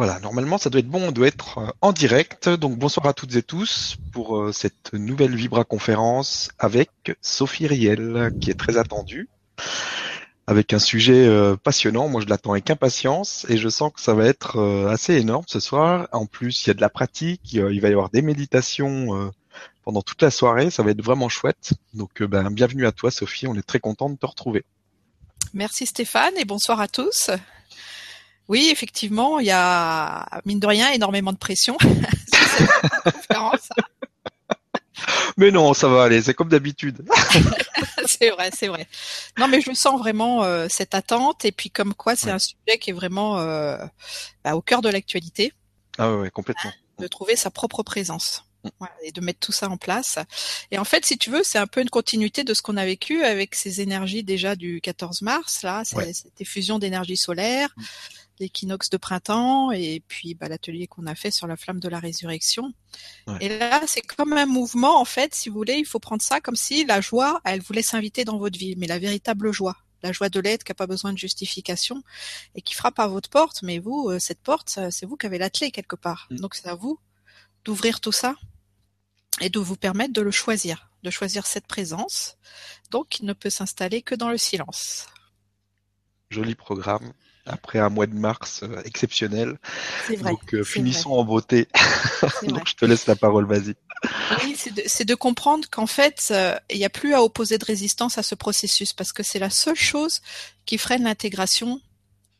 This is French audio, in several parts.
Voilà, normalement ça doit être bon, on doit être euh, en direct. Donc bonsoir à toutes et tous pour euh, cette nouvelle Vibra conférence avec Sophie Riel qui est très attendue, avec un sujet euh, passionnant. Moi je l'attends avec impatience et je sens que ça va être assez énorme ce soir. En plus il y a de la pratique, il va y avoir des méditations pendant toute la soirée, ça va être vraiment chouette. Donc ben, bienvenue à toi Sophie, on est très content de te retrouver. Merci Stéphane et bonsoir à tous. Oui, effectivement, il y a, mine de rien, énormément de pression sur cette conférence. Mais non, ça va aller, c'est comme d'habitude. c'est vrai, c'est vrai. Non, mais je sens vraiment euh, cette attente et puis comme quoi c'est un sujet qui est vraiment euh, bah, au cœur de l'actualité. Ah ouais, complètement. De trouver sa propre présence. Mm. et de mettre tout ça en place. Et en fait, si tu veux, c'est un peu une continuité de ce qu'on a vécu avec ces énergies déjà du 14 mars, là, cette effusion d'énergie solaire, mm l'équinoxe de printemps et puis bah, l'atelier qu'on a fait sur la flamme de la résurrection. Et là, c'est comme un mouvement, en fait, si vous voulez, il faut prendre ça comme si la joie, elle voulait s'inviter dans votre vie, mais la véritable joie, la joie de l'être qui n'a pas besoin de justification et qui frappe à votre porte, mais vous, euh, cette porte, c'est vous qui avez la clé quelque part. Mm. Donc c'est à vous d'ouvrir tout ça et de vous permettre de le choisir, de choisir cette présence, donc il ne peut s'installer que dans le silence. Joli programme après un mois de mars euh, exceptionnel. Vrai, Donc euh, finissons en beauté. Donc je te laisse la parole, vas-y. Oui, c'est de, comprendre qu'en fait, euh, il n'y a plus à opposer de résistance à ce processus parce que c'est la seule chose qui freine l'intégration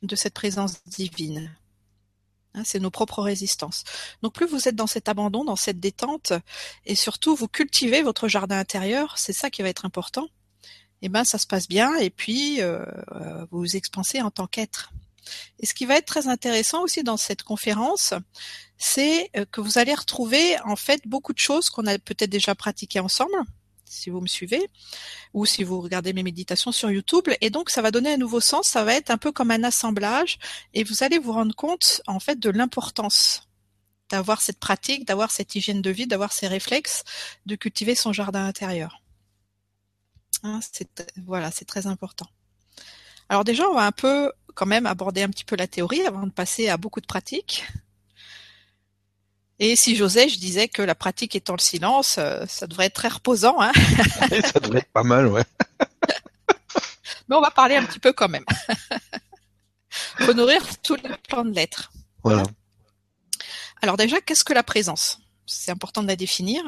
de cette présence divine. Hein, c'est nos propres résistances. Donc plus vous êtes dans cet abandon, dans cette détente, et surtout vous cultivez votre jardin intérieur, c'est ça qui va être important eh ben ça se passe bien et puis euh, euh, vous expansez en tant qu'être. Et ce qui va être très intéressant aussi dans cette conférence, c'est euh, que vous allez retrouver en fait beaucoup de choses qu'on a peut-être déjà pratiquées ensemble, si vous me suivez, ou si vous regardez mes méditations sur YouTube. Et donc ça va donner un nouveau sens, ça va être un peu comme un assemblage, et vous allez vous rendre compte en fait de l'importance d'avoir cette pratique, d'avoir cette hygiène de vie, d'avoir ces réflexes, de cultiver son jardin intérieur. Hein, c'est voilà, c'est très important. Alors déjà, on va un peu quand même aborder un petit peu la théorie avant de passer à beaucoup de pratiques. Et si j'osais, je disais que la pratique étant le silence, euh, ça devrait être très reposant. Hein ça devrait être pas mal, ouais. Mais on va parler un petit peu quand même. Faut nourrir tous les plans de l'être. Voilà. Alors déjà, qu'est-ce que la présence? C'est important de la définir.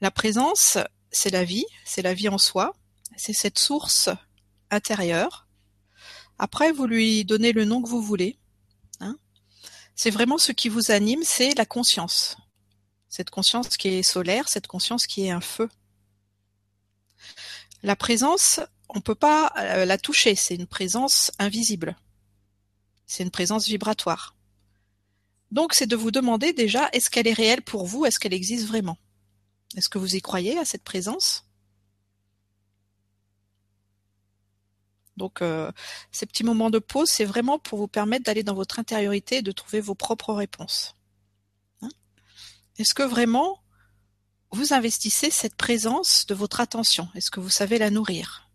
La présence, c'est la vie, c'est la vie en soi, c'est cette source intérieure. Après, vous lui donnez le nom que vous voulez. Hein. c'est vraiment ce qui vous anime, c'est la conscience. Cette conscience qui est solaire, cette conscience qui est un feu. La présence, on ne peut pas euh, la toucher, c'est une présence invisible. C'est une présence vibratoire. Donc c'est de vous demander déjà, est-ce qu'elle est réelle pour vous? Est-ce qu'elle existe vraiment? Est-ce que vous y croyez à cette présence? Donc euh, ces petits moments de pause, c'est vraiment pour vous permettre d'aller dans votre intériorité et de trouver vos propres réponses. Hein Est-ce que vraiment vous investissez cette présence de votre attention? Est-ce que vous savez la nourrir?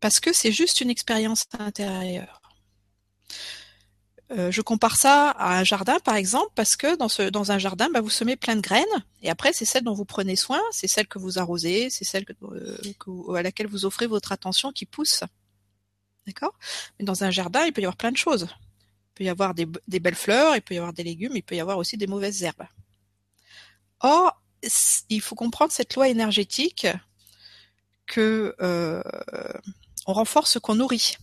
Parce que c'est juste une expérience intérieure. Euh, je compare ça à un jardin, par exemple, parce que dans, un jardin, bah, vous semez plein de graines, et après, c'est celle dont vous prenez soin, c'est celle que vous arrosez, c'est celle euh, à laquelle vous offrez votre attention qui pousse. D'accord? Mais dans un jardin, il peut y avoir plein de choses. Il peut y avoir des, des, belles fleurs, il peut y avoir des légumes, il peut y avoir aussi des mauvaises herbes. Or, il faut comprendre cette loi énergétique que euh, on renforce ce qu'on nourrit.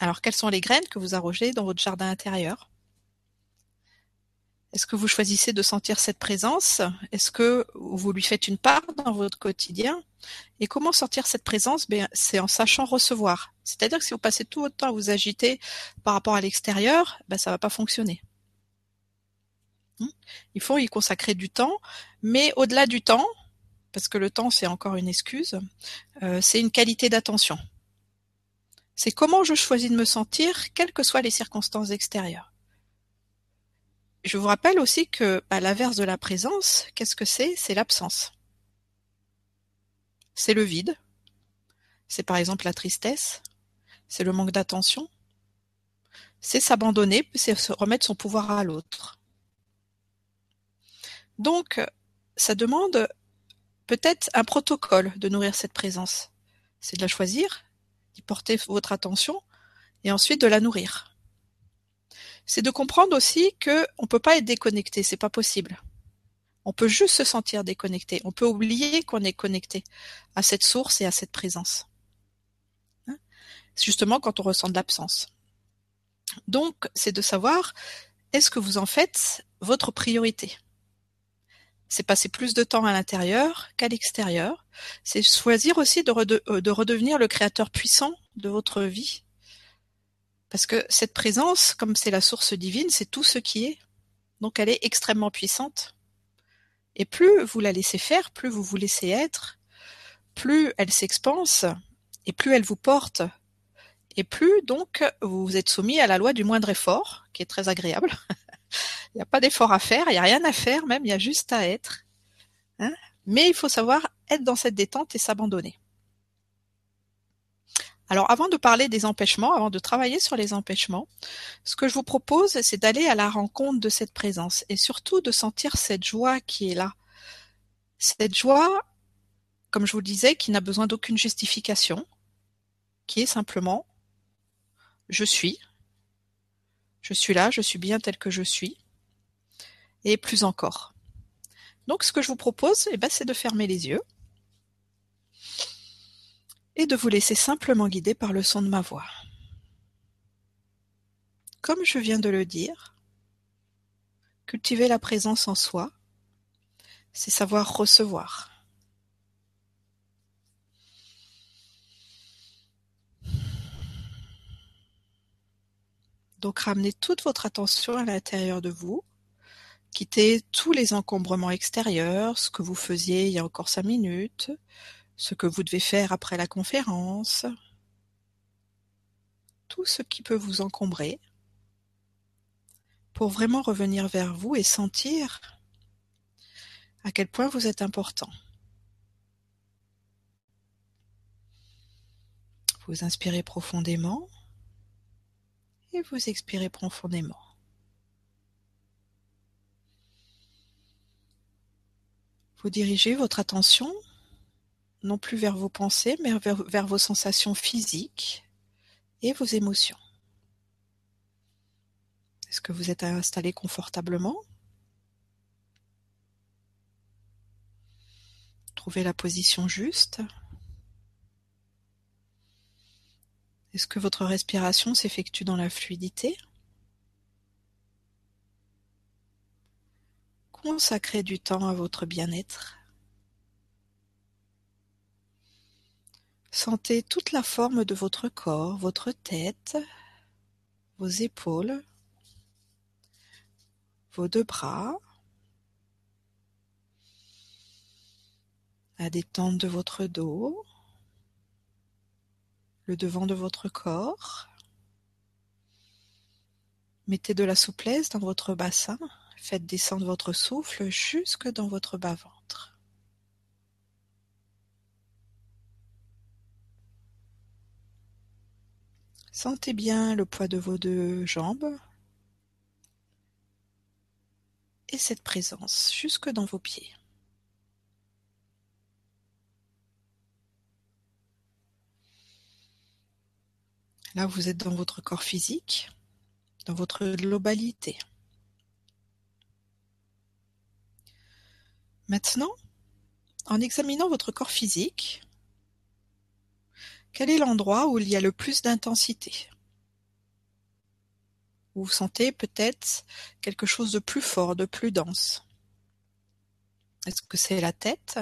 Alors, quelles sont les graines que vous arrogez dans votre jardin intérieur? Est-ce que vous choisissez de sentir cette présence? Est-ce que vous lui faites une part dans votre quotidien? Et comment sortir cette présence? Ben, C'est en sachant recevoir. C'est-à-dire que si vous passez tout votre temps à vous agiter par rapport à l'extérieur, ben, ça va pas fonctionner. Hmm? Il faut y consacrer du temps, mais au-delà du temps, parce que le temps c'est encore une excuse, euh, c'est une qualité d'attention. C'est comment je choisis de me sentir, quelles que soient les circonstances extérieures. Je vous rappelle aussi que, à l'inverse de la présence, qu'est-ce que c'est? C'est l'absence. C'est le vide. C'est par exemple la tristesse. C'est le manque d'attention. c'est s'abandonner, c'est se remettre son pouvoir à l'autre. Donc, ça demande peut-être un protocole de nourrir cette présence. C'est de la choisir, d'y porter votre attention, et ensuite de la nourrir. C'est de comprendre aussi que on peut pas être déconnecté, c'est pas possible. On peut juste se sentir déconnecté. On peut oublier qu'on est connecté à cette source et à cette présence. Hein? Justement quand on ressent de l'absence. Donc, c'est de savoir est-ce que vous en faites votre priorité? C'est passer plus de temps à l'intérieur qu'à l'extérieur. C'est choisir aussi de, euh, de, redevenir le créateur puissant de votre vie. Parce que cette présence, comme c'est la source divine, c'est tout ce qui est. Donc elle est extrêmement puissante. Et plus vous la laissez faire, plus vous vous laissez être, plus elle s'expanse, et plus elle vous porte, et plus donc vous êtes soumis à la loi du moindre effort, qui est très agréable. Il n'y a pas d'effort à faire, il n'y a rien à faire même, il y a juste à être. Hein Mais il faut savoir être dans cette détente et s'abandonner. Alors avant de parler des empêchements, avant de travailler sur les empêchements, ce que je vous propose, c'est d'aller à la rencontre de cette présence et surtout de sentir cette joie qui est là. Cette joie, comme je vous le disais, qui n'a besoin d'aucune justification, qui est simplement je suis, je suis là, je suis bien tel que je suis, et plus encore. Donc ce que je vous propose, eh ben, c'est de fermer les yeux et de vous laisser simplement guider par le son de ma voix. Comme je viens de le dire, cultiver la présence en soi, c'est savoir recevoir. Donc ramenez toute votre attention à l'intérieur de vous. Quittez tous les encombrements extérieurs, ce que vous faisiez il y a encore cinq minutes, ce que vous devez faire après la conférence, tout ce qui peut vous encombrer, pour vraiment revenir vers vous et sentir à quel point vous êtes important. Vous inspirez profondément et vous expirez profondément. Vous dirigez votre attention non plus vers vos pensées, mais vers, vos sensations physiques et vos émotions. Est-ce que vous êtes installé confortablement? Trouvez la position juste. Est-ce que votre respiration s'effectue dans la fluidité? Consacrez du temps à votre bien-être. Sentez toute la forme de votre corps, votre tête, vos épaules, vos deux bras, la détente de votre dos, le devant de votre corps. Mettez de la souplesse dans votre bassin. Faites descendre votre souffle jusque dans votre bas-ventre. Sentez bien le poids de vos deux jambes et cette présence jusque dans vos pieds. Là, vous êtes dans votre corps physique, dans votre globalité. Maintenant, en examinant votre corps physique, quel est l'endroit où il y a le plus d'intensité? Vous sentez peut-être quelque chose de plus fort, de plus dense. Est-ce que c'est la tête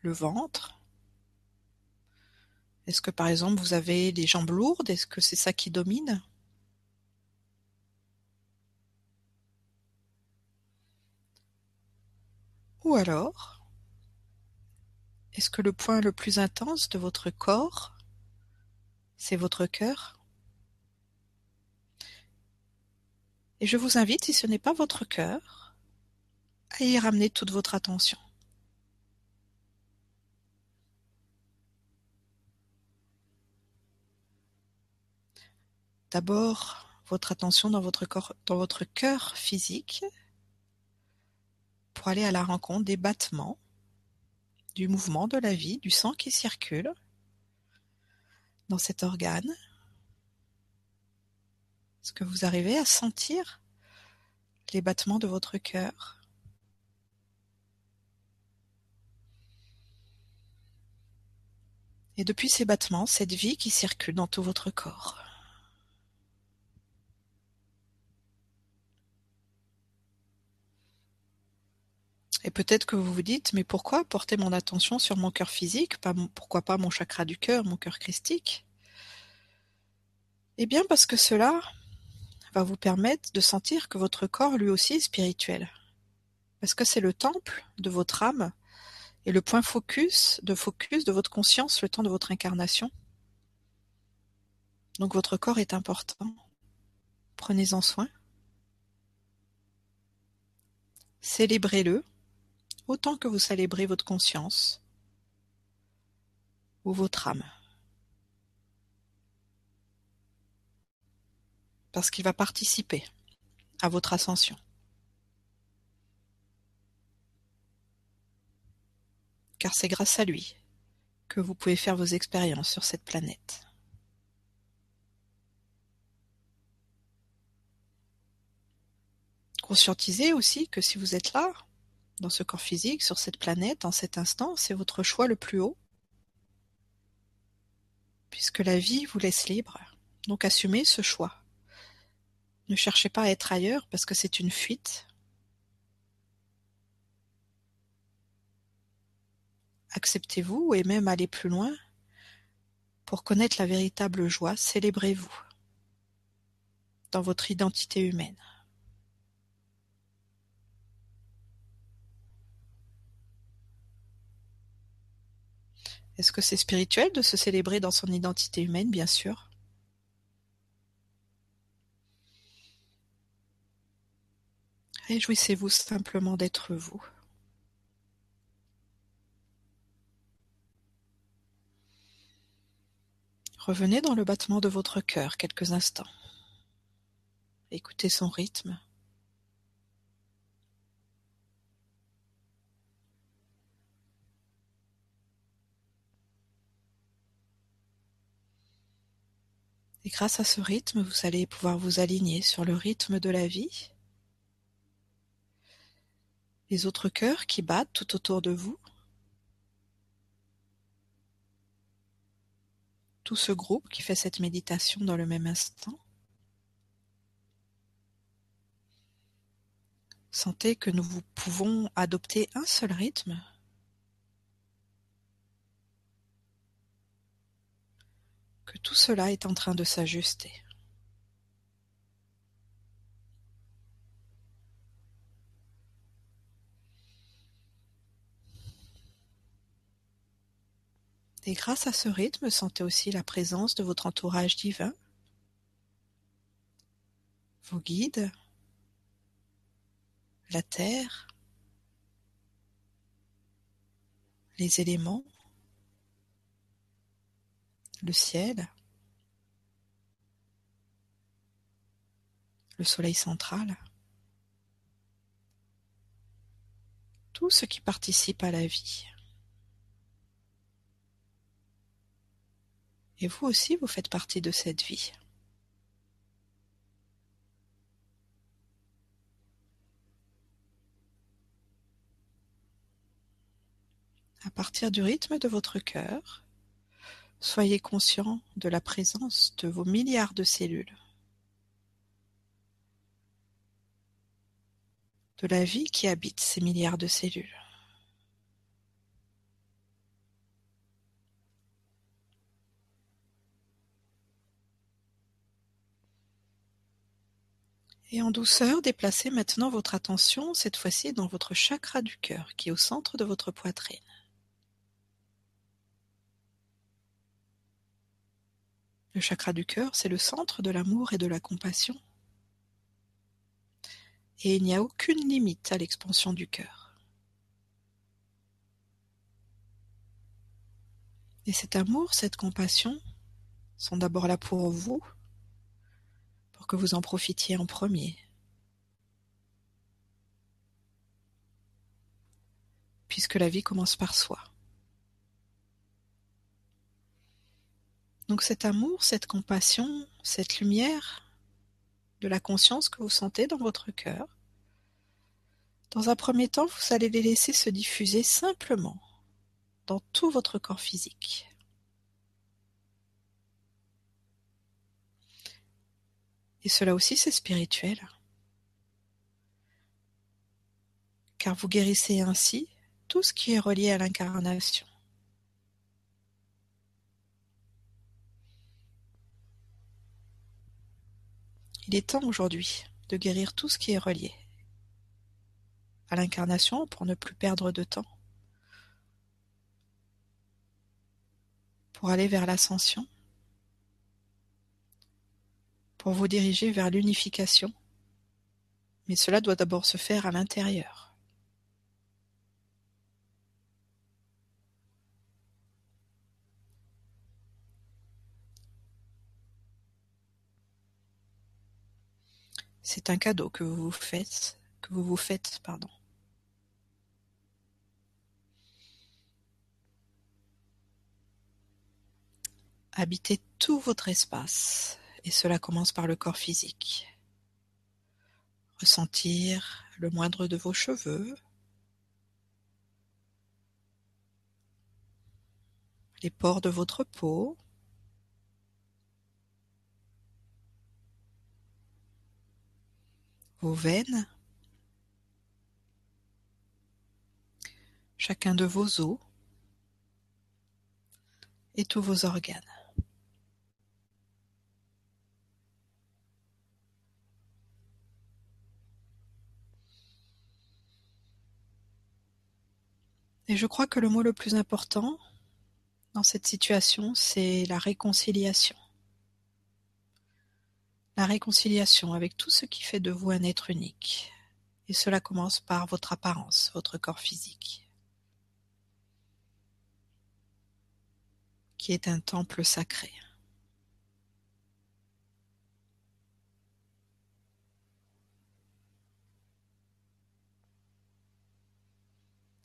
Le ventre? Est-ce que par exemple vous avez des jambes lourdes? Est-ce que c'est ça qui domine? Ou alors, est-ce que le point le plus intense de votre corps, c'est votre cœur? Et je vous invite, si ce n'est pas votre cœur, à y ramener toute votre attention. D'abord votre attention dans votre corps, dans votre cœur physique pour aller à la rencontre des battements, du mouvement de la vie, du sang qui circule dans cet organe. Est-ce que vous arrivez à sentir les battements de votre cœur? Et depuis ces battements, cette vie qui circule dans tout votre corps. Et peut-être que vous vous dites, mais pourquoi porter mon attention sur mon cœur physique, pourquoi pas mon chakra du cœur, mon cœur christique? Eh bien parce que cela va vous permettre de sentir que votre corps lui aussi est spirituel. Parce que c'est le temple de votre âme et le point focus de focus de votre conscience le temps de votre incarnation. Donc votre corps est important. Prenez-en soin. Célébrez-le autant que vous célébrez votre conscience ou votre âme. Parce qu'il va participer à votre ascension. Car c'est grâce à lui que vous pouvez faire vos expériences sur cette planète. Conscientisez aussi que si vous êtes là, dans ce corps physique, sur cette planète, en cet instant, c'est votre choix le plus haut. Puisque la vie vous laisse libre. Donc assumez ce choix. Ne cherchez pas à être ailleurs parce que c'est une fuite. Acceptez-vous et même allez plus loin. Pour connaître la véritable joie, célébrez-vous dans votre identité humaine. Est-ce que c'est spirituel de se célébrer dans son identité humaine Bien sûr? Réjouissez-vous simplement d'être vous. Revenez dans le battement de votre cœur quelques instants. Écoutez son rythme. Grâce à ce rythme, vous allez pouvoir vous aligner sur le rythme de la vie. Les autres cœurs qui battent tout autour de vous. Tout ce groupe qui fait cette méditation dans le même instant. Sentez que nous pouvons adopter un seul rythme que tout cela est en train de s'ajuster. Et grâce à ce rythme, sentez aussi la présence de votre entourage divin, vos guides, la terre, les éléments, le ciel, le soleil central, tout ce qui participe à la vie. Et vous aussi, vous faites partie de cette vie. À partir du rythme de votre cœur, Soyez conscient de la présence de vos milliards de cellules, de la vie qui habite ces milliards de cellules. Et en douceur, déplacez maintenant votre attention, cette fois-ci dans votre chakra du cœur, qui est au centre de votre poitrine. Le chakra du cœur, c'est le centre de l'amour et de la compassion. Et il n'y a aucune limite à l'expansion du cœur. Et cet amour, cette compassion sont d'abord là pour vous, pour que vous en profitiez en premier. Puisque la vie commence par soi. Donc cet amour, cette compassion, cette lumière de la conscience que vous sentez dans votre cœur, dans un premier temps, vous allez les laisser se diffuser simplement dans tout votre corps physique. Et cela aussi, c'est spirituel. Car vous guérissez ainsi tout ce qui est relié à l'incarnation. Il est temps aujourd'hui de guérir tout ce qui est relié à l'incarnation pour ne plus perdre de temps, pour aller vers l'ascension, pour vous diriger vers l'unification, mais cela doit d'abord se faire à l'intérieur. C'est un cadeau que vous vous faites, que vous vous faites, pardon. Habitez tout votre espace, et cela commence par le corps physique. Ressentir le moindre de vos cheveux, les pores de votre peau, vos veines, chacun de vos os et tous vos organes. Et je crois que le mot le plus important dans cette situation, c'est la réconciliation. La réconciliation avec tout ce qui fait de vous un être unique. Et cela commence par votre apparence, votre corps physique, qui est un temple sacré.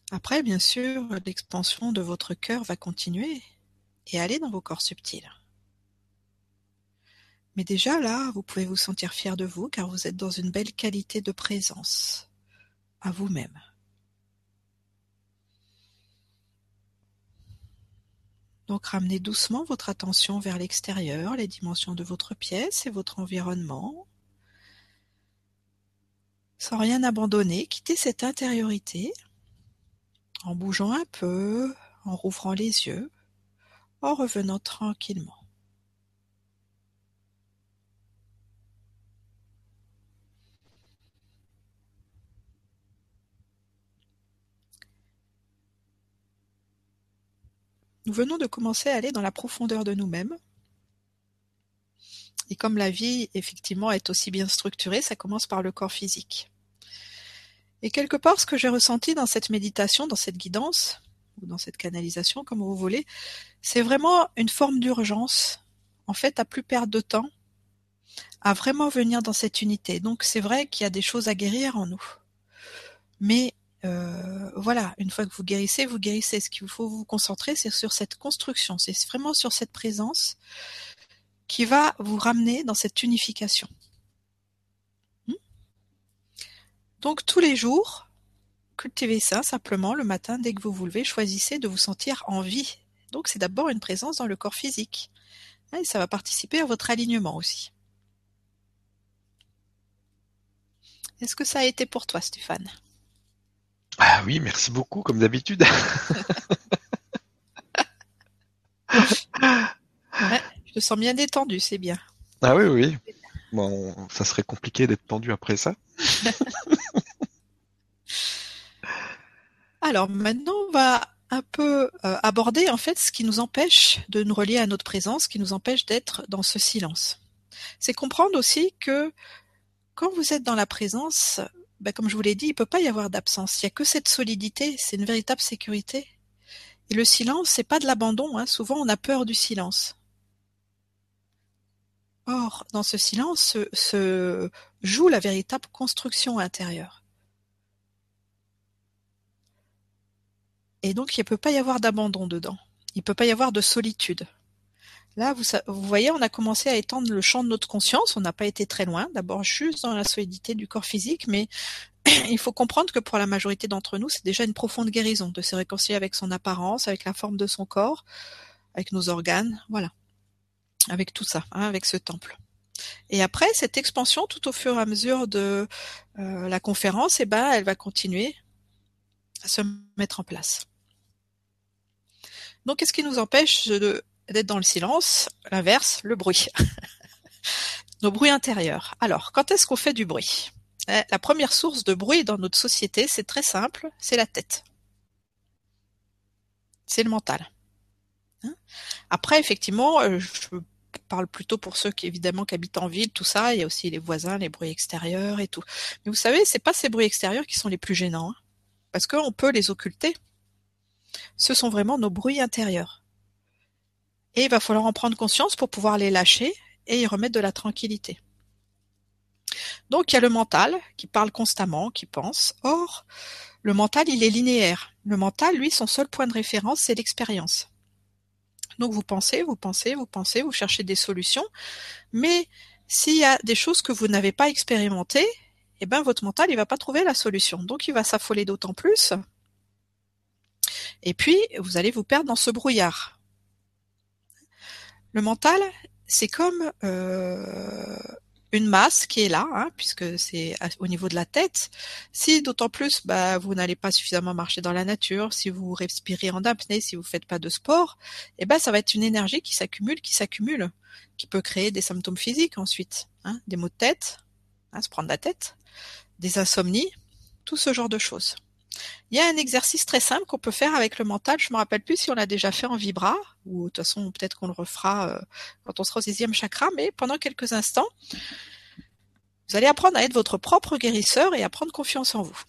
Après, bien sûr, l'expansion de votre cœur va continuer et aller dans vos corps subtils. Mais déjà là, vous pouvez vous sentir fier de vous car vous êtes dans une belle qualité de présence à vous-même. Donc ramenez doucement votre attention vers l'extérieur, les dimensions de votre pièce et votre environnement. Sans rien abandonner, quittez cette intériorité en bougeant un peu, en rouvrant les yeux, en revenant tranquillement. Nous venons de commencer à aller dans la profondeur de nous-mêmes. Et comme la vie, effectivement, est aussi bien structurée, ça commence par le corps physique. Et quelque part, ce que j'ai ressenti dans cette méditation, dans cette guidance, ou dans cette canalisation, comme vous voulez, c'est vraiment une forme d'urgence, en fait, à plus perdre de temps, à vraiment venir dans cette unité. Donc c'est vrai qu'il y a des choses à guérir en nous. Mais euh, voilà, une fois que vous guérissez, vous guérissez. Ce qu'il faut vous concentrer, c'est sur cette construction, c'est vraiment sur cette présence qui va vous ramener dans cette unification. Donc tous les jours, cultivez ça simplement le matin dès que vous vous levez, choisissez de vous sentir en vie. Donc c'est d'abord une présence dans le corps physique. Et ça va participer à votre alignement aussi. Est-ce que ça a été pour toi, Stéphane? Ah oui, merci beaucoup, comme d'habitude. je te sens bien détendu, c'est bien. Ah oui, oui. Bon, ça serait compliqué d'être tendu après ça. Alors maintenant, on va un peu euh, aborder en fait ce qui nous empêche de nous relier à notre présence, ce qui nous empêche d'être dans ce silence. C'est comprendre aussi que quand vous êtes dans la présence, ben, comme je vous l'ai dit, il peut pas y avoir d'absence. Il y a que cette solidité, c'est une véritable sécurité. Et le silence, c'est pas de l'abandon. Hein. Souvent, on a peur du silence. Or, dans ce silence se, se joue la véritable construction intérieure. Et donc, il ne peut pas y avoir d'abandon dedans. Il ne peut pas y avoir de solitude. Là, vous, vous, voyez, on a commencé à étendre le champ de notre conscience. On n'a pas été très loin. D'abord, juste dans la solidité du corps physique, mais il faut comprendre que pour la majorité d'entre nous, c'est déjà une profonde guérison de se réconcilier avec son apparence, avec la forme de son corps, avec nos organes, voilà, avec tout ça, hein, avec ce temple. Et après, cette expansion, tout au fur et à mesure de euh, la conférence, eh ben, elle va continuer à se mettre en place. Donc, qu'est-ce qui nous empêche d'être dans le silence L'inverse, le bruit. Nos bruits intérieurs. Alors, quand est-ce qu'on fait du bruit? Eh, La première source de bruit dans notre société, c'est très simple, c'est la tête. C'est le mental. Hein? Après, effectivement, euh, je parle plutôt pour ceux qui évidemment habitent en ville, tout ça. Il y a aussi les voisins, les bruits extérieurs et tout. Mais vous savez, c'est pas ces bruits extérieurs qui sont les plus gênants, hein, parce qu'on peut les occulter. Ce sont vraiment nos bruits intérieurs. Et il va falloir en prendre conscience pour pouvoir les lâcher et y remettre de la tranquillité. Donc il y a le mental qui parle constamment, qui pense. Or, le mental, il est linéaire. Le mental, lui, son seul point de référence, c'est l'expérience. Donc vous pensez, vous pensez, vous pensez, vous cherchez des solutions, mais s'il y a des choses que vous n'avez pas expérimentées, eh ben votre mental il va pas trouver la solution, donc il va s'affoler d'autant plus. Et puis vous allez vous perdre dans ce brouillard. Le mental, c'est comme euh, une masse qui est là, hein, puisque c'est au niveau de la tête. Si d'autant plus, bah, vous n'allez pas suffisamment marcher dans la nature, si vous respirez en apnée, si vous faites pas de sport, eh ben ça va être une énergie qui s'accumule, qui s'accumule, qui peut créer des symptômes physiques ensuite, hein, des maux de tête, hein, se prendre la tête, des insomnies, tout ce genre de choses. Il y a un exercice très simple qu'on peut faire avec le mental. Je me rappelle plus si on l'a déjà fait en vibra, ou de toute façon peut-être qu'on le refera euh, quand on sera au sixième chakra, mais pendant quelques instants, vous allez apprendre à être votre propre guérisseur et à prendre confiance en vous.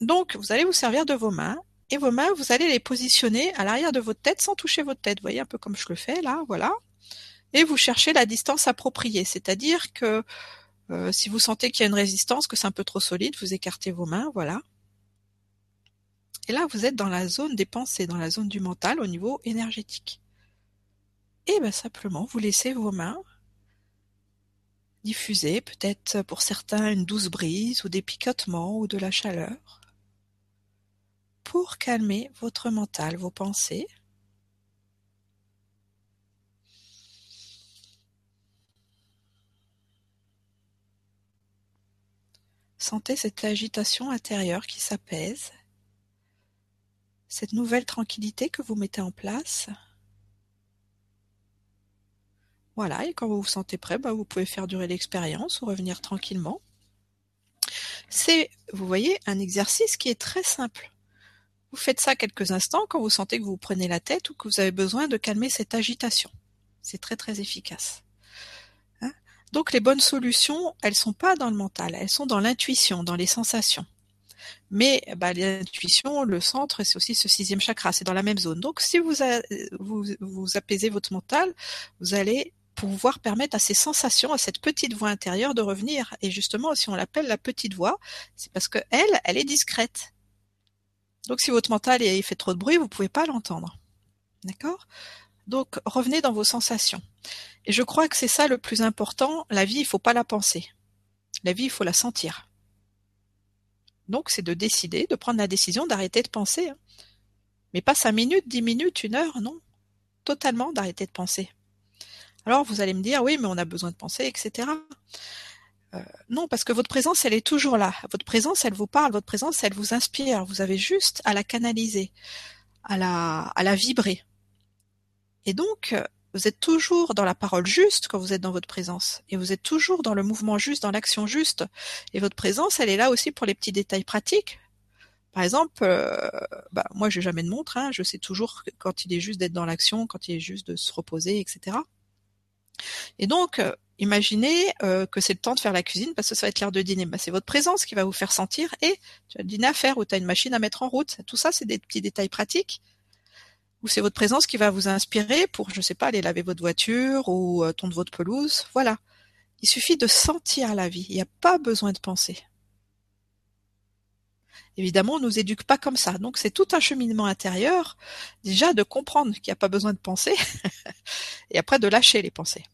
Donc, vous allez vous servir de vos mains, et vos mains, vous allez les positionner à l'arrière de votre tête sans toucher votre tête. Vous voyez un peu comme je le fais là, voilà. Et vous cherchez la distance appropriée, c'est-à-dire que euh, si vous sentez qu'il y a une résistance, que c'est un peu trop solide, vous écartez vos mains, voilà. Et là, vous êtes dans la zone des pensées, dans la zone du mental au niveau énergétique. Et bien simplement, vous laissez vos mains diffuser, peut-être pour certains une douce brise ou des picotements ou de la chaleur, pour calmer votre mental, vos pensées. Sentez cette agitation intérieure qui s'apaise cette nouvelle tranquillité que vous mettez en place. Voilà, et quand vous vous sentez prêt, bah, vous pouvez faire durer l'expérience ou revenir tranquillement. C'est, vous voyez, un exercice qui est très simple. Vous faites ça quelques instants quand vous sentez que vous prenez la tête ou que vous avez besoin de calmer cette agitation. C'est très très efficace. Hein? Donc les bonnes solutions, elles sont pas dans le mental, elles sont dans l'intuition, dans les sensations. Mais bah, l'intuition, le centre, c'est aussi ce sixième chakra, c'est dans la même zone. Donc si vous, vous, vous apaisez votre mental, vous allez pouvoir permettre à ces sensations, à cette petite voix intérieure de revenir. Et justement, si on l'appelle la petite voix, c'est parce que elle, est discrète. Donc si votre mental il fait trop de bruit, vous pouvez pas l'entendre. D'accord? Donc revenez dans vos sensations. Et je crois que c'est ça le plus important. La vie, il faut pas la penser. La vie, il faut la sentir. Donc c'est de décider, de prendre la décision d'arrêter de penser. Hein. Mais pas cinq minutes, dix minutes, une heure, non. Totalement d'arrêter de penser. Alors vous allez me dire, oui, mais on a besoin de penser, etc. Euh, non, parce que votre présence, elle est toujours là. Votre présence, elle vous parle, votre présence, elle vous inspire. Vous avez juste à la canaliser, à la, à la vibrer. Et donc, vous êtes toujours dans la parole juste quand vous êtes dans votre présence. Et vous êtes toujours dans le mouvement juste, dans l'action juste. Et votre présence, elle est là aussi pour les petits détails pratiques. Par exemple, euh, bah, moi, j'ai jamais de montre. Hein, je sais toujours quand il est juste d'être dans l'action, quand il est juste de se reposer, etc. Et donc, euh, imaginez euh, que c'est le temps de faire la cuisine parce que ça va être l'heure de dîner. Bah, c'est votre présence qui va vous faire sentir et tu as le dîner à faire ou tu as une machine à mettre en route. Tout ça, c'est des petits détails pratiques c'est votre présence qui va vous inspirer pour, je sais pas, aller laver votre voiture ou euh, tondre votre pelouse. Voilà. Il suffit de sentir la vie. Il n'y a pas besoin de penser. Évidemment, on nous éduque pas comme ça. Donc c'est tout un cheminement intérieur, déjà de comprendre qu'il n'y a pas besoin de penser, et après de lâcher les pensées.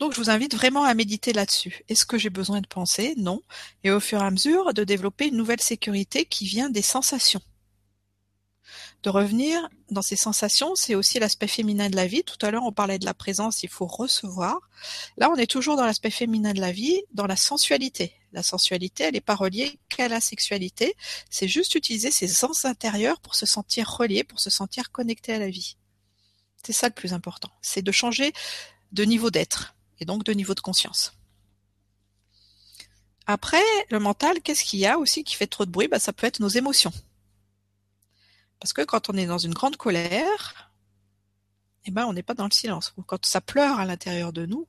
Donc je vous invite vraiment à méditer là-dessus. Est-ce que j'ai besoin de penser? Non. Et au fur et à mesure de développer une nouvelle sécurité qui vient des sensations de revenir dans ces sensations, c'est aussi l'aspect féminin de la vie. Tout à l'heure, on parlait de la présence, il faut recevoir. Là, on est toujours dans l'aspect féminin de la vie, dans la sensualité. La sensualité, elle n'est pas reliée qu'à la sexualité. C'est juste utiliser ses sens intérieurs pour se sentir relié, pour se sentir connecté à la vie. C'est ça le plus important. C'est de changer de niveau d'être et donc de niveau de conscience. Après, le mental, qu'est-ce qu'il y a aussi qui fait trop de bruit? Bah, Ça peut être nos émotions. Parce que quand on est dans une grande colère, eh ben, on n'est pas dans le silence. Ou quand ça pleure à l'intérieur de nous,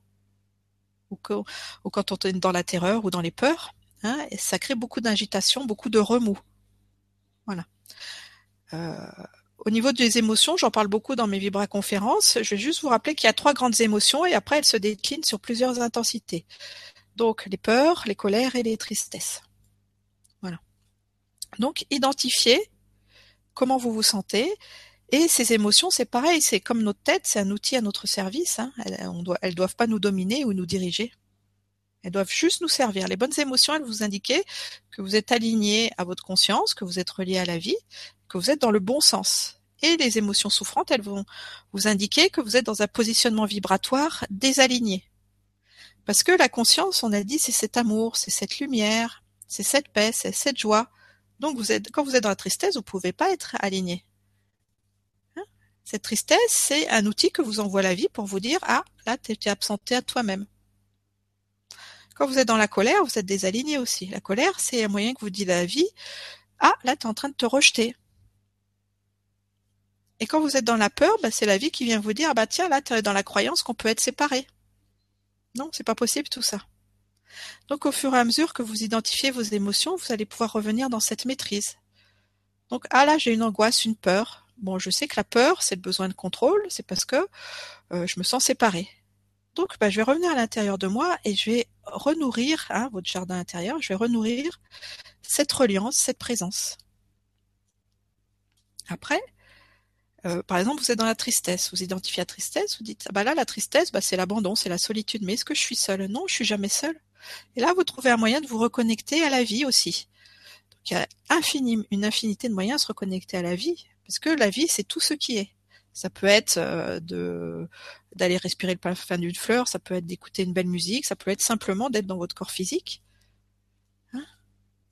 ou, quand on est dans la terreur ou dans les peurs, hein, ça crée beaucoup d'agitation, beaucoup de remous. Voilà. Euh, au niveau des émotions, j'en parle beaucoup dans mes vibra-conférences. Je vais juste vous rappeler qu'il y a trois grandes émotions et après elles se déclinent sur plusieurs intensités. Donc les peurs, les colères et les tristesses. Voilà. Donc identifier comment vous vous sentez. Et ces émotions, c'est pareil, c'est comme notre tête, c'est un outil à notre service. Hein. Elles, elles doivent pas nous dominer ou nous diriger. Elles doivent juste nous servir. Les bonnes émotions, elles vous indiquent que vous êtes aligné à votre conscience, que vous êtes relié à la vie, que vous êtes dans le bon sens. Et les émotions souffrantes, elles vont vous indiquer que vous êtes dans un positionnement vibratoire désaligné. Parce que la conscience, on a dit, c'est cet amour, c'est cette lumière, c'est cette paix, c'est cette joie. Donc vous êtes, quand vous êtes dans la tristesse, vous pouvez pas être aligné. Hein? Cette tristesse, c'est un outil que vous envoie la vie pour vous dire ah là tu es absenté à toi-même. Quand vous êtes dans la colère, vous êtes désaligné aussi. La colère, c'est un moyen que vous dit la vie ah là tu es en train de te rejeter. Et quand vous êtes dans la peur, bah, c'est la vie qui vient vous dire ah bah tiens là tu es dans la croyance qu'on peut être séparé. Non, c'est pas possible tout ça. Donc au fur et à mesure que vous identifiez vos émotions, vous allez pouvoir revenir dans cette maîtrise. Donc ah là j'ai une angoisse, une peur. Bon, je sais que la peur, c'est le besoin de contrôle, c'est parce que euh, je me sens séparée. Donc bah, je vais revenir à l'intérieur de moi et je vais renourrir hein, votre jardin intérieur, je vais renourrir cette reliance, cette présence. Après, euh, par exemple, vous êtes dans la tristesse, vous identifiez la tristesse, vous dites ah bah là la tristesse, bah, c'est l'abandon, c'est la solitude. Mais est-ce que je suis seule? Non, je suis jamais seule. Et là, vous trouvez un moyen de vous reconnecter à la vie aussi. Donc, il y a une infinité de moyens à se reconnecter à la vie, parce que la vie, c'est tout ce qui est. Ça peut être euh, de d'aller respirer le parfum d'une fleur, ça peut être d'écouter une belle musique, ça peut être simplement d'être dans votre corps physique. Hein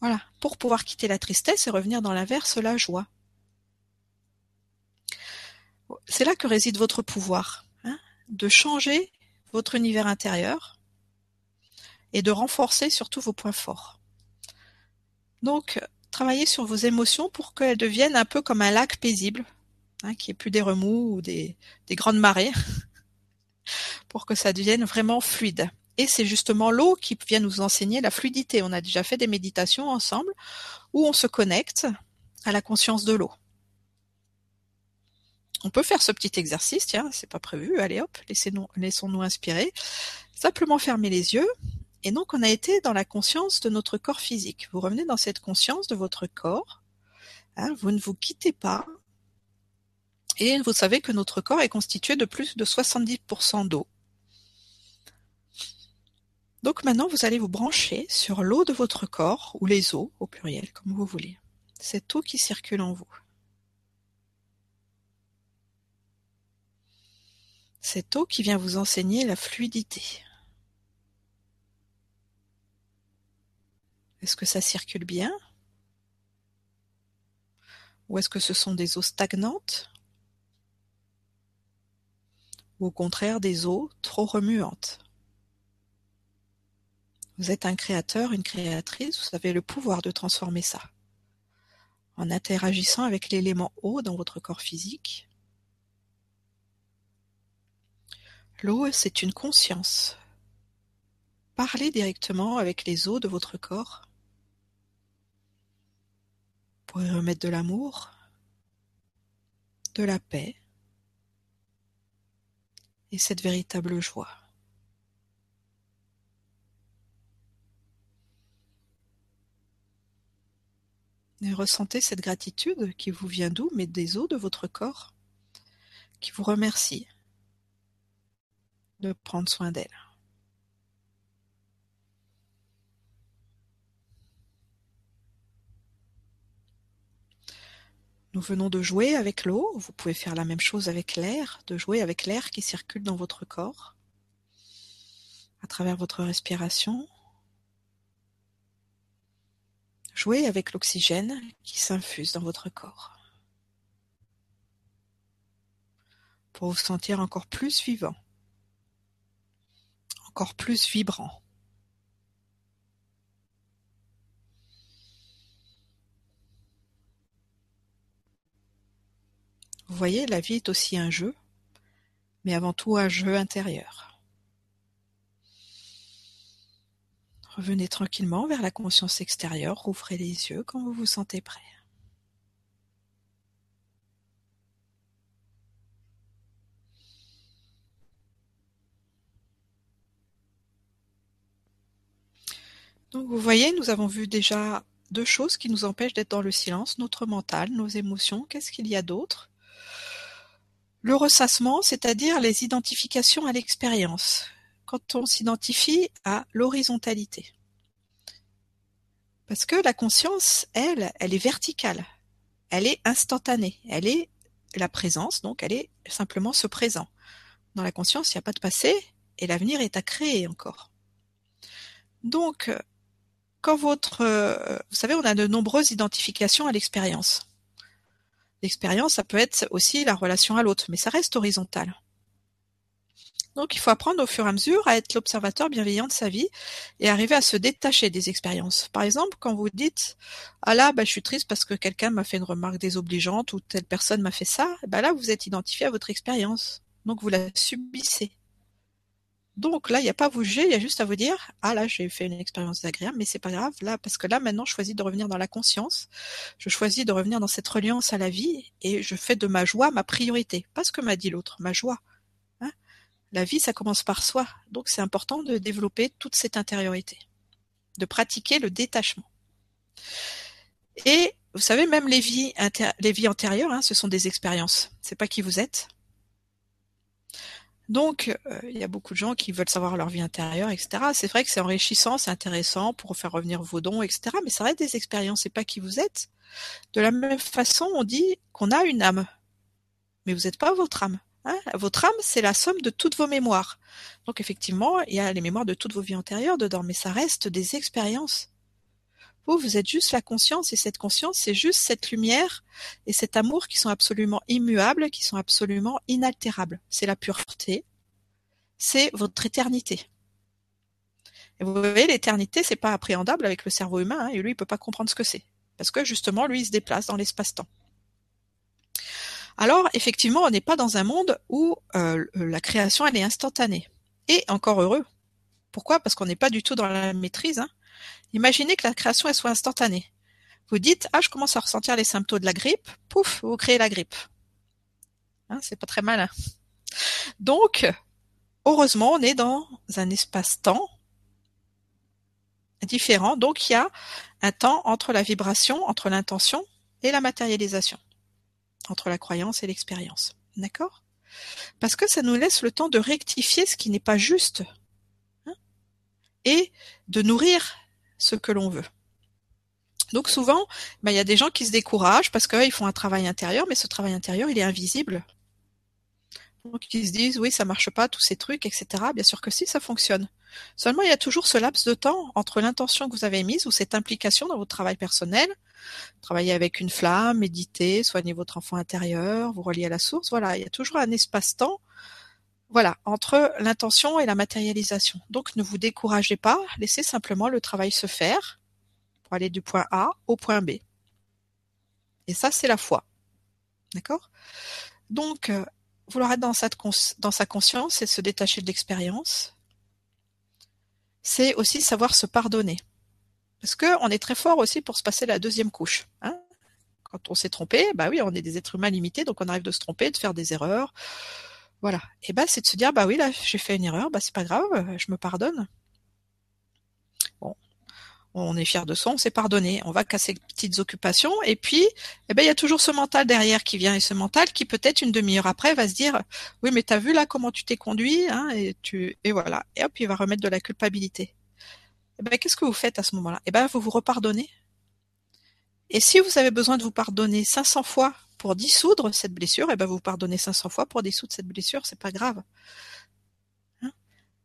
voilà, pour pouvoir quitter la tristesse et revenir dans l'inverse, la joie. C'est là que réside votre pouvoir, hein de changer votre univers intérieur et de renforcer surtout vos points forts. Donc, travaillez sur vos émotions pour qu'elles deviennent un peu comme un lac paisible, hein, qui est plus des remous ou des, des grandes marées, pour que ça devienne vraiment fluide. Et c'est justement l'eau qui vient nous enseigner la fluidité. On a déjà fait des méditations ensemble où on se connecte à la conscience de l'eau. On peut faire ce petit exercice, tiens, c'est pas prévu, allez hop, laissons-nous inspirer. Simplement fermer les yeux et donc, on a été dans la conscience de notre corps physique. Vous revenez dans cette conscience de votre corps. Hein, vous ne vous quittez pas. Et vous savez que notre corps est constitué de plus de 70% d'eau. Donc maintenant, vous allez vous brancher sur l'eau de votre corps, ou les eaux au pluriel, comme vous voulez. Cette eau qui circule en vous. Cette eau qui vient vous enseigner la fluidité. Est-ce que ça circule bien? Ou est-ce que ce sont des eaux stagnantes? Ou au contraire des eaux trop remuantes? Vous êtes un créateur, une créatrice, vous avez le pouvoir de transformer ça. En interagissant avec l'élément eau dans votre corps physique. L'eau, c'est une conscience. Parlez directement avec les eaux de votre corps pour y remettre de l'amour, de la paix et cette véritable joie. Et ressentez cette gratitude qui vous vient d'où, mais des os de votre corps, qui vous remercie de prendre soin d'elle. Nous venons de jouer avec l'eau, vous pouvez faire la même chose avec l'air, de jouer avec l'air qui circule dans votre corps, à travers votre respiration. Jouez avec l'oxygène qui s'infuse dans votre corps. Pour vous sentir encore plus vivant, encore plus vibrant. Vous voyez, la vie est aussi un jeu, mais avant tout un jeu intérieur. Revenez tranquillement vers la conscience extérieure, rouvrez les yeux quand vous vous sentez prêt. Donc vous voyez, nous avons vu déjà deux choses qui nous empêchent d'être dans le silence, notre mental, nos émotions, qu'est-ce qu'il y a d'autre? Le ressassement, c'est-à-dire les identifications à l'expérience, quand on s'identifie à l'horizontalité. Parce que la conscience, elle, elle est verticale, elle est instantanée, elle est la présence, donc elle est simplement ce présent. Dans la conscience, il n'y a pas de passé et l'avenir est à créer encore. Donc, quand votre, vous savez, on a de nombreuses identifications à l'expérience. L'expérience, ça peut être aussi la relation à l'autre, mais ça reste horizontal. Donc il faut apprendre au fur et à mesure à être l'observateur bienveillant de sa vie et arriver à se détacher des expériences. Par exemple, quand vous dites Ah là, bah, je suis triste parce que quelqu'un m'a fait une remarque désobligeante ou telle personne m'a fait ça, bah là vous êtes identifié à votre expérience. Donc vous la subissez. Donc là, il n'y a pas à vous juger, il y a juste à vous dire Ah là, j'ai fait une expérience agréable, mais c'est pas grave, là, parce que là, maintenant, je choisis de revenir dans la conscience, je choisis de revenir dans cette reliance à la vie, et je fais de ma joie ma priorité. Pas ce que m'a dit l'autre, ma joie. Hein la vie, ça commence par soi. Donc c'est important de développer toute cette intériorité, de pratiquer le détachement. Et vous savez, même les vies, les vies antérieures, hein, ce sont des expériences. C'est pas qui vous êtes, donc, euh, il y a beaucoup de gens qui veulent savoir leur vie intérieure, etc. C'est vrai que c'est enrichissant, c'est intéressant pour faire revenir vos dons, etc. Mais ça reste des expériences, c'est pas qui vous êtes. De la même façon, on dit qu'on a une âme, mais vous n'êtes pas votre âme. Hein. votre âme, c'est la somme de toutes vos mémoires. Donc effectivement, il y a les mémoires de toutes vos vies antérieures dedans, mais ça reste des expériences. Vous, vous êtes juste la conscience, et cette conscience, c'est juste cette lumière et cet amour qui sont absolument immuables, qui sont absolument inaltérables. C'est la pureté, c'est votre éternité. Et vous voyez, l'éternité, c'est pas appréhendable avec le cerveau humain, hein, et lui, il peut pas comprendre ce que c'est. Parce que justement, lui, il se déplace dans l'espace-temps. Alors, effectivement, on n'est pas dans un monde où euh, la création, elle est instantanée. Et encore heureux. Pourquoi? Parce qu'on n'est pas du tout dans la maîtrise. Hein. Imaginez que la création elle soit instantanée. Vous dites ah je commence à ressentir les symptômes de la grippe, pouf, vous créez la grippe. Hein, c'est pas très malin. Donc heureusement on est dans un espace-temps différent. Donc il y a un temps entre la vibration, entre l'intention et la matérialisation, entre la croyance et l'expérience. D'accord? Parce que ça nous laisse le temps de rectifier ce qui n'est pas juste hein, et de nourrir ce que l'on veut. Donc souvent, ben, il y a des gens qui se découragent parce qu'ils font un travail intérieur, mais ce travail intérieur, il est invisible. Donc ils se disent oui, ça marche pas, tous ces trucs, etc. Bien sûr que si, ça fonctionne. Seulement, il y a toujours ce laps de temps entre l'intention que vous avez mise ou cette implication dans votre travail personnel, travailler avec une flamme, méditer, soigner votre enfant intérieur, vous relier à la source. Voilà, il y a toujours un espace-temps voilà, entre l'intention et la matérialisation. Donc ne vous découragez pas, laissez simplement le travail se faire pour aller du point A au point B. Et ça, c'est la foi. D'accord? Donc, euh, vouloir être dans, sa conscience et se détacher de l'expérience, c'est aussi savoir se pardonner. Parce qu'on est très fort aussi pour se passer la deuxième couche. Hein Quand on s'est trompé, bah oui, on est des êtres humains limités, donc on arrive de se tromper, de faire des erreurs, voilà. Et bah c'est de se dire bah oui là j'ai fait une erreur, bah c'est pas grave, je me pardonne. Bon, on est fier de soi, on s'est pardonné, on va casser petites occupations, et puis, eh ben, il y a toujours ce mental derrière qui vient, et ce mental qui peut-être une demi-heure après va se dire, oui, mais t'as vu là comment tu t'es conduit, hein, et tu, et voilà, et hop, il va remettre de la culpabilité. Eh ben, qu'est-ce que vous faites à ce moment-là? Eh ben, vous vous repardonnez. Et si vous avez besoin de vous pardonner 500 fois pour dissoudre cette blessure, eh ben, vous pardonnez 500 fois pour dissoudre cette blessure, c'est pas grave.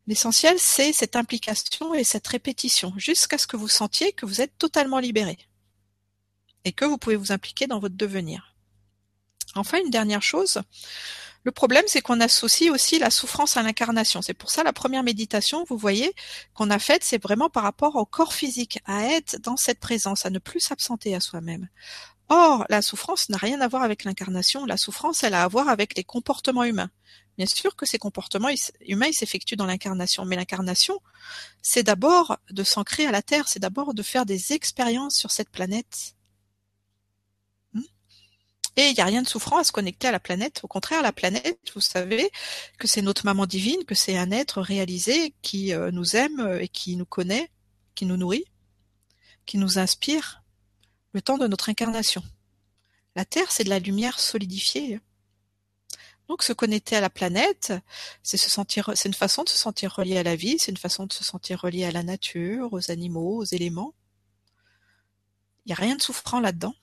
L'essentiel, c'est cette implication et cette répétition, jusqu'à ce que vous sentiez que vous êtes totalement libéré et que vous pouvez vous impliquer dans votre devenir. Enfin, une dernière chose, le problème, c'est qu'on associe aussi la souffrance à l'incarnation. C'est pour ça la première méditation, vous voyez, qu'on a faite, c'est vraiment par rapport au corps physique, à être dans cette présence, à ne plus s'absenter à soi-même. Or, la souffrance n'a rien à voir avec l'incarnation. La souffrance, elle a à voir avec les comportements humains. Bien sûr que ces comportements humains s'effectuent dans l'incarnation, mais l'incarnation, c'est d'abord de s'ancrer à la Terre, c'est d'abord de faire des expériences sur cette planète. Et il n'y a rien de souffrant à se connecter à la planète. Au contraire, la planète, vous savez que c'est notre maman divine, que c'est un être réalisé qui euh, nous aime et qui nous connaît, qui nous nourrit, qui nous inspire le temps de notre incarnation. La Terre, c'est de la lumière solidifiée. Donc se connecter à la planète, c'est se sentir, c'est une façon de se sentir relié à la vie, c'est une façon de se sentir relié à la nature, aux animaux, aux éléments. Il n'y a rien de souffrant là-dedans.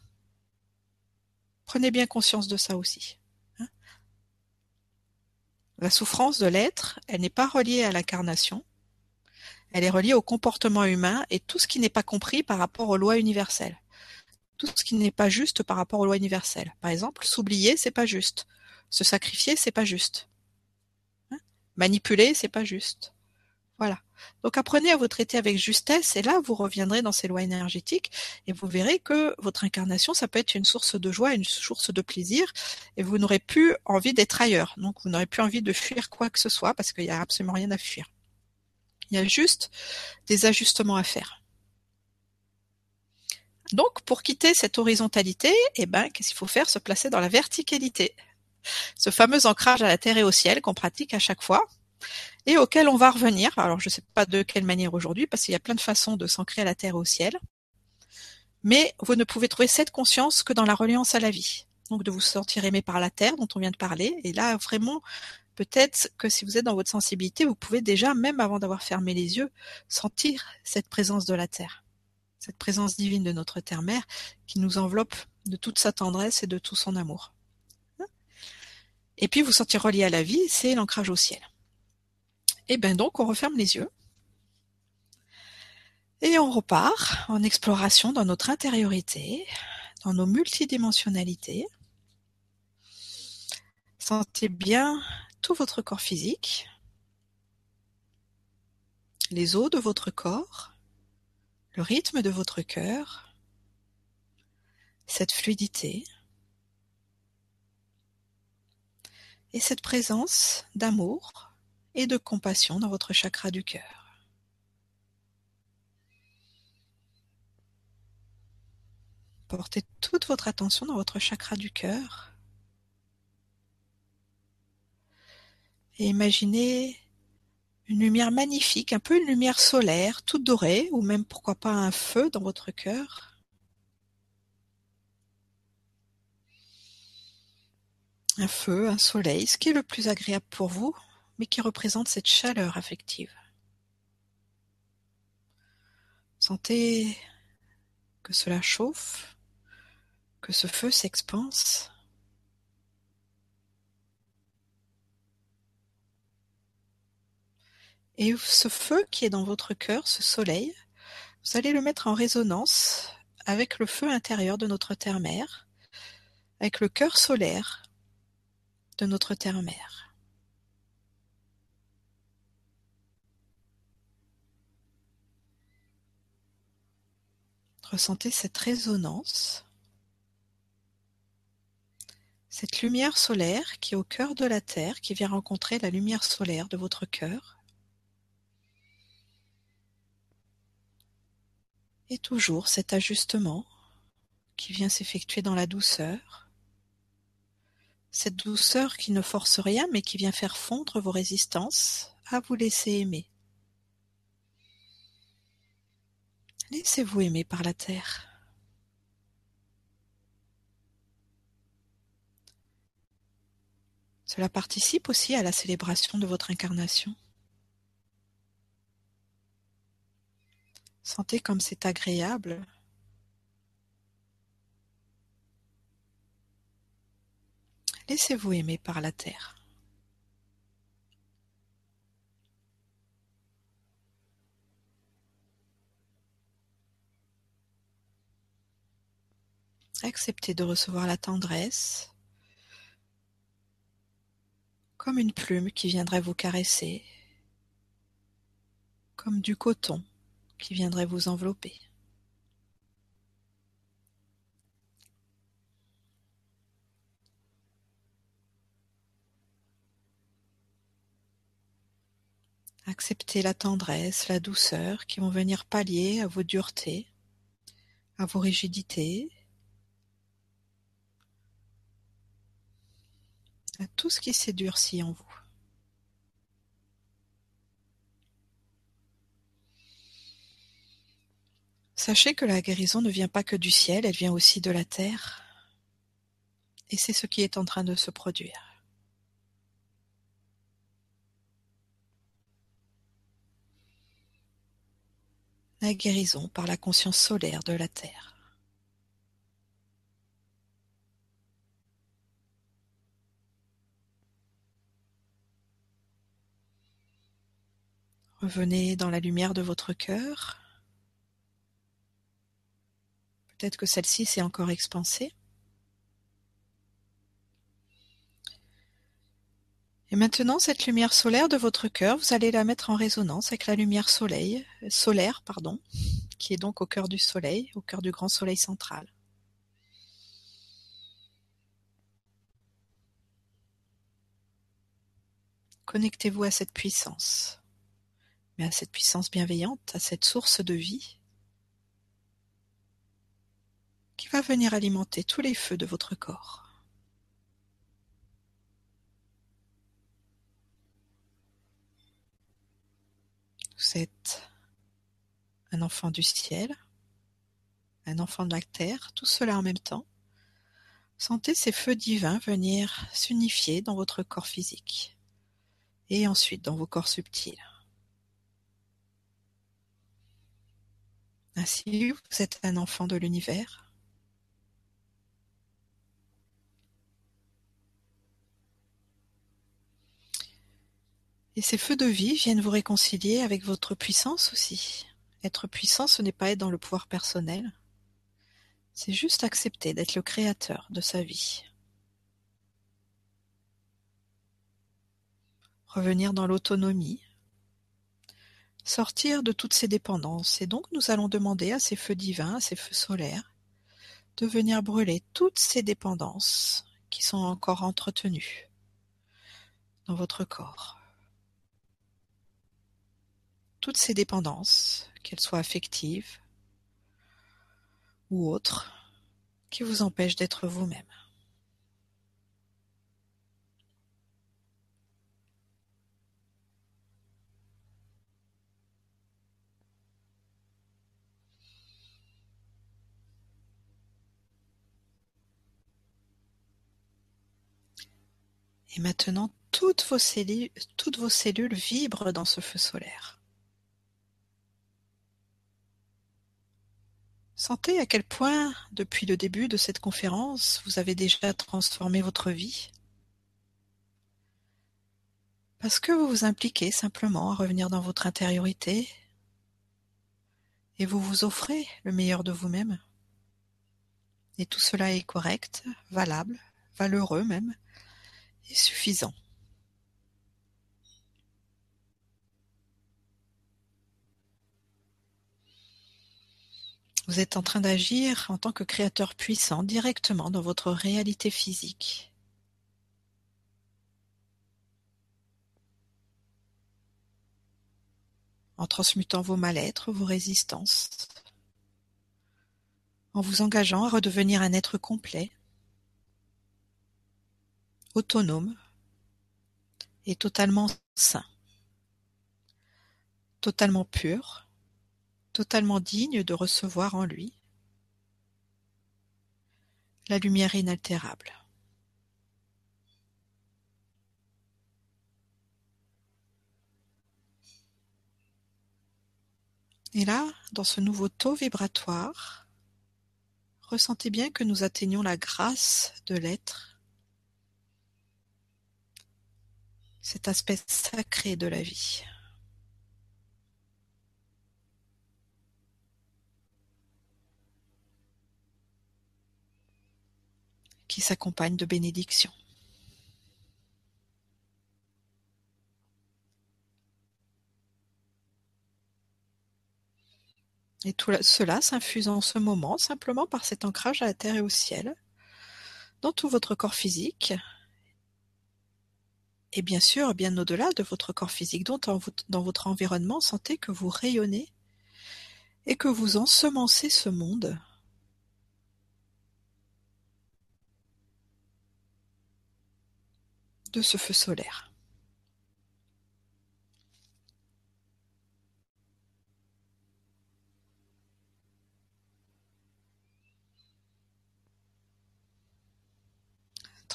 Prenez bien conscience de ça aussi. Hein. la souffrance de l'être, elle n'est pas reliée à l'incarnation, elle est reliée au comportement humain et tout ce qui n'est pas compris par rapport aux lois universelles. Tout ce qui n'est pas juste par rapport aux lois universelles. Par exemple, s'oublier, c'est pas juste. Se sacrifier, c'est pas juste. Hein Manipuler, c'est pas juste. Voilà. Donc apprenez à vous traiter avec justesse et là vous reviendrez dans ces lois énergétiques et vous verrez que votre incarnation ça peut être une source de joie, une source de plaisir et vous n'aurez plus envie d'être ailleurs. Donc vous n'aurez plus envie de fuir quoi que ce soit parce qu'il n'y a absolument rien à fuir. Il y a juste des ajustements à faire. Donc pour quitter cette horizontalité, eh ben qu'est-ce qu'il faut faire? Se placer dans la verticalité ce fameux ancrage à la terre et au ciel qu'on pratique à chaque fois et auquel on va revenir. Alors je ne sais pas de quelle manière aujourd'hui parce qu'il y a plein de façons de s'ancrer à la terre et au ciel. Mais vous ne pouvez trouver cette conscience que dans la reliance à la vie. Donc de vous sentir aimé par la terre dont on vient de parler. Et là vraiment, peut-être que si vous êtes dans votre sensibilité, vous pouvez déjà, même avant d'avoir fermé les yeux, sentir cette présence de la terre. Cette présence divine de notre terre-mère qui nous enveloppe de toute sa tendresse et de tout son amour. Et puis vous sentir relié à la vie, c'est l'ancrage au ciel. Et bien donc on referme les yeux. Et on repart en exploration dans notre intériorité, dans nos multidimensionnalités. Sentez bien tout votre corps physique, les os de votre corps, le rythme de votre cœur, cette fluidité. et cette présence d'amour et de compassion dans votre chakra du cœur. Portez toute votre attention dans votre chakra du cœur. Et imaginez une lumière magnifique, un peu une lumière solaire, toute dorée, ou même pourquoi pas un feu dans votre cœur. Un feu, un soleil, ce qui est le plus agréable pour vous, mais qui représente cette chaleur affective. Sentez que cela chauffe, que ce feu s'expanse. Et ce feu qui est dans votre cœur, ce soleil, vous allez le mettre en résonance avec le feu intérieur de notre terre-mère, avec le cœur solaire de notre terre-mère. Ressentez cette résonance, cette lumière solaire qui est au cœur de la Terre, qui vient rencontrer la lumière solaire de votre cœur. Et toujours cet ajustement qui vient s'effectuer dans la douceur, cette douceur qui ne force rien mais qui vient faire fondre vos résistances à vous laisser aimer. Laissez-vous aimer par la Terre? Cela participe aussi à la célébration de votre incarnation. Sentez comme c'est agréable. Laissez-vous aimer par la terre. Acceptez de recevoir la tendresse comme une plume qui viendrait vous caresser, comme du coton qui viendrait vous envelopper. Acceptez la tendresse, la douceur qui vont venir pallier à vos duretés, à vos rigidités, à tout ce qui s'est durci en vous. Sachez que la guérison ne vient pas que du ciel, elle vient aussi de la terre. Et c'est ce qui est en train de se produire. La guérison par la conscience solaire de la terre. Revenez dans la lumière de votre cœur. Peut-être que celle-ci s'est encore expansée. Et maintenant, cette lumière solaire de votre cœur, vous allez la mettre en résonance avec la lumière soleil, solaire, pardon, qui est donc au cœur du soleil, au cœur du grand soleil central. Connectez-vous à cette puissance à cette puissance bienveillante, à cette source de vie qui va venir alimenter tous les feux de votre corps. Vous êtes un enfant du ciel, un enfant de la terre, tout cela en même temps. Sentez ces feux divins venir s'unifier dans votre corps physique et ensuite dans vos corps subtils. Ainsi, vous êtes un enfant de l'univers. Et ces feux de vie viennent vous réconcilier avec votre puissance aussi. Être puissant, ce n'est pas être dans le pouvoir personnel. C'est juste accepter d'être le créateur de sa vie. Revenir dans l'autonomie, sortir de toutes ces dépendances. Et donc nous allons demander à ces feux divins, à ces feux solaires, de venir brûler toutes ces dépendances qui sont encore entretenues dans votre corps. Toutes ces dépendances, qu'elles soient affectives ou autres, qui vous empêchent d'être vous-même. Et maintenant, toutes vos, cellules, vibrent dans ce feu solaire. Sentez à quel point, depuis le début de cette conférence, vous avez déjà transformé votre vie. Parce que vous vous impliquez simplement à revenir dans votre intériorité et vous vous offrez le meilleur de vous-même. Et tout cela est correct, valable, valeureux même, suffisant. Vous êtes en train d'agir en tant que créateur puissant directement dans votre réalité physique. En transmutant vos mal-être, vos résistances, en vous engageant à redevenir un être complet, autonome et totalement sain, totalement pur, totalement digne de recevoir en lui la lumière inaltérable. Et là, dans ce nouveau taux vibratoire, ressentez bien que nous atteignons la grâce de l'être, cet aspect sacré de la vie. qui s'accompagne de bénédictions. Et tout cela s'infuse en ce moment simplement par cet ancrage à la terre et au ciel, dans tout votre corps physique, et bien sûr, bien au-delà de votre corps physique, dont dans votre environnement, sentez que vous rayonnez et que vous ensemencez ce monde de ce feu solaire.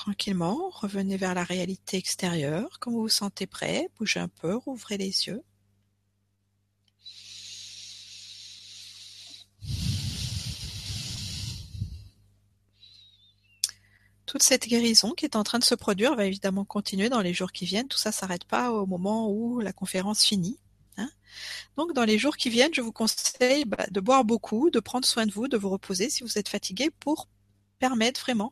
Tranquillement, revenez vers la réalité extérieure. Quand vous vous sentez prêt, bougez un peu, rouvrez les yeux. toute cette guérison qui est en train de se produire va évidemment continuer dans les jours qui viennent. Tout ça s'arrête pas au moment où la conférence finit. Hein. Donc dans les jours qui viennent, je vous conseille bah, de boire beaucoup, de prendre soin de vous, de vous reposer si vous êtes fatigué pour permettre vraiment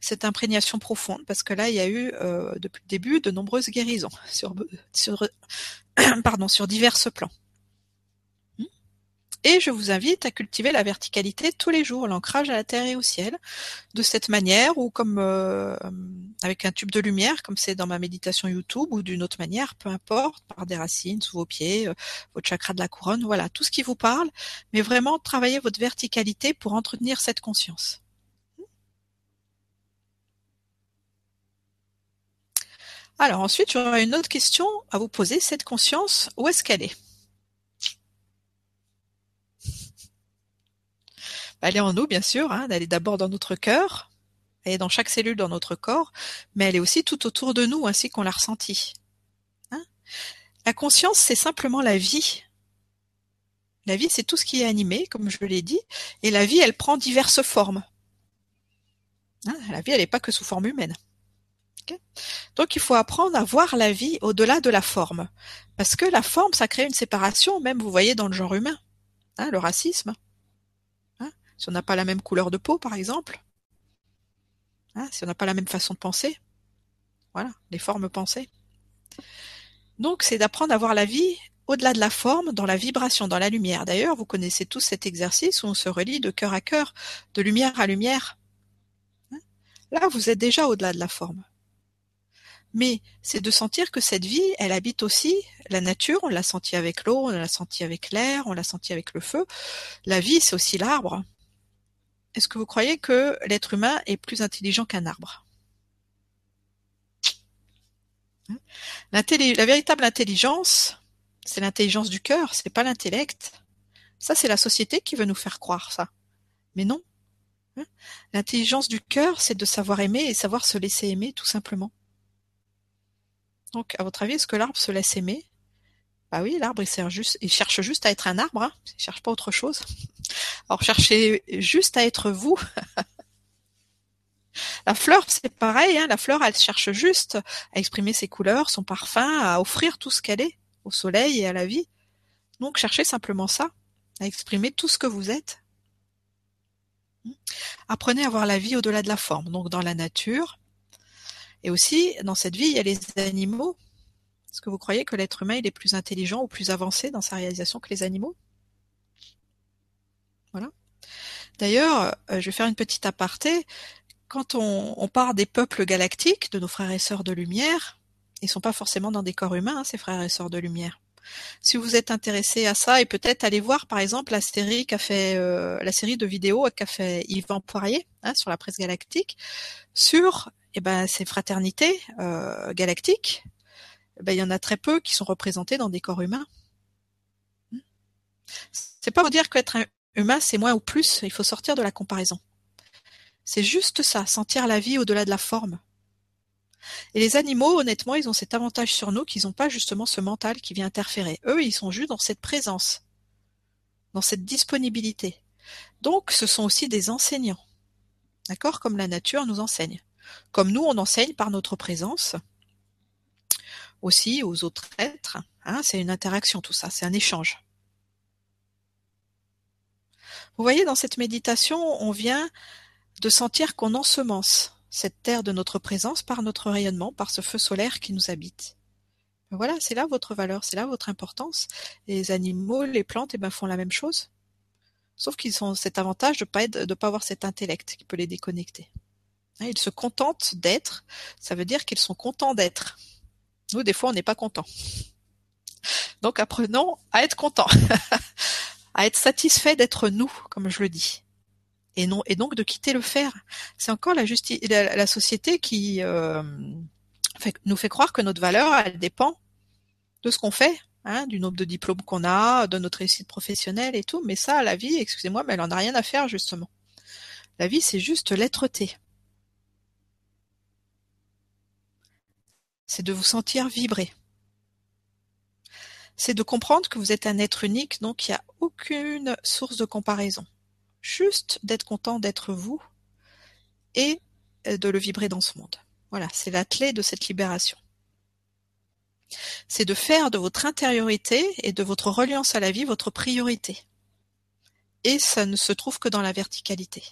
cette imprégnation profonde parce que là il y a eu euh, depuis le début de nombreuses guérisons sur, pardon sur divers plans. Et je vous invite à cultiver la verticalité tous les jours, l'ancrage à la terre et au ciel, de cette manière ou comme euh, avec un tube de lumière, comme c'est dans ma méditation YouTube, ou d'une autre manière, peu importe, par des racines sous vos pieds, euh, votre chakra de la couronne, voilà, tout ce qui vous parle, mais vraiment travaillez votre verticalité pour entretenir cette conscience. Alors ensuite, j'aurais une autre question à vous poser. Cette conscience, où est-ce qu'elle est? Elle est en nous, bien sûr, hein, elle est d'abord dans notre cœur, elle est dans chaque cellule dans notre corps, mais elle est aussi tout autour de nous, ainsi qu'on l'a ressenti. Hein. la conscience, c'est simplement la vie. La vie, c'est tout ce qui est animé, comme je l'ai dit, et la vie, elle prend diverses formes. Hein, la vie, elle n'est pas que sous forme humaine. Donc il faut apprendre à voir la vie au-delà de la forme. Parce que la forme, ça crée une séparation, même vous voyez dans le genre humain. le racisme. Si on n'a pas la même couleur de peau, par exemple. Hein, si on n'a pas la même façon de penser. Voilà, les formes pensées. Donc, c'est d'apprendre à voir la vie au-delà de la forme, dans la vibration, dans la lumière. D'ailleurs, vous connaissez tous cet exercice où on se relie de cœur à cœur, de lumière à lumière. Hein, là, vous êtes déjà au-delà de la forme. Mais c'est de sentir que cette vie, elle habite aussi la nature, on l'a senti avec l'eau, on l'a senti avec l'air, on l'a senti avec le feu. La vie, c'est aussi l'arbre. Est-ce que vous croyez que l'être humain est plus intelligent qu'un arbre? Hein? La, véritable intelligence, c'est l'intelligence du cœur, c'est pas l'intellect. Ça, c'est la société qui veut nous faire croire ça. Mais non. Hein? L'intelligence du cœur, c'est de savoir aimer et savoir se laisser aimer, tout simplement. Donc, à votre avis, est-ce que l'arbre se laisse aimer? Bah oui, l'arbre, il, il cherche juste à être un arbre, hein il cherche pas autre chose. Alors cherchez juste à être vous. La fleur, c'est pareil, hein. la fleur, elle cherche juste à exprimer ses couleurs, son parfum, à offrir tout ce qu'elle est au soleil et à la vie. Donc cherchez simplement ça, à exprimer tout ce que vous êtes. Apprenez à voir la vie au-delà de la forme, donc dans la nature. Et aussi, dans cette vie, il y a les animaux. Est-ce que vous croyez que l'être humain est plus intelligent ou plus avancé dans sa réalisation que les animaux? Voilà. D'ailleurs, euh, je vais faire une petite aparté. Quand on, on, part des peuples galactiques, de nos frères et sœurs de lumière, ils sont pas forcément dans des corps humains, hein, ces frères et sœurs de lumière. Si vous êtes intéressé à ça, et peut-être aller voir par exemple la série fait euh, la série de vidéos qu'a fait Yvan Poirier hein, sur la presse galactique sur eh ben, ces fraternités euh, galactiques. Eh ben, il y en a très peu qui sont représentées dans des corps humains. C'est pas vous dire qu'être humain, c'est moins ou plus, il faut sortir de la comparaison. C'est juste ça, sentir la vie au-delà de la forme. Et les animaux, honnêtement, ils ont cet avantage sur nous qu'ils n'ont pas justement ce mental qui vient interférer. Eux, ils sont juste dans cette présence, dans cette disponibilité. Donc, ce sont aussi des enseignants. D'accord Comme la nature nous enseigne. Comme nous, on enseigne par notre présence aussi aux autres êtres. Hein, c'est une interaction tout ça, c'est un échange. Vous voyez, dans cette méditation, on vient de sentir qu'on ensemence cette terre de notre présence par notre rayonnement, par ce feu solaire qui nous habite. Voilà, c'est là votre valeur, c'est là votre importance. Les animaux, les plantes, eh ben, font la même chose. Sauf qu'ils ont cet avantage de pas de pas avoir cet intellect qui peut les déconnecter. Hein, ils se contentent d'être, ça veut dire qu'ils sont contents d'être. Nous, des fois, on n'est pas content. Donc apprenons à être content, à être satisfait d'être nous, comme je le dis. Et non, et donc de quitter le faire. C'est encore la, justice, la, société qui euh, fait, nous fait croire que notre valeur, elle dépend de ce qu'on fait, hein, du nombre de diplômes qu'on a, de notre réussite professionnelle et tout. Mais ça, la vie, excusez-moi, mais elle en a rien à faire justement. La vie, c'est juste l'être-té. C'est de vous sentir vibrer c'est de comprendre que vous êtes un être unique, donc il n'y a aucune source de comparaison. Juste d'être content d'être vous et euh, de le vibrer dans ce monde. Voilà, c'est la clé de cette libération. C'est de faire de votre intériorité et de votre reliance à la vie votre priorité. Et ça ne se trouve que dans la verticalité.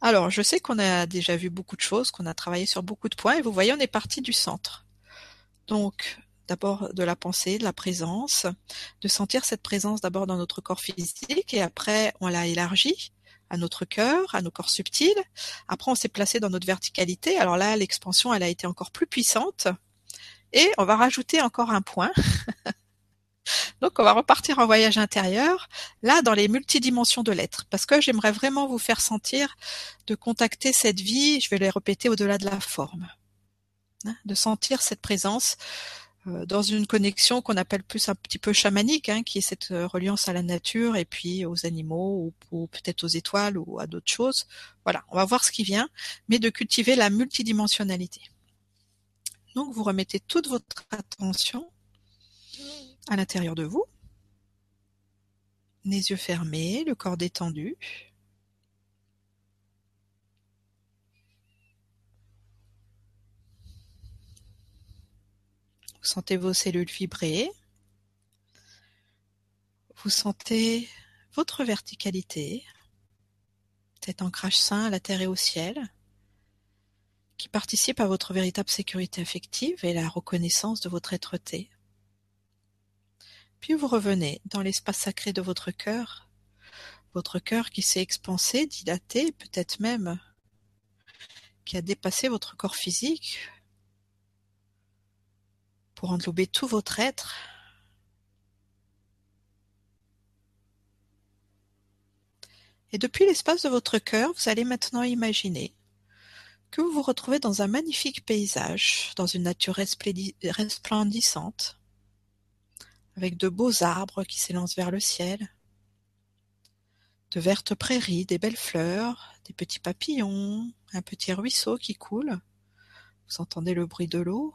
Alors, je sais qu'on a déjà vu beaucoup de choses, qu'on a travaillé sur beaucoup de points, et vous voyez, on est parti du centre. Donc, d'abord de la pensée, de la présence, de sentir cette présence d'abord dans notre corps physique et après on l'a élargi à notre cœur, à nos corps subtils. Après on s'est placé dans notre verticalité. Alors là, l'expansion, elle a été encore plus puissante. Et on va rajouter encore un point. Donc on va repartir en voyage intérieur, là dans les multidimensions de l'être, parce que j'aimerais vraiment vous faire sentir de contacter cette vie, je vais les répéter au-delà de la forme. Hein, de sentir cette présence dans une connexion qu'on appelle plus un petit peu chamanique, hein, qui est cette euh, reliance à la nature et puis aux animaux ou, peut-être aux étoiles ou à d'autres choses. Voilà, on va voir ce qui vient, mais de cultiver la multidimensionnalité. Donc vous remettez toute votre attention à l'intérieur de vous, les yeux fermés, le corps détendu. Vous sentez vos cellules vibrer. Vous sentez votre verticalité, cet ancrage sain à la terre et au ciel, qui participe à votre véritable sécurité affective et la reconnaissance de votre être-té. Puis vous revenez dans l'espace sacré de votre cœur, votre cœur qui s'est expansé, dilaté, peut-être même qui a dépassé votre corps physique, pour englober tout votre être. Et depuis l'espace de votre cœur, vous allez maintenant imaginer que vous vous retrouvez dans un magnifique paysage, dans une nature resplendissante, avec de beaux arbres qui s'élancent vers le ciel, de vertes prairies, des belles fleurs, des petits papillons, un petit ruisseau qui coule. Vous entendez le bruit de l'eau.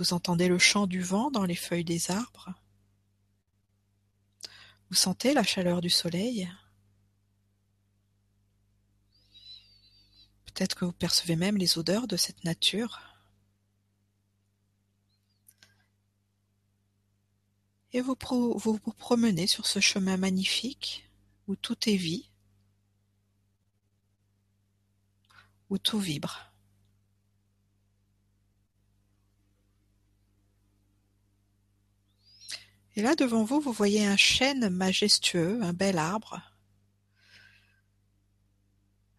Vous entendez le chant du vent dans les feuilles des arbres. Vous sentez la chaleur du soleil. Peut-être que vous percevez même les odeurs de cette nature. Et vous vous, promenez sur ce chemin magnifique où tout est vie, où tout vibre. Et là, devant vous, vous voyez un chêne majestueux, un bel arbre,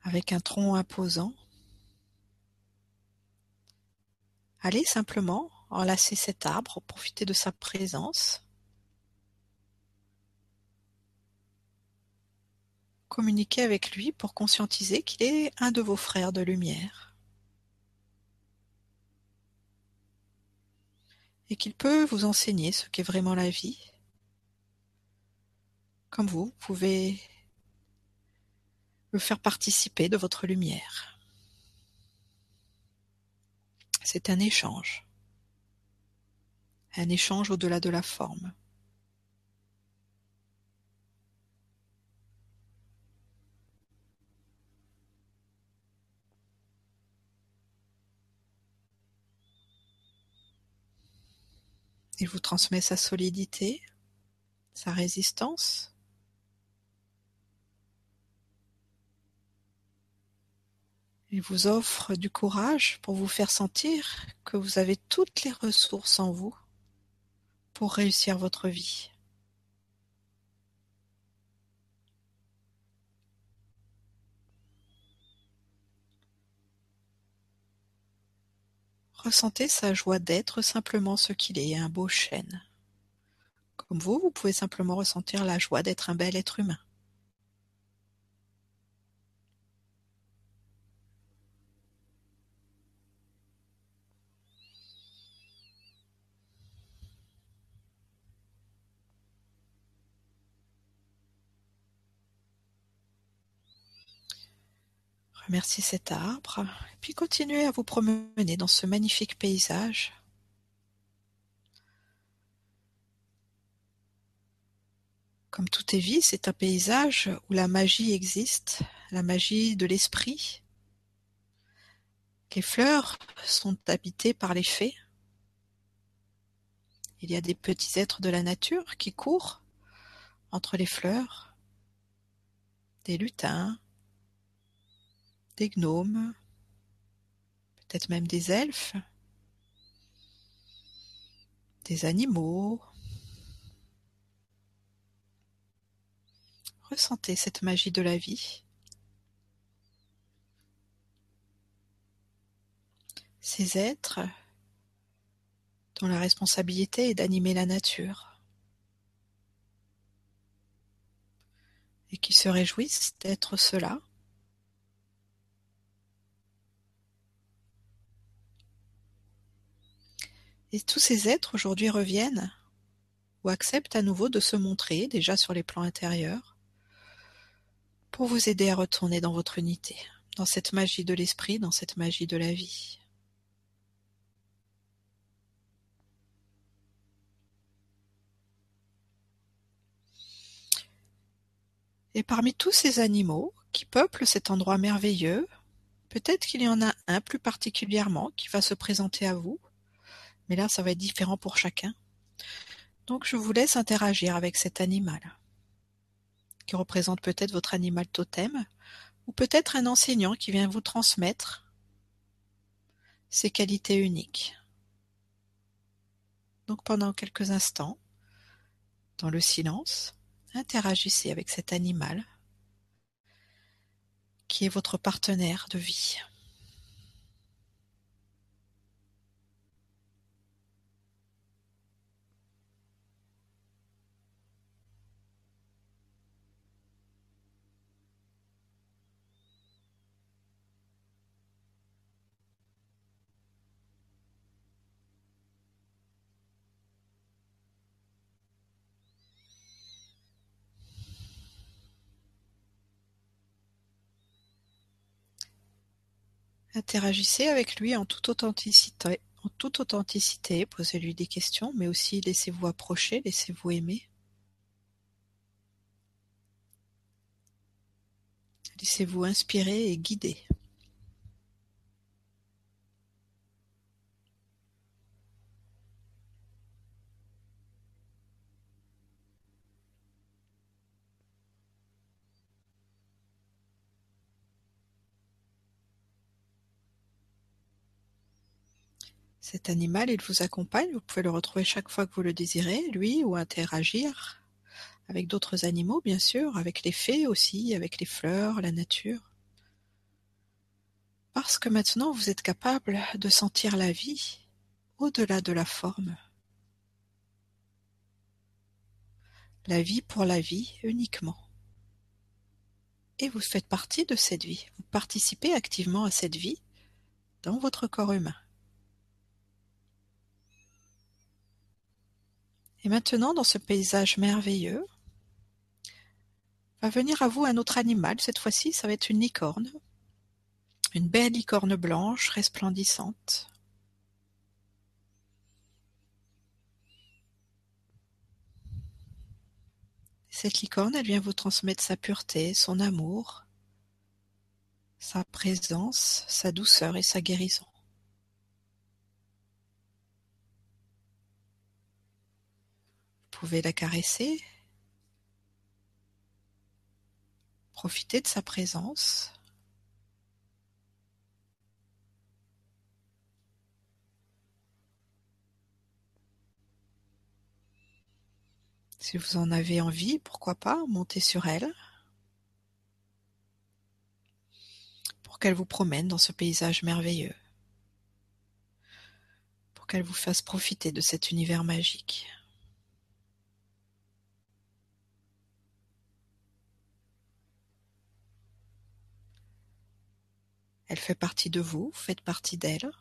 avec un tronc imposant. Allez simplement enlacer cet arbre, profiter de sa présence. Communiquez avec lui pour conscientiser qu'il est un de vos frères de lumière. Et qu'il peut vous enseigner ce qu'est vraiment la vie. Comme vous, vous pouvez le faire participer de votre lumière. C'est un échange. Un échange au-delà de la forme. Il vous transmet sa solidité, sa résistance. Il vous offre du courage pour vous faire sentir que vous avez toutes les ressources en vous pour réussir votre vie. Ressentez sa joie d'être simplement ce qu'il est, un beau chêne. Comme vous, vous pouvez simplement ressentir la joie d'être un bel être humain. Remerciez cet arbre, puis continuez à vous promener dans ce magnifique paysage. Comme tout est vie, c'est un paysage où la magie existe, la magie de l'esprit. Les fleurs sont habitées par les fées. Il y a des petits êtres de la nature qui courent entre les fleurs, des lutins, des gnomes, peut-être même des elfes, des animaux. Ressentez cette magie de la vie. Ces êtres dont la responsabilité est d'animer la nature et qui se réjouissent d'être cela Et tous ces êtres aujourd'hui reviennent ou acceptent à nouveau de se montrer déjà sur les plans intérieurs pour vous aider à retourner dans votre unité, dans cette magie de l'esprit, dans cette magie de la vie. Et parmi tous ces animaux qui peuplent cet endroit merveilleux, peut-être qu'il y en a un plus particulièrement qui va se présenter à vous mais là, ça va être différent pour chacun. Donc, je vous laisse interagir avec cet animal, qui représente peut-être votre animal totem, ou peut-être un enseignant qui vient vous transmettre ses qualités uniques. Donc, pendant quelques instants, dans le silence, interagissez avec cet animal qui est votre partenaire de vie. Interagissez avec lui en toute authenticité, posez-lui des questions, mais aussi laissez-vous approcher, laissez-vous aimer. Laissez-vous inspirer et guider. Cet animal, il vous accompagne, vous pouvez le retrouver chaque fois que vous le désirez, lui, ou interagir avec d'autres animaux, bien sûr, avec les fées aussi, avec les fleurs, la nature. Parce que maintenant vous êtes capable de sentir la vie au-delà de la forme. La vie pour la vie uniquement. Et vous faites partie de cette vie, vous participez activement à cette vie dans votre corps humain. Et maintenant, dans ce paysage merveilleux, va venir à vous un autre animal. Cette fois-ci, ça va être une licorne. Une belle licorne blanche, resplendissante. Cette licorne, elle vient vous transmettre sa pureté, son amour, sa présence, sa douceur et sa guérison. Pouvez la caresser, profiter de sa présence. Si vous en avez envie, pourquoi pas, montez sur elle. Pour qu'elle vous promène dans ce paysage merveilleux. Pour qu'elle vous fasse profiter de cet univers magique. Elle fait partie de vous, faites partie d'elle.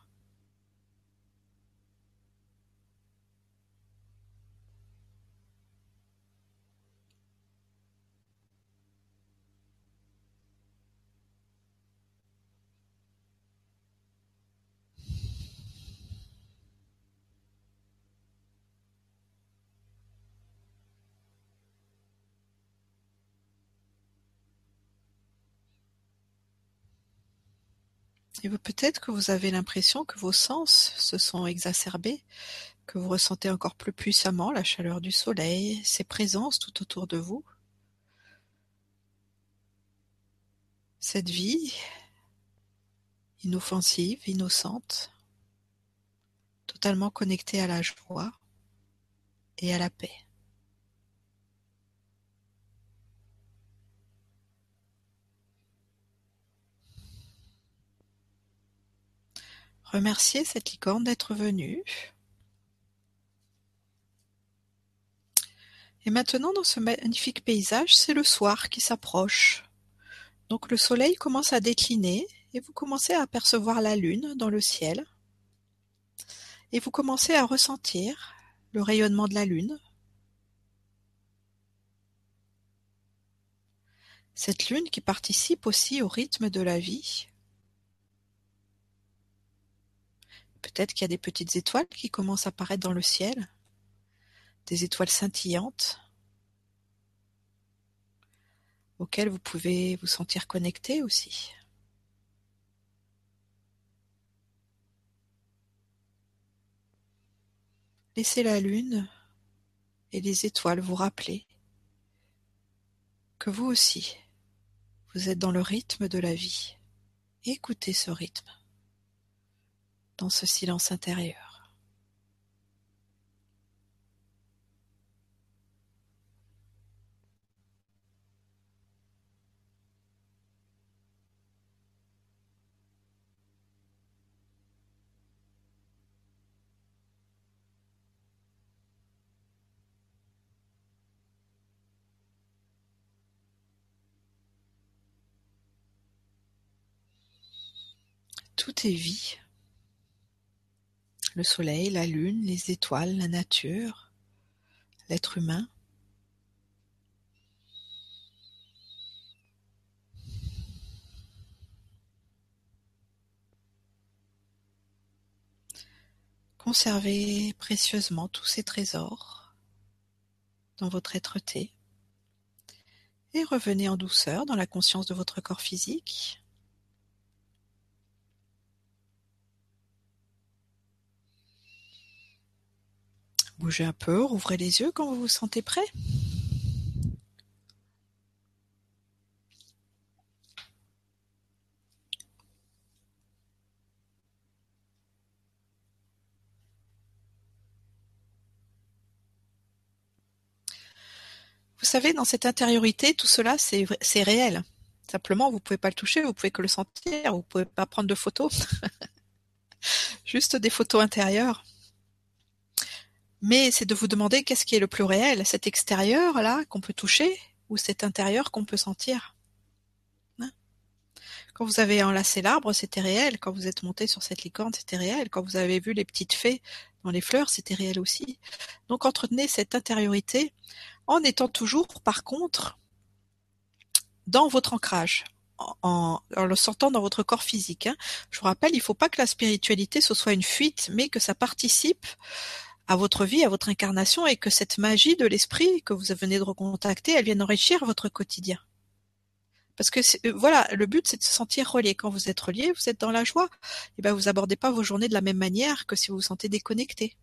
Et peut-être que vous avez l'impression que vos sens se sont exacerbés, que vous ressentez encore plus puissamment la chaleur du soleil, ses présences tout autour de vous. Cette vie inoffensive, innocente, totalement connectée à la joie et à la paix. Remerciez cette licorne d'être venue. Et maintenant, dans ce magnifique paysage, c'est le soir qui s'approche. Donc le soleil commence à décliner et vous commencez à apercevoir la lune dans le ciel. Et vous commencez à ressentir le rayonnement de la lune. Cette lune qui participe aussi au rythme de la vie, Peut-être qu'il y a des petites étoiles qui commencent à apparaître dans le ciel, des étoiles scintillantes auxquelles vous pouvez vous sentir connecté aussi. Laissez la lune et les étoiles vous rappeler que vous aussi, vous êtes dans le rythme de la vie. Écoutez ce rythme dans ce silence intérieur. Tout est vie le soleil, la lune, les étoiles, la nature, l'être humain. Conservez précieusement tous ces trésors dans votre être-té et revenez en douceur dans la conscience de votre corps physique. Bougez un peu, rouvrez les yeux quand vous vous sentez prêt. Vous savez, dans cette intériorité, tout cela, c'est réel. Simplement, vous ne pouvez pas le toucher, vous pouvez que le sentir, vous ne pouvez pas prendre de photos. Juste des photos intérieures. Mais c'est de vous demander qu'est-ce qui est le plus réel, cet extérieur là qu'on peut toucher ou cet intérieur qu'on peut sentir. Hein? Quand vous avez enlacé l'arbre, c'était réel. Quand vous êtes monté sur cette licorne, c'était réel. Quand vous avez vu les petites fées dans les fleurs, c'était réel aussi. Donc entretenez cette intériorité en étant toujours, par contre, dans votre ancrage, en, le sentant dans votre corps physique. Hein. Je vous rappelle, il ne faut pas que la spiritualité ce soit une fuite, mais que ça participe à votre vie, à votre incarnation, et que cette magie de l'esprit que vous venez de recontacter, elle vienne enrichir votre quotidien. Parce que euh, voilà, le but c'est de se sentir relié. Quand vous êtes relié, vous êtes dans la joie. Et eh ben vous abordez pas vos journées de la même manière que si vous vous sentez déconnecté.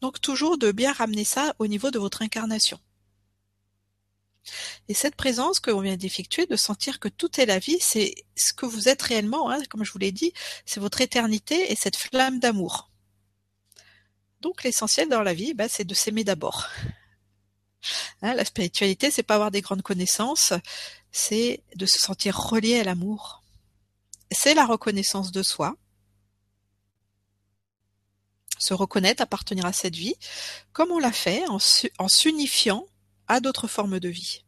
Donc toujours de bien ramener ça au niveau de votre incarnation. Et cette présence que l'on vient d'effectuer, de sentir que tout est la vie, c'est ce que vous êtes réellement, hein, comme je vous l'ai dit, c'est votre éternité et cette flamme d'amour. Donc l'essentiel dans la vie, bah, c'est de s'aimer d'abord. Hein, la spiritualité, c'est pas avoir des grandes connaissances, c'est de se sentir relié à l'amour. C'est la reconnaissance de soi, se reconnaître, appartenir à cette vie, comme on l'a fait en s'unifiant à d'autres formes de vie.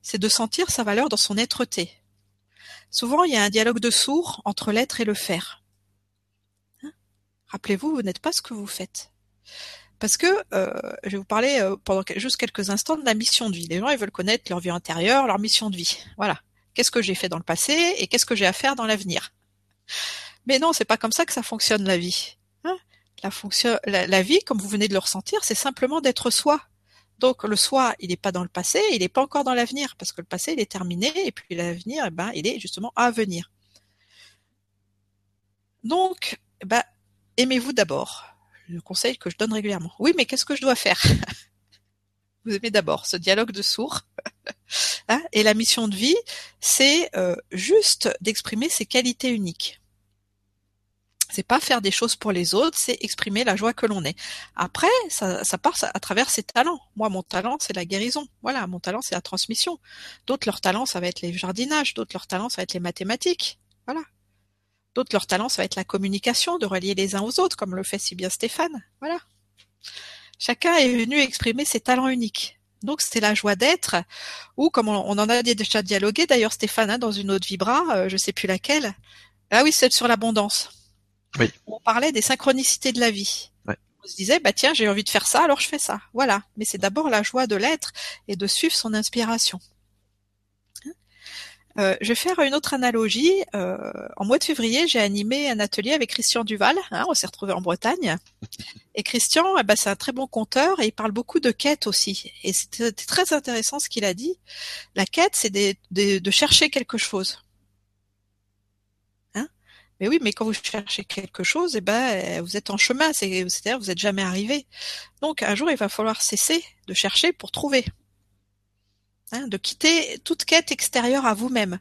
C'est de sentir sa valeur dans son être-té. Souvent, il y a un dialogue de sourds entre l'être et le faire. Rappelez-vous, vous, n'êtes pas ce que vous faites. Parce que euh, je vais vous parler euh, pendant juste quelques instants de la mission de vie. Les gens, ils veulent connaître leur vie intérieure, leur mission de vie. Voilà. Qu'est-ce que j'ai fait dans le passé et qu'est-ce que j'ai à faire dans l'avenir? Mais non, c'est pas comme ça que ça fonctionne la vie. Hein? La, vie, comme vous venez de le ressentir, c'est simplement d'être soi. Donc le soi, il n'est pas dans le passé, il n'est pas encore dans l'avenir, parce que le passé, il est terminé, et puis l'avenir, eh ben, il est justement à venir. Donc, ben, aimez-vous d'abord? Le conseil que je donne régulièrement. Oui, mais qu'est-ce que je dois faire? Vous aimez d'abord ce dialogue de sourds. Hein et la mission de vie, c'est euh, juste d'exprimer ses qualités uniques. C'est pas faire des choses pour les autres, c'est exprimer la joie que l'on est. Après, ça, ça part à travers ses talents. Moi, mon talent, c'est la guérison. Voilà, mon talent, c'est la transmission. D'autres, leur talent, ça va être les jardinages. D'autres, leur talent, ça va être les mathématiques. Voilà. D'autres, leur talent, ça va être la communication, de relier les uns aux autres, comme le fait si bien Stéphane. Voilà. Chacun est venu exprimer ses talents uniques. Donc c'est la joie d'être, ou comme on, en a déjà dialogué d'ailleurs Stéphane hein, dans une autre vibra, euh, je sais plus laquelle. Ah oui, c'est sur l'abondance. On parlait des synchronicités de la vie. On se disait, bah tiens, j'ai envie de faire ça, alors je fais ça. Voilà. Mais c'est d'abord la joie de l'être et de suivre son inspiration. Hein euh, je vais faire une autre analogie. Euh, en mois de février, j'ai animé un atelier avec Christian Duval. Hein, on s'est retrouvé en Bretagne. Et Christian, eh ben, c'est un très bon conteur et il parle beaucoup de quête aussi. Et c'était très intéressant ce qu'il a dit. La quête, c'est de chercher quelque chose. Mais oui, mais quand vous cherchez quelque chose, eh ben, vous êtes en chemin, c'est-à-dire vous n'êtes jamais arrivé. Donc un jour, il va falloir cesser de chercher pour trouver. Hein, de quitter toute quête extérieure à vous-même.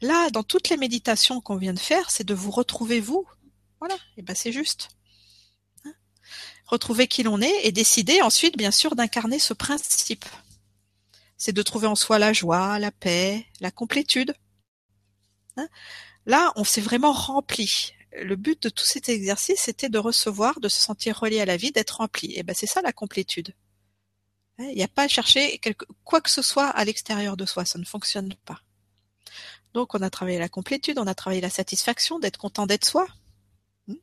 Là, dans toutes les méditations qu'on vient de faire, c'est de vous retrouver vous. Voilà, et ben c'est juste. Hein? Retrouver qui l'on est et décider ensuite, bien sûr, d'incarner ce principe. C'est de trouver en soi la joie, la paix, la complétude. Hein? Là, on s'est vraiment rempli. Le but de tout cet exercice, c'était de recevoir, de se sentir relié à la vie, d'être rempli. Et ben c'est ça la complétude. Il n'y a pas à chercher quoi que ce soit à l'extérieur de soi, ça ne fonctionne pas. Donc on a travaillé la complétude, on a travaillé la satisfaction d'être content d'être soi. Hmm.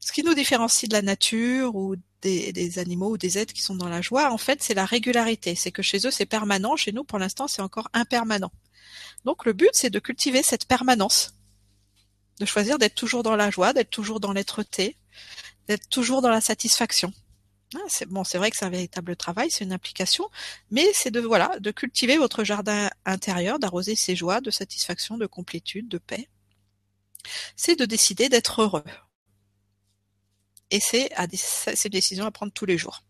Ce qui nous différencie de la nature ou des, des, animaux ou des êtres qui sont dans la joie, en fait, c'est la régularité. C'est que chez eux, c'est permanent. Chez nous, pour l'instant, c'est encore impermanent. Donc le but, c'est de cultiver cette permanence, de choisir d'être toujours dans la joie, d'être toujours dans l'être-té, d'être toujours dans la satisfaction. Ah, c'est bon, c'est vrai que c'est un véritable travail, c'est une implication, mais c'est de voilà, de cultiver votre jardin intérieur, d'arroser ses joies, de satisfaction, de complétude, de paix. C'est de décider d'être heureux. Et c'est à ces décisions à prendre tous les jours.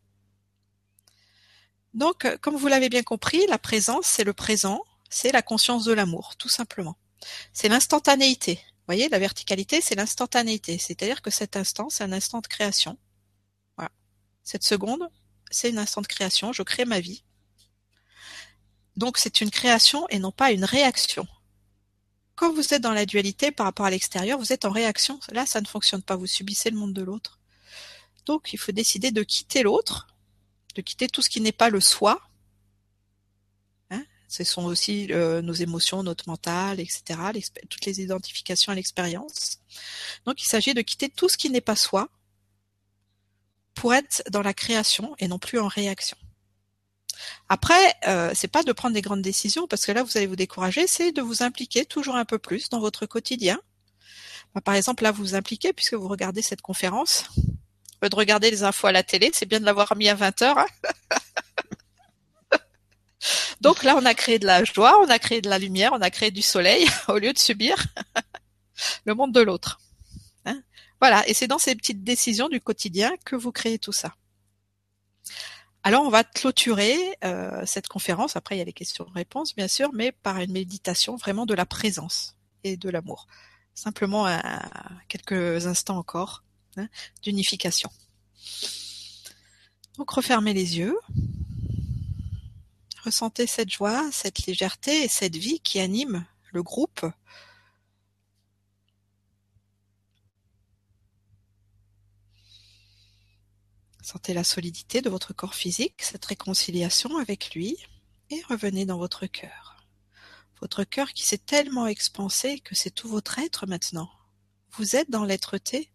Donc, comme vous l'avez bien compris, la présence, c'est le présent, c'est la conscience de l'amour, tout simplement. C'est l'instantanéité. Vous voyez, la verticalité, c'est l'instantanéité. C'est-à-dire que cet instant, c'est un instant de création. Cette seconde, c'est un instant de création. Je crée ma vie. Donc, c'est une création et non pas une réaction. Quand vous êtes dans la dualité par rapport à l'extérieur, vous êtes en réaction. Là, ça ne fonctionne pas. Vous subissez le monde de l'autre. Donc, il faut décider de quitter l'autre, de quitter tout ce qui n'est pas le soi, Ce sont aussi euh, nos émotions, notre mental, etc. Toutes les identifications à l'expérience. Donc il s'agit de quitter tout ce qui n'est pas soi pour être dans la création et non plus en réaction. Après, euh, c'est pas de prendre des grandes décisions parce que là vous allez vous décourager, c'est de vous impliquer toujours un peu plus dans votre quotidien. Bah, par exemple, là vous vous impliquez puisque vous regardez cette conférence. De regarder les infos à la télé, c'est bien de l'avoir mis à 20 heures. Hein. Donc là, on a créé de la joie, on a créé de la lumière, on a créé du soleil au lieu de subir le monde de l'autre. Voilà, et c'est dans ces petites décisions du quotidien que vous créez tout ça. Alors on va clôturer euh, cette conférence, après il y a les questions-réponses bien sûr, mais par une méditation vraiment de la présence et de l'amour. Simplement quelques instants encore hein, d'unification. Donc refermez les yeux. Ressentez cette joie, cette légèreté et cette vie qui anime le groupe. Sentez la solidité de votre corps physique, cette réconciliation avec lui, et revenez dans votre cœur. Votre cœur qui s'est tellement expansé que c'est tout votre être maintenant. Vous êtes dans l'être-té,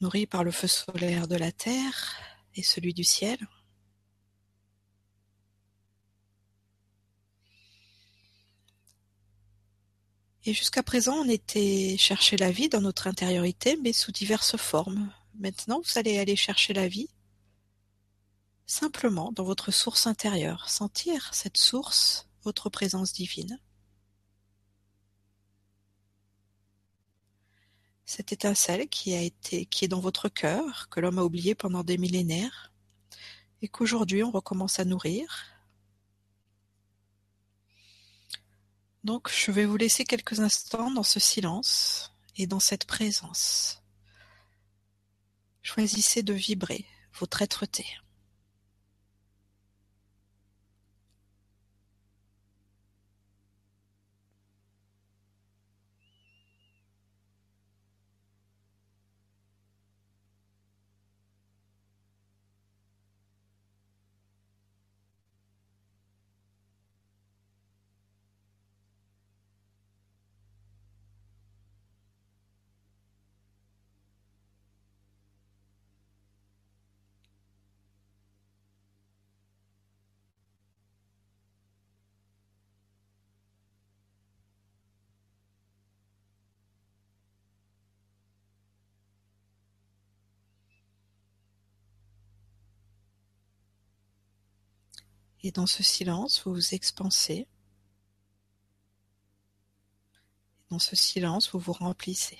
nourri par le feu solaire de la terre et celui du ciel. Et jusqu'à présent, on était chercher la vie dans notre intériorité, mais sous diverses formes. Maintenant, vous allez aller chercher la vie simplement dans votre source intérieure, sentir cette source, votre présence divine. Cette étincelle qui qui est dans votre cœur, que l'homme a oublié pendant des millénaires, et qu'aujourd'hui on recommence à nourrir, Donc je vais vous laisser quelques instants dans ce silence et dans cette présence. Choisissez de vibrer votre être-té. Et dans ce silence, vous vous expansez. Dans ce silence, vous vous remplissez.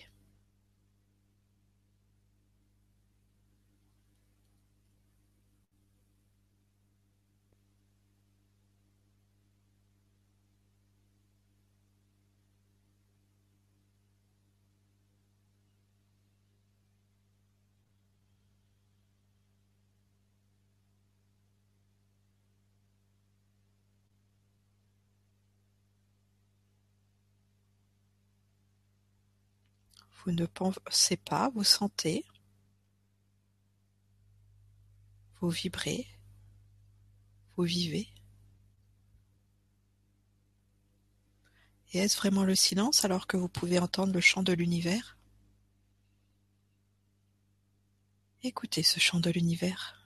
Vous ne pensez pas, vous sentez, vous vibrez, vous vivez. Et est-ce vraiment le silence alors que vous pouvez entendre le chant de l'univers? Écoutez ce chant de l'univers.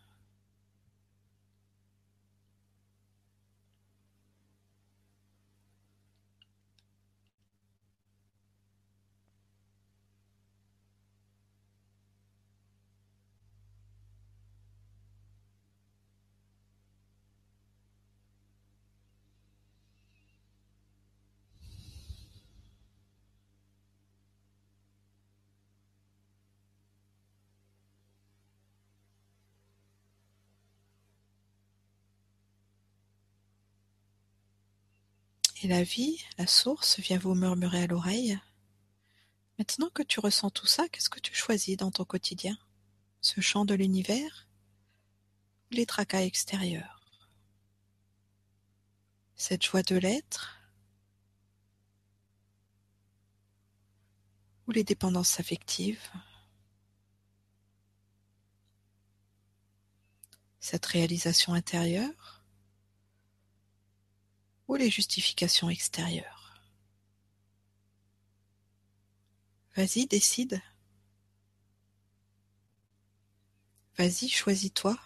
La vie, la source, vient vous murmurer à l'oreille. Maintenant que tu ressens tout ça, qu'est-ce que tu choisis dans ton quotidien? Ce chant de l'univers? Ou les tracas extérieurs? Cette joie de l'être? Ou les dépendances affectives? Cette réalisation intérieure? Ou les justifications extérieures. Vas-y, décide. Vas-y, choisis-toi.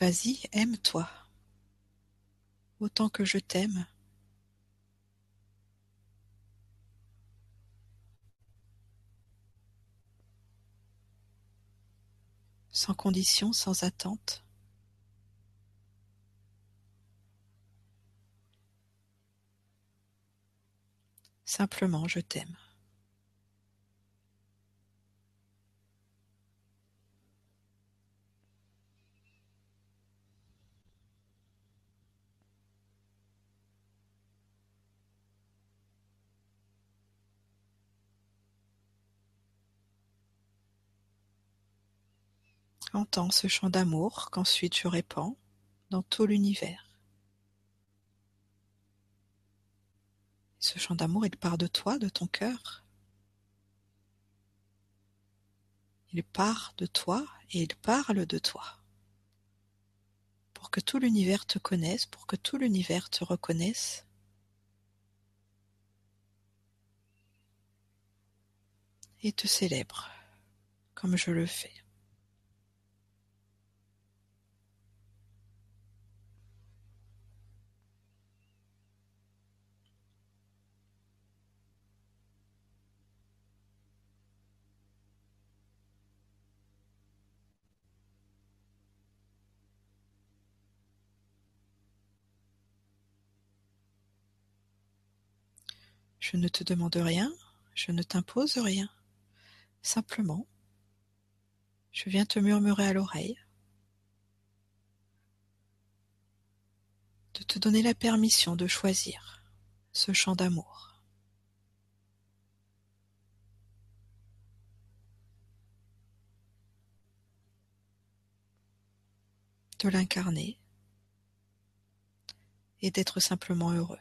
Vas-y, aime-toi. Autant que je t'aime. Sans condition, sans attente. Simplement, je t'aime. Entends ce chant d'amour qu'ensuite je répands dans tout l'univers. Ce chant d'amour, il part de toi, de ton cœur. Il part de toi et il parle de toi. Pour que tout l'univers te connaisse, pour que tout l'univers te reconnaisse. Et te célèbre comme je le fais. Je ne te demande rien, je ne t'impose rien. Simplement, je viens te murmurer à l'oreille, de te donner la permission de choisir ce chant d'amour. De l'incarner et d'être simplement heureux.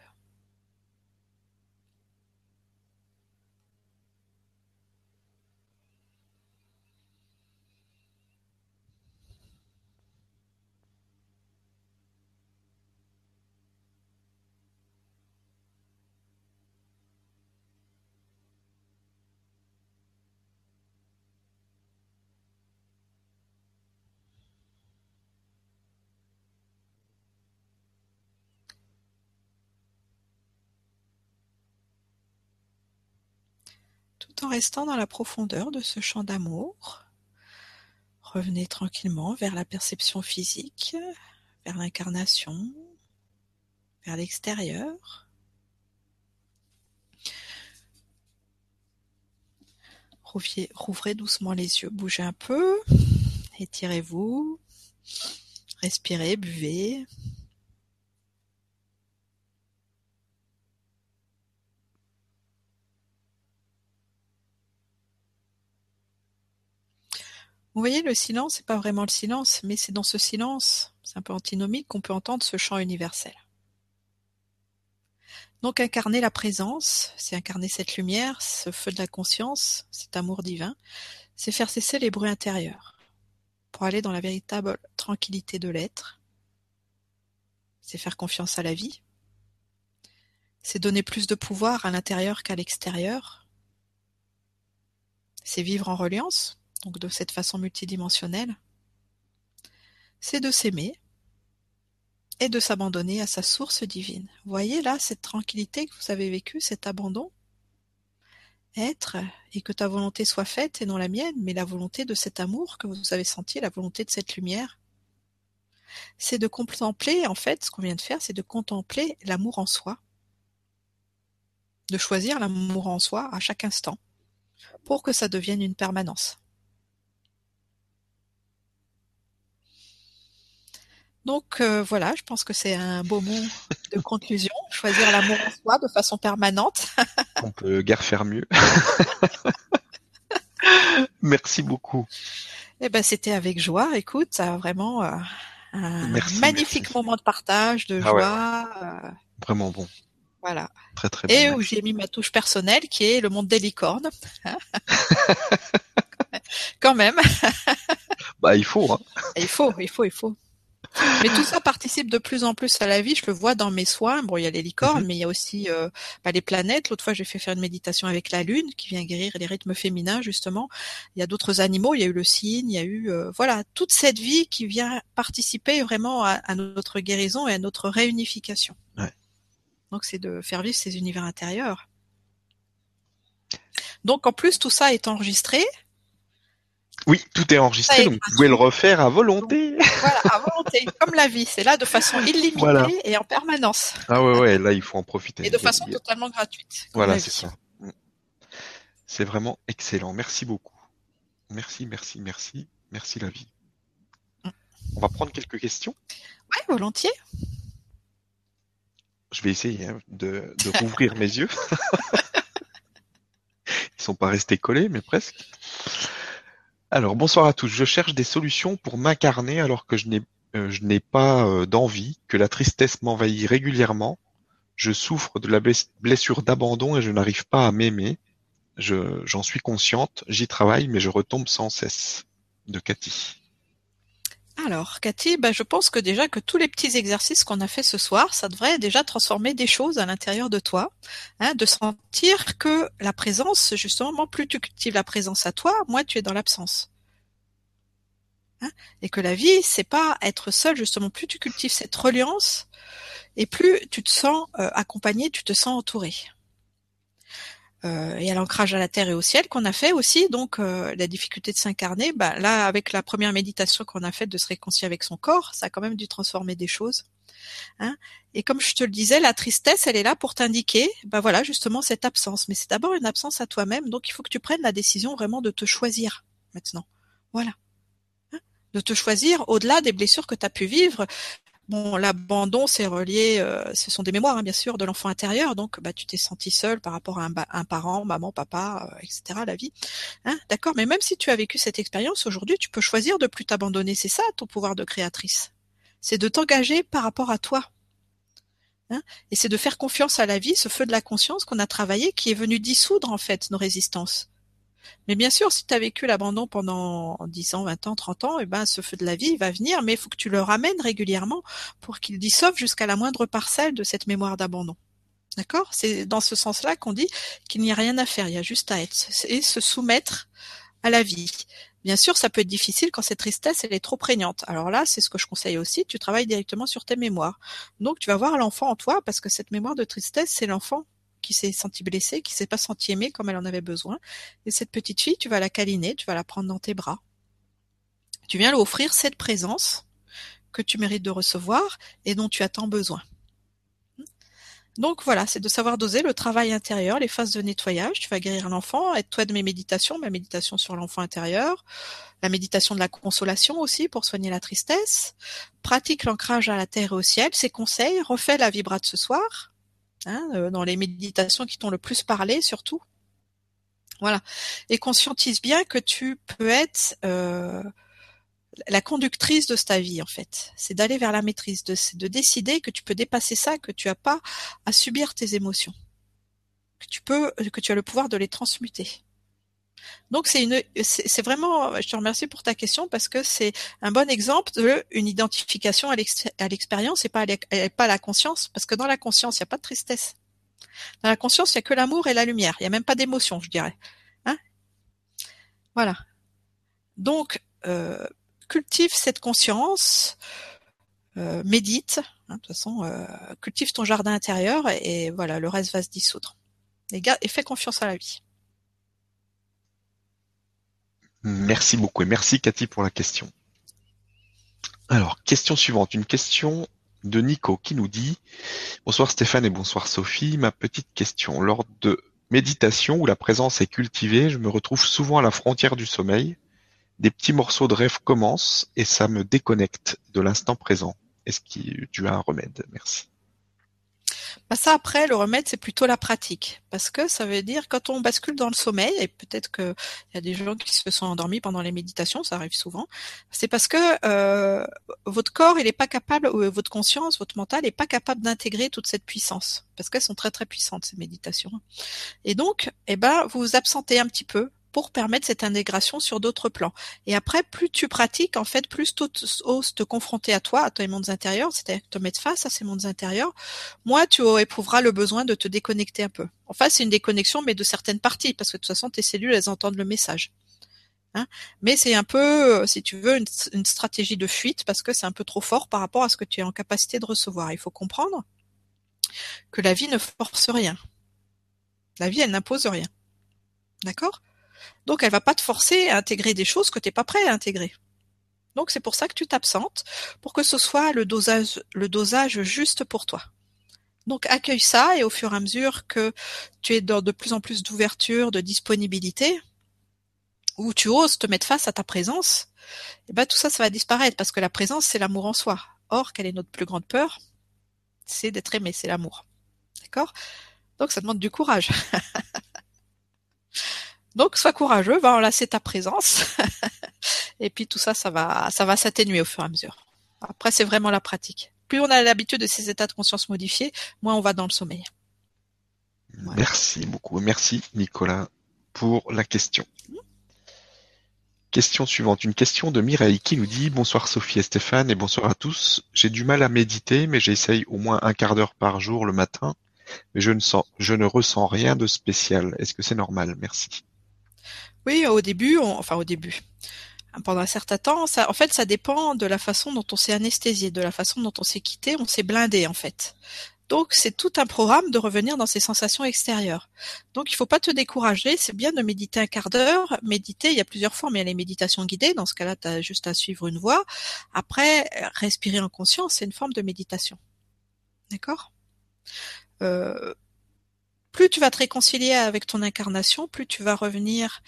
tout en restant dans la profondeur de ce champ d'amour. Revenez tranquillement vers la perception physique, vers l'incarnation, vers l'extérieur. Rouvrez doucement les yeux, bougez un peu, étirez-vous, respirez, buvez. Vous voyez, le silence, c'est pas vraiment le silence, mais c'est dans ce silence, c'est un peu antinomique, qu'on peut entendre ce chant universel. Donc incarner la présence, c'est incarner cette lumière, ce feu de la conscience, cet amour divin, c'est faire cesser les bruits intérieurs pour aller dans la véritable tranquillité de l'être. C'est faire confiance à la vie. C'est donner plus de pouvoir à l'intérieur qu'à l'extérieur. C'est vivre en reliance, donc de cette façon multidimensionnelle, c'est de s'aimer et de s'abandonner à sa source divine. Voyez là cette tranquillité que vous avez vécue, cet abandon Être et que ta volonté soit faite et non la mienne, mais la volonté de cet amour que vous avez senti, la volonté de cette lumière. C'est de contempler, en fait, ce qu'on vient de faire, c'est de contempler l'amour en soi, de choisir l'amour en soi à chaque instant, pour que ça devienne une permanence. Donc euh, voilà, je pense que c'est un beau mot de conclusion. Choisir l'amour en soi de façon permanente. On peut guère faire mieux. Merci beaucoup. Eh ben c'était avec joie. Écoute, ça a vraiment euh, un magnifique moment de partage, de ah joie. Euh, vraiment bon. Voilà. Très très bon. Et où j'ai mis ma touche personnelle, qui est le monde des licornes. Quand même. bah il faut. Hein. Il faut, il faut, il faut. Mais tout ça participe de plus en plus à la vie. Je le vois dans mes soins. Bon, il y a les licornes, Mhm. mais il y a aussi euh, bah, les planètes. L'autre fois, j'ai fait faire une méditation avec la lune, qui vient guérir les rythmes féminins justement. Il y a d'autres animaux. Il y a eu le cygne. Il y a eu euh, voilà toute cette vie qui vient participer vraiment à, à notre guérison et à notre réunification. Ouais. Donc, c'est de faire vivre ces univers intérieurs. Donc, en plus, tout ça est enregistré. Oui, tout est enregistré, est donc vous pouvez le refaire à volonté. Voilà, à volonté, comme la vie. C'est là de façon illimitée Voilà. et en permanence. Ah ouais, ouais, là, il faut en profiter. Et de façon totalement gratuite. Voilà, c'est ça. Mm. C'est vraiment excellent. Merci beaucoup. Merci, merci, merci. Merci la vie. Mm. On va prendre quelques questions. Ouais, volontiers. Je vais essayer hein, de, de rouvrir mes yeux. Ils sont pas restés collés, mais presque. Alors, bonsoir à tous. Je cherche des solutions pour m'incarner alors que je n'ai euh, je n'ai pas euh, d'envie, que la tristesse m'envahit régulièrement. Je souffre de la bless- blessure d'abandon et je n'arrive pas à m'aimer. Je, j'en suis consciente, j'y travaille, mais je retombe sans cesse. De Cathy. Alors, Cathy, bah, je pense que déjà que tous les petits exercices qu'on a fait ce soir, ça devrait déjà transformer des choses à l'intérieur de toi, hein, de sentir que la présence, justement, plus tu cultives la présence à toi, moins tu es dans l'absence. Hein, et que la vie, c'est pas être seul, justement, plus tu cultives cette reliance, et plus tu te sens euh, accompagné, tu te sens entouré. Euh, et à l'ancrage à la terre et au ciel qu'on a fait aussi, donc euh, la difficulté de s'incarner, bah, là avec la première méditation qu'on a faite de se réconcilier avec son corps, ça a quand même dû transformer des choses. Hein et comme je te le disais, la tristesse, elle est là pour t'indiquer, bah voilà justement cette absence. Mais c'est d'abord une absence à toi-même, donc il faut que tu prennes la décision vraiment de te choisir maintenant. Voilà, Hein de te choisir au-delà des blessures que tu as pu vivre. Bon, l'abandon, c'est relié, euh, ce sont des mémoires, hein, bien sûr, de l'enfant intérieur. Donc, bah, tu t'es senti seul par rapport à un, parent, maman, papa, euh, etc. La vie, hein, d'accord. Mais même si tu as vécu cette expérience aujourd'hui, tu peux choisir de plus t'abandonner. C'est ça ton pouvoir de créatrice. C'est de t'engager par rapport à toi. Hein et c'est de faire confiance à la vie, ce feu de la conscience qu'on a travaillé, qui est venu dissoudre en fait nos résistances. Mais bien sûr, si tu as vécu l'abandon pendant 10 ans, 20 ans, 30 ans, et ben ce feu de la vie va venir, mais il faut que tu le ramènes régulièrement pour qu'il dissolve jusqu'à la moindre parcelle de cette mémoire d'abandon. D'accord? C'est dans ce sens-là qu'on dit qu'il n'y a rien à faire, il y a juste à être et se soumettre à la vie. Bien sûr, ça peut être difficile quand cette tristesse elle est trop prégnante. Alors là, c'est ce que je conseille aussi, tu travailles directement sur tes mémoires. Donc tu vas voir l'enfant en toi parce que cette mémoire de tristesse, c'est l'enfant qui s'est senti blessé, qui s'est pas senti aimé comme elle en avait besoin. Et cette petite fille, tu vas la câliner, tu vas la prendre dans tes bras. Tu viens lui offrir cette présence que tu mérites de recevoir et dont tu as tant besoin. Donc voilà, c'est de savoir doser le travail intérieur, les phases de nettoyage. Tu vas guérir l'enfant, aide-toi de mes méditations, ma méditation sur l'enfant intérieur, la méditation de la consolation aussi pour soigner la tristesse. Pratique l'ancrage à la terre et au ciel, ces conseils, refais la vibra de ce soir, hein, euh, dans les méditations qui t'ont le plus parlé surtout. Voilà. Et conscientise bien que tu peux être euh, la conductrice de ta vie en fait. C'est d'aller vers la maîtrise, de, de décider que tu peux dépasser ça, que tu as pas à subir tes émotions, que tu peux, que tu as le pouvoir de les transmuter. Donc c'est une, c'est vraiment, je te remercie pour ta question parce que c'est un bon exemple de une identification à l'expérience et pas à, la conscience, parce que dans la conscience il n'y a pas de tristesse. Dans la conscience il n'y a que l'amour et la lumière, il n'y a même pas d'émotion, je dirais. Hein voilà. Donc euh, cultive cette conscience, euh, médite, hein, de toute façon, euh, cultive ton jardin intérieur et, voilà, le reste va se dissoudre. Et fais confiance à la vie. Merci beaucoup et merci Cathy pour la question. Alors, question suivante, une question de Nico qui nous dit Bonsoir Stéphane et bonsoir Sophie, ma petite question. Lors de méditation où la présence est cultivée, je me retrouve souvent à la frontière du sommeil. Des petits morceaux de rêve commencent et ça me déconnecte de l'instant présent. Est-ce que tu as un remède? Merci. Bah ça après, le remède, c'est plutôt la pratique. Parce que ça veut dire quand on bascule dans le sommeil, et peut-être qu'il y a des gens qui se sont endormis pendant les méditations, ça arrive souvent, c'est parce que euh, votre corps, il n'est pas capable, ou votre conscience, votre mental n'est pas capable d'intégrer toute cette puissance. Parce qu'elles sont très très puissantes, ces méditations. Et donc, eh ben, vous vous absentez un petit peu pour permettre cette intégration sur d'autres plans. Et après, plus tu pratiques, en fait, plus tu oses te confronter à toi, à tes mondes intérieurs, c'est-à-dire te mettre face à ces mondes intérieurs, moins tu éprouveras le besoin de te déconnecter un peu. Enfin, c'est une déconnexion, mais de certaines parties, parce que de toute façon, tes cellules, elles entendent le message. Hein? Mais c'est un peu, si tu veux, une stratégie de fuite, parce que c'est un peu trop fort par rapport à ce que tu es en capacité de recevoir. Il faut comprendre que la vie ne force rien. La vie, elle n'impose rien. D'accord? Donc, elle va pas te forcer à intégrer des choses que tu n'es pas prêt à intégrer. Donc, c'est pour ça que tu t'absentes, pour que ce soit le dosage, le dosage juste pour toi. Donc, accueille ça et au fur et à mesure que tu es dans de plus en plus d'ouverture, de disponibilité, où tu oses te mettre face à ta présence, eh ben, tout ça, ça va disparaître parce que la présence, c'est l'amour en soi. Or, quelle est notre plus grande peur? C'est d'être aimé, c'est l'amour. D'accord? Donc, ça demande du courage. Donc, sois courageux, va enlacer ta présence. et puis tout ça, ça va, ça va s'atténuer au fur et à mesure. Après, c'est vraiment la pratique. Plus on a l'habitude de ces états de conscience modifiés, moins on va dans le sommeil. Merci beaucoup. Merci Nicolas pour la question. Question suivante. Une question de Mireille qui nous dit Bonsoir Sophie et Stéphane et bonsoir à tous. J'ai du mal à méditer, mais j'essaye au moins un quart d'heure par jour le matin, mais je ne sens, je ne ressens rien de spécial. Est-ce que c'est normal? Merci. Oui, au début, enfin au début, pendant un certain temps, ça, en fait, ça dépend de la façon dont on s'est anesthésié, de la façon dont on s'est quitté, on s'est blindé en fait. Donc c'est tout un programme de revenir dans ces sensations extérieures. Donc il faut pas te décourager, c'est bien de méditer un quart d'heure. Méditer, il y a plusieurs formes, il y a les méditations guidées, dans ce cas-là, tu as juste à suivre une voie. Après, respirer en conscience, c'est une forme de méditation. D'accord? Euh, plus tu vas te réconcilier avec ton incarnation, plus tu vas revenir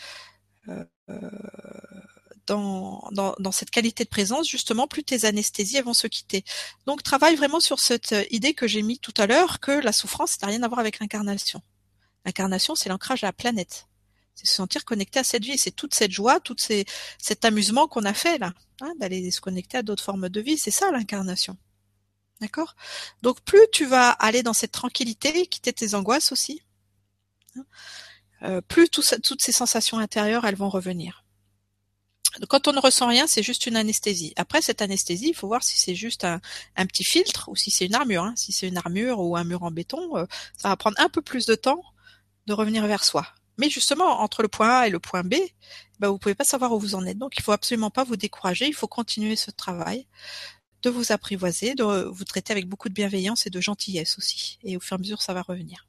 euh, dans, dans, cette qualité de présence, justement, plus tes anesthésies vont se quitter. Donc travaille vraiment sur cette idée que j'ai mis tout à l'heure, que la souffrance n'a rien à voir avec l'incarnation. L'incarnation, c'est l'ancrage à la planète. C'est se sentir connecté à cette vie. C'est toute cette joie, tout ces, cet amusement qu'on a fait là, hein, d'aller se connecter à d'autres formes de vie. C'est ça l'incarnation. D'accord? Donc plus tu vas aller dans cette tranquillité, quitter tes angoisses aussi, hein, euh, plus toutes ces sensations intérieures, elles vont revenir. Quand on ne ressent rien, c'est juste une anesthésie. Après cette anesthésie, il faut voir si c'est juste un, petit filtre ou si c'est une armure. Hein. Si c'est une armure ou un mur en béton, euh, ça va prendre un peu plus de temps de revenir vers soi. Mais justement, entre le point A et le point B, ben, vous pouvez pas savoir où vous en êtes. Donc, il faut absolument pas vous décourager. Il faut continuer ce travail de vous apprivoiser, de vous traiter avec beaucoup de bienveillance et de gentillesse aussi. Et au fur et à mesure, ça va revenir.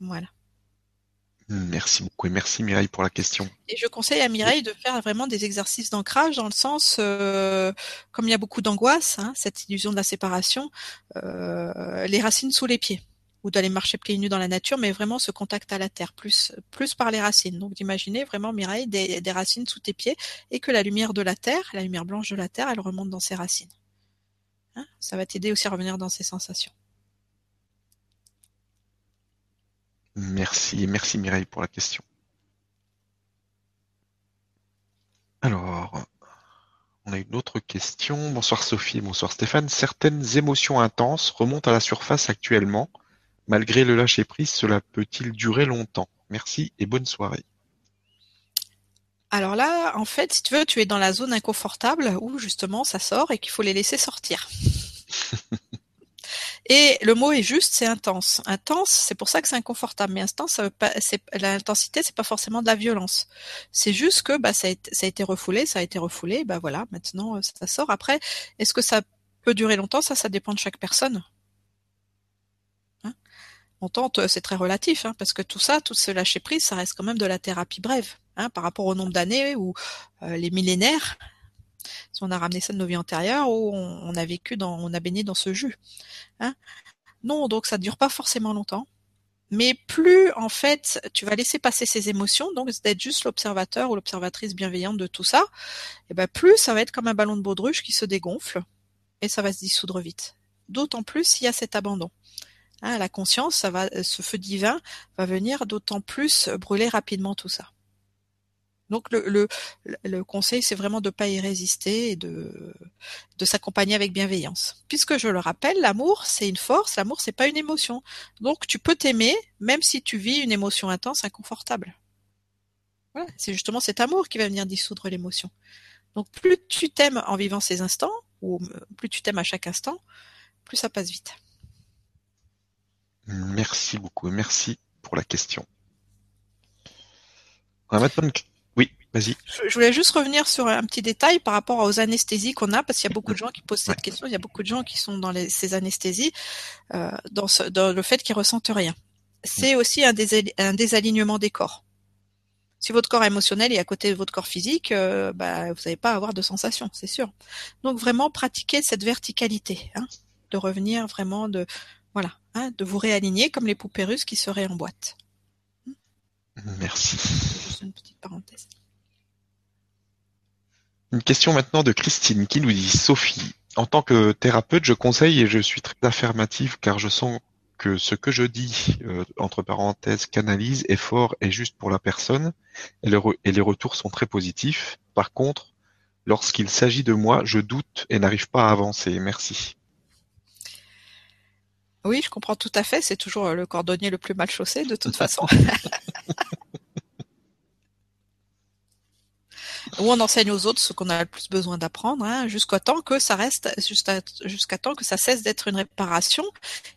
Voilà. Merci beaucoup et merci Mireille pour la question. Et je conseille à Mireille de faire vraiment des exercices d'ancrage dans le sens, euh, comme il y a beaucoup d'angoisse, hein, cette illusion de la séparation, euh, les racines sous les pieds ou d'aller marcher pieds nus dans la nature, mais vraiment ce contact à la terre, plus par les racines. Donc d'imaginer vraiment Mireille des, des, racines sous tes pieds et que la lumière de la terre, la lumière blanche de la terre, elle remonte dans ses racines. Hein Ça va t'aider aussi à revenir dans ces sensations. Merci, merci Mireille pour la question. Alors, on a une autre question. Bonsoir Sophie, bonsoir Stéphane. Certaines émotions intenses remontent à la surface actuellement. Malgré le lâcher-prise, cela peut-il durer longtemps? Merci et bonne soirée. Alors là, en fait, si tu veux, tu es dans la zone inconfortable où justement ça sort et qu'il faut les laisser sortir. et le mot est juste, c'est intense. Intense, c'est pour ça que c'est inconfortable. Mais intense, ça veut pas, c'est, l'intensité, c'est pas forcément de la violence. C'est juste que bah, ça, a été, ça a été refoulé, ça a été refoulé. Bah voilà, maintenant ça sort. Après, est-ce que ça peut durer longtemps? Ça, ça dépend de chaque personne tente, c'est très relatif, hein, parce que tout ça, tout ce lâcher prise, ça reste quand même de la thérapie brève, hein, par rapport au nombre d'années ou euh, les millénaires. Si on a ramené ça de nos vies antérieures, où on, a vécu dans, on a baigné dans ce jus. Hein. Non, donc ça dure pas forcément longtemps. Mais plus en fait tu vas laisser passer ces émotions, donc d'être juste l'observateur ou l'observatrice bienveillante de tout ça, et ben plus ça va être comme un ballon de baudruche qui se dégonfle et ça va se dissoudre vite. D'autant plus s'il y a cet abandon. Hein, la conscience, ça va, ce feu divin va venir d'autant plus brûler rapidement tout ça. Donc le, conseil, c'est vraiment de ne pas y résister et de, s'accompagner avec bienveillance. Puisque je le rappelle, l'amour, c'est une force, l'amour, c'est pas une émotion. Donc tu peux t'aimer même si tu vis une émotion intense, inconfortable. C'est justement cet amour qui va venir dissoudre l'émotion. Donc plus tu t'aimes en vivant ces instants, ou plus tu t'aimes à chaque instant, plus ça passe vite. Merci beaucoup, merci pour la question. On va maintenant oui, vas-y. Je voulais juste revenir sur un petit détail par rapport aux anesthésies qu'on a, parce qu'il y a beaucoup de gens qui posent cette question. Il y a beaucoup de gens qui sont dans ces anesthésies, euh, dans, le fait qu'ils ressentent rien. C'est aussi un, désalignement des corps. Si votre corps émotionnel est à côté de votre corps physique, euh, bah, vous n'allez pas avoir de sensation, c'est sûr. Donc vraiment pratiquer cette verticalité, hein, de revenir vraiment de voilà, hein, de vous réaligner comme les poupées russes qui seraient en boîte. Merci. une petite parenthèse. Une question maintenant de Christine qui nous dit Sophie, en tant que thérapeute, je conseille et je suis très affirmative car je sens que ce que je dis, euh, entre parenthèses, canalise, est fort et juste pour la personne et, et les retours sont très positifs. Par contre, lorsqu'il s'agit de moi, je doute et n'arrive pas à avancer. Merci. Oui, je comprends tout à fait. C'est toujours le cordonnier le plus mal chaussé de toute façon. Où on enseigne aux autres ce qu'on a le plus besoin d'apprendre, hein, jusqu'à temps que ça reste, jusqu'à temps que ça cesse d'être une réparation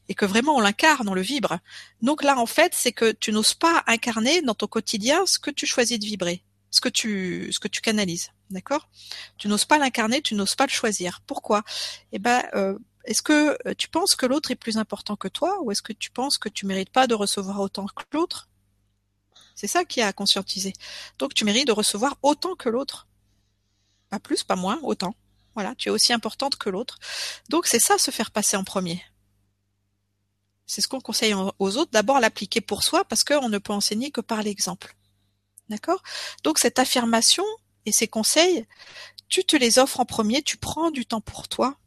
et que vraiment on l'incarne, on le vibre. Donc là, en fait, c'est que tu n'oses pas incarner dans ton quotidien ce que tu choisis de vibrer, ce que tu, ce que tu canalises, d'accord? Tu n'oses pas l'incarner, tu n'oses pas le choisir. Pourquoi? Eh ben, euh, est-ce que tu penses que l'autre est plus important que toi, ou est-ce que tu penses que tu mérites pas de recevoir autant que l'autre? C'est ça qui a à conscientiser. Donc tu mérites de recevoir autant que l'autre. Pas plus, pas moins, autant. Voilà, tu es aussi importante que l'autre. Donc c'est ça se faire passer en premier. C'est ce qu'on conseille aux autres, d'abord l'appliquer pour soi parce qu'on ne peut enseigner que par l'exemple. D'accord? Donc cette affirmation et ces conseils, tu te les offres en premier, tu prends du temps pour toi.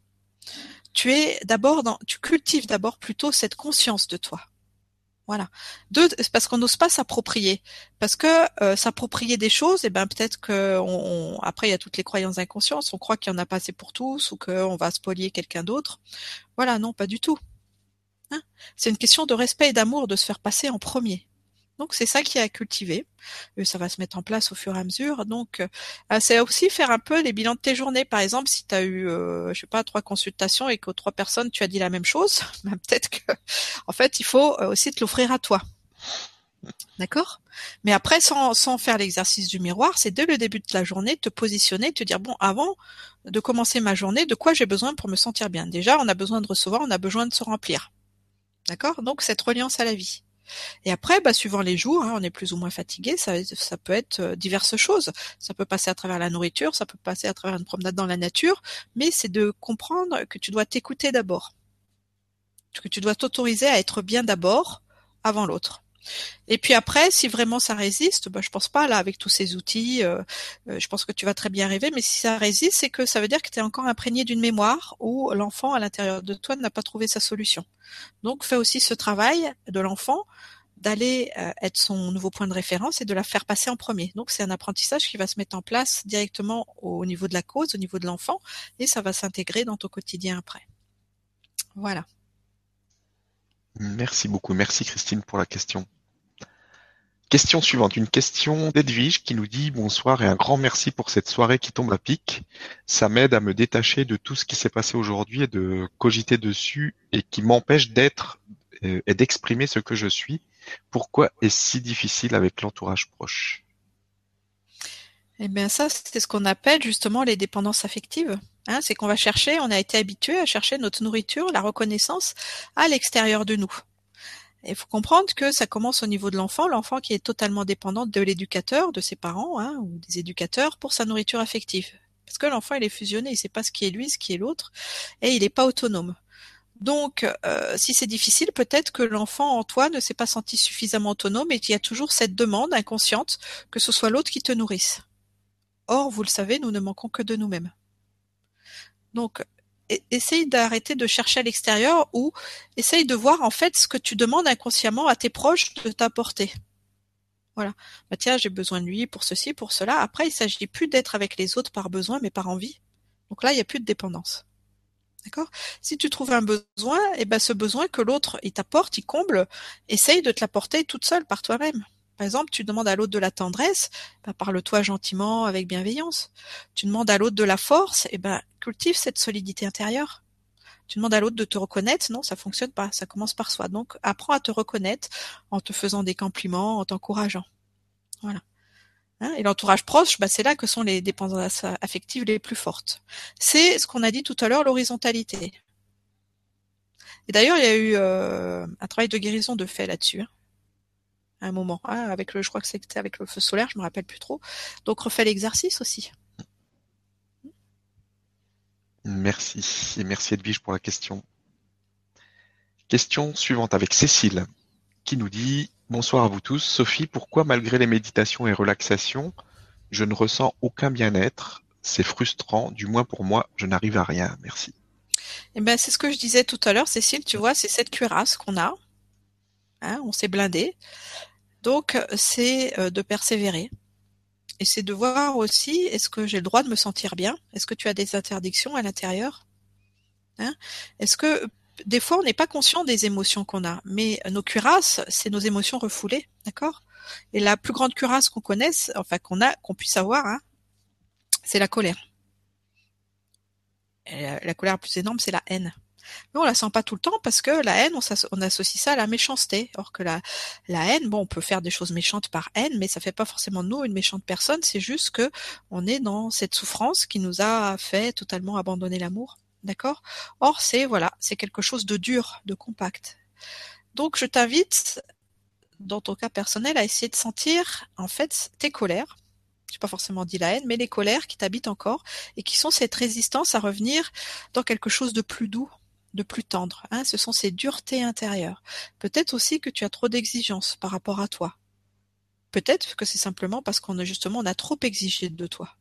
Tu es d'abord dans, tu cultives d'abord plutôt cette conscience de toi. Voilà. Deux, parce qu'on n'ose pas s'approprier. Parce que euh, s'approprier des choses, et eh ben peut-être que on, après il y a toutes les croyances inconscientes. On croit qu'il y en a pas assez pour tous ou qu'on va spolier quelqu'un d'autre. Voilà, non, pas du tout. Hein? C'est une question de respect et d'amour de se faire passer en premier. Donc c'est ça qui est à cultiver. ça va se mettre en place au fur et à mesure. Donc euh, c'est aussi faire un peu les bilans de tes journées. Par exemple, si tu as eu, euh, je sais pas, trois consultations et qu'aux trois personnes tu as dit la même chose, ben, peut-être que, en fait, il faut euh, aussi te l'offrir à toi. D'accord? Mais après, sans, sans faire l'exercice du miroir, c'est dès le début de la journée te positionner, te dire bon, avant de commencer ma journée, de quoi j'ai besoin pour me sentir bien? Déjà, on a besoin de recevoir, on a besoin de se remplir. D'accord? Donc cette reliance à la vie. Et après, bah, suivant les jours, hein, on est plus ou moins fatigué, ça, ça peut être euh, diverses choses. Ça peut passer à travers la nourriture, ça peut passer à travers une promenade dans la nature, mais c'est de comprendre que tu dois t'écouter d'abord. Que tu dois t'autoriser à être bien d'abord avant l'autre. Et puis après, si vraiment ça résiste, bah, je pense pas là avec tous ces outils, euh, euh, je pense que tu vas très bien arriver. Mais si ça résiste, c'est que ça veut dire que tu es encore imprégné d'une mémoire où l'enfant à l'intérieur de toi n'a pas trouvé sa solution. Donc fais aussi ce travail de l'enfant d'aller euh, être son nouveau point de référence et de la faire passer en premier. Donc c'est un apprentissage qui va se mettre en place directement au niveau de la cause, au niveau de l'enfant, et ça va s'intégrer dans ton quotidien après. Voilà. Merci beaucoup. Merci Christine pour la question. Question suivante, une question d'Edwige qui nous dit bonsoir et un grand merci pour cette soirée qui tombe à pic. Ça m'aide à me détacher de tout ce qui s'est passé aujourd'hui et de cogiter dessus et qui m'empêche d'être euh, et d'exprimer ce que je suis. Pourquoi est-ce si difficile avec l'entourage proche? Eh bien ça, c'est ce qu'on appelle justement les dépendances affectives. Hein, c'est qu'on va chercher, on a été habitué à chercher notre nourriture, la reconnaissance à l'extérieur de nous. Il faut comprendre que ça commence au niveau de l'enfant, l'enfant qui est totalement dépendant de l'éducateur, de ses parents hein, ou des éducateurs pour sa nourriture affective. Parce que l'enfant il est fusionné, il sait pas ce qui est lui, ce qui est l'autre, et il n'est pas autonome. Donc, euh, si c'est difficile, peut-être que l'enfant en toi ne s'est pas senti suffisamment autonome et qu'il y a toujours cette demande inconsciente que ce soit l'autre qui te nourrisse. Or, vous le savez, nous ne manquons que de nous-mêmes. Donc, essaye d'arrêter de chercher à l'extérieur ou essaye de voir en fait ce que tu demandes inconsciemment à tes proches de t'apporter. Voilà. Bah tiens, j'ai besoin de lui pour ceci, pour cela. Après, il s'agit plus d'être avec les autres par besoin, mais par envie. Donc là, il n'y a plus de dépendance. D'accord? Si tu trouves un besoin, et eh ben ce besoin que l'autre il t'apporte, il comble, essaye de te l'apporter toute seule par toi-même. Par exemple, tu demandes à l'autre de la tendresse, ben parle-toi gentiment, avec bienveillance. Tu demandes à l'autre de la force, et eh ben cultive cette solidité intérieure. Tu demandes à l'autre de te reconnaître, non, ça fonctionne pas. Ça commence par soi. Donc, apprends à te reconnaître en te faisant des compliments, en t'encourageant. Voilà. Hein, et l'entourage proche, bah, c'est là que sont les dépendances affectives les plus fortes. C'est ce qu'on a dit tout à l'heure, l'horizontalité. Et d'ailleurs, il y a eu euh, un travail de guérison de fait là-dessus. Hein, à un moment, hein, avec le, je crois que c'était avec le feu solaire, je me rappelle plus trop. Donc refais l'exercice aussi. Merci et merci Edwige pour la question. Question suivante avec Cécile qui nous dit Bonsoir à vous tous. Sophie, pourquoi malgré les méditations et relaxations, je ne ressens aucun bien-être? C'est frustrant, du moins pour moi, je n'arrive à rien. Merci. Eh ben, c'est ce que je disais tout à l'heure, Cécile, tu vois, c'est cette cuirasse qu'on a. Hein, on s'est blindé. Donc, c'est euh, de persévérer. Et c'est de voir aussi, est-ce que j'ai le droit de me sentir bien? Est-ce que tu as des interdictions à l'intérieur? Hein? Est-ce que des fois, on n'est pas conscient des émotions qu'on a, mais nos cuirasses, c'est nos émotions refoulées, d'accord? Et la plus grande cuirasse qu'on connaisse, enfin qu'on a, qu'on puisse avoir, hein, c'est la colère. la, colère la plus énorme, c'est la haine. Mais on la sent pas tout le temps parce que la haine, on, associe ça à la méchanceté. Or que la, la haine, bon, on peut faire des choses méchantes par haine, mais ça fait pas forcément de nous une méchante personne. C'est juste que on est dans cette souffrance qui nous a fait totalement abandonner l'amour. D'accord? Or, c'est voilà, c'est quelque chose de dur, de compact. Donc, je t'invite, dans ton cas personnel, à essayer de sentir, en fait, tes colères. Je n'ai pas forcément dit la haine, mais les colères qui t'habitent encore et qui sont cette résistance à revenir dans quelque chose de plus doux, de plus tendre. Hein Ce sont ces duretés intérieures. Peut-être aussi que tu as trop d'exigences par rapport à toi. Peut-être que c'est simplement parce qu'on a justement on a trop exigé de toi.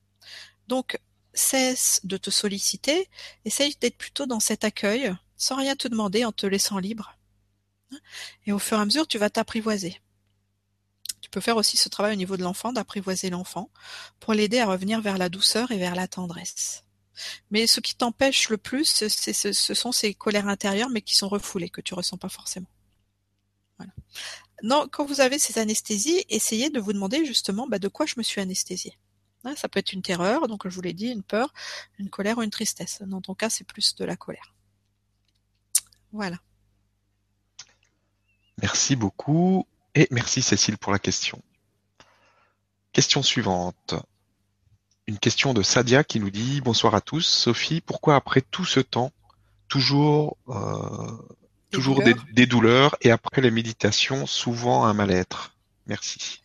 Donc cesse de te solliciter, essaye d'être plutôt dans cet accueil, sans rien te demander, en te laissant libre. Et au fur et à mesure, tu vas t'apprivoiser. Tu peux faire aussi ce travail au niveau de l'enfant, d'apprivoiser l'enfant, pour l'aider à revenir vers la douceur et vers la tendresse. Mais ce qui t'empêche le plus, ce, sont ces colères intérieures, mais qui sont refoulées, que tu ressens pas forcément. Non, quand vous avez ces anesthésies, essayez de vous demander justement bah, de quoi je me suis anesthésiée. Hein, ça peut être une terreur, donc je vous l'ai dit, une peur, une colère ou une tristesse. Dans ton cas, c'est plus de la colère. Voilà. Merci beaucoup et merci Cécile pour la question. Question suivante. Une question de Sadia qui nous dit Bonsoir à tous. Sophie, pourquoi après tout ce temps, toujours, euh, toujours des douleurs et après les méditations, souvent un mal-être? Merci.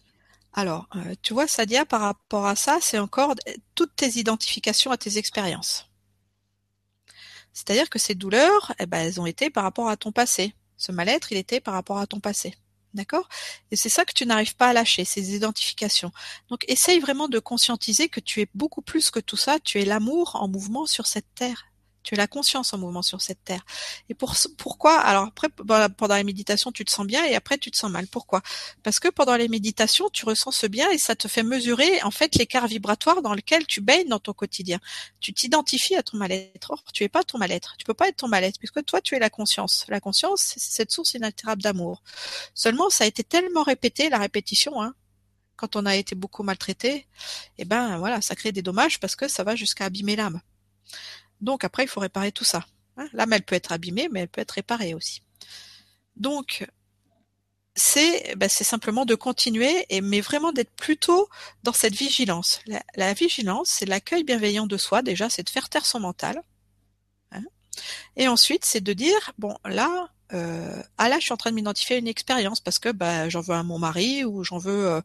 Alors, euh, tu vois, Sadia, par rapport à ça, c'est encore toutes tes identifications à tes expériences. C'est-à-dire que ces douleurs, eh ben, elles ont été par rapport à ton passé. Ce mal-être, il était par rapport à ton passé. D'accord? Et c'est ça que tu n'arrives pas à lâcher, ces identifications. Donc essaye vraiment de conscientiser que tu es beaucoup plus que tout ça, tu es l'amour en mouvement sur cette terre. Tu es la conscience en mouvement sur cette terre. Et pour, pourquoi Alors après, pendant la méditation, tu te sens bien et après, tu te sens mal. Pourquoi? Parce que pendant les méditations, tu ressens ce bien et ça te fait mesurer en fait l'écart vibratoire dans lequel tu baignes dans ton quotidien. Tu t'identifies à ton mal-être. Or, tu es pas ton mal-être. Tu peux pas être ton mal-être puisque toi, tu es la conscience. La conscience, c'est cette source inaltérable d'amour. Seulement, ça a été tellement répété, la répétition, hein, quand on a été beaucoup maltraité, et eh ben voilà, ça crée des dommages parce que ça va jusqu'à abîmer l'âme. Donc après, il faut réparer tout ça. Hein. L'âme, elle peut être abîmée, mais elle peut être réparée aussi. Donc, c'est ben, simplement de continuer, mais vraiment d'être plutôt dans cette vigilance. La, vigilance, c'est l'accueil bienveillant de soi, déjà, c'est de faire taire son mental. Hein. et ensuite, c'est de dire, bon, là, euh, ah là, je suis en train de m'identifier à une expérience parce que bah, j'en veux à mon mari ou j'en veux euh,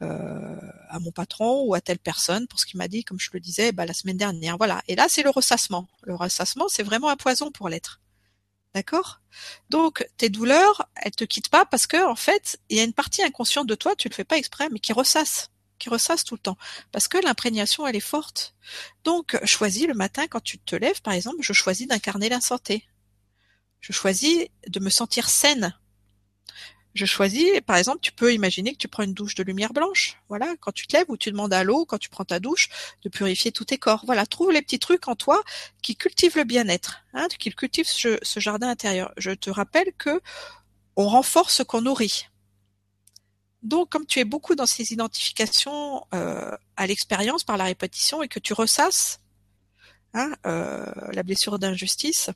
à mon patron ou à telle personne pour ce qu'il m'a dit, comme je le disais bah, la semaine dernière. Voilà. Et là, c'est le ressassement. Le ressassement, c'est vraiment un poison pour l'être. D'accord? Donc, tes douleurs, elles te quittent pas parce que, en fait, il y a une partie inconsciente de toi, tu le fais pas exprès, mais qui ressasse qui ressasse tout le temps. Parce que l'imprégnation, elle est forte. Donc, choisis le matin, quand tu te lèves, par exemple, je choisis d'incarner la santé. Je choisis de me sentir saine. Je choisis, par exemple, tu peux imaginer que tu prends une douche de lumière blanche. Voilà, quand tu te lèves ou tu demandes à l'eau, quand tu prends ta douche, de purifier tous tes corps. Voilà, trouve les petits trucs en toi qui cultivent le bien-être, hein, qui cultivent ce, jardin intérieur. Je te rappelle que on renforce ce qu'on nourrit. Donc, comme tu es beaucoup dans ces identifications euh, à l'expérience par la répétition et que tu ressasses hein, euh, la blessure d'injustice,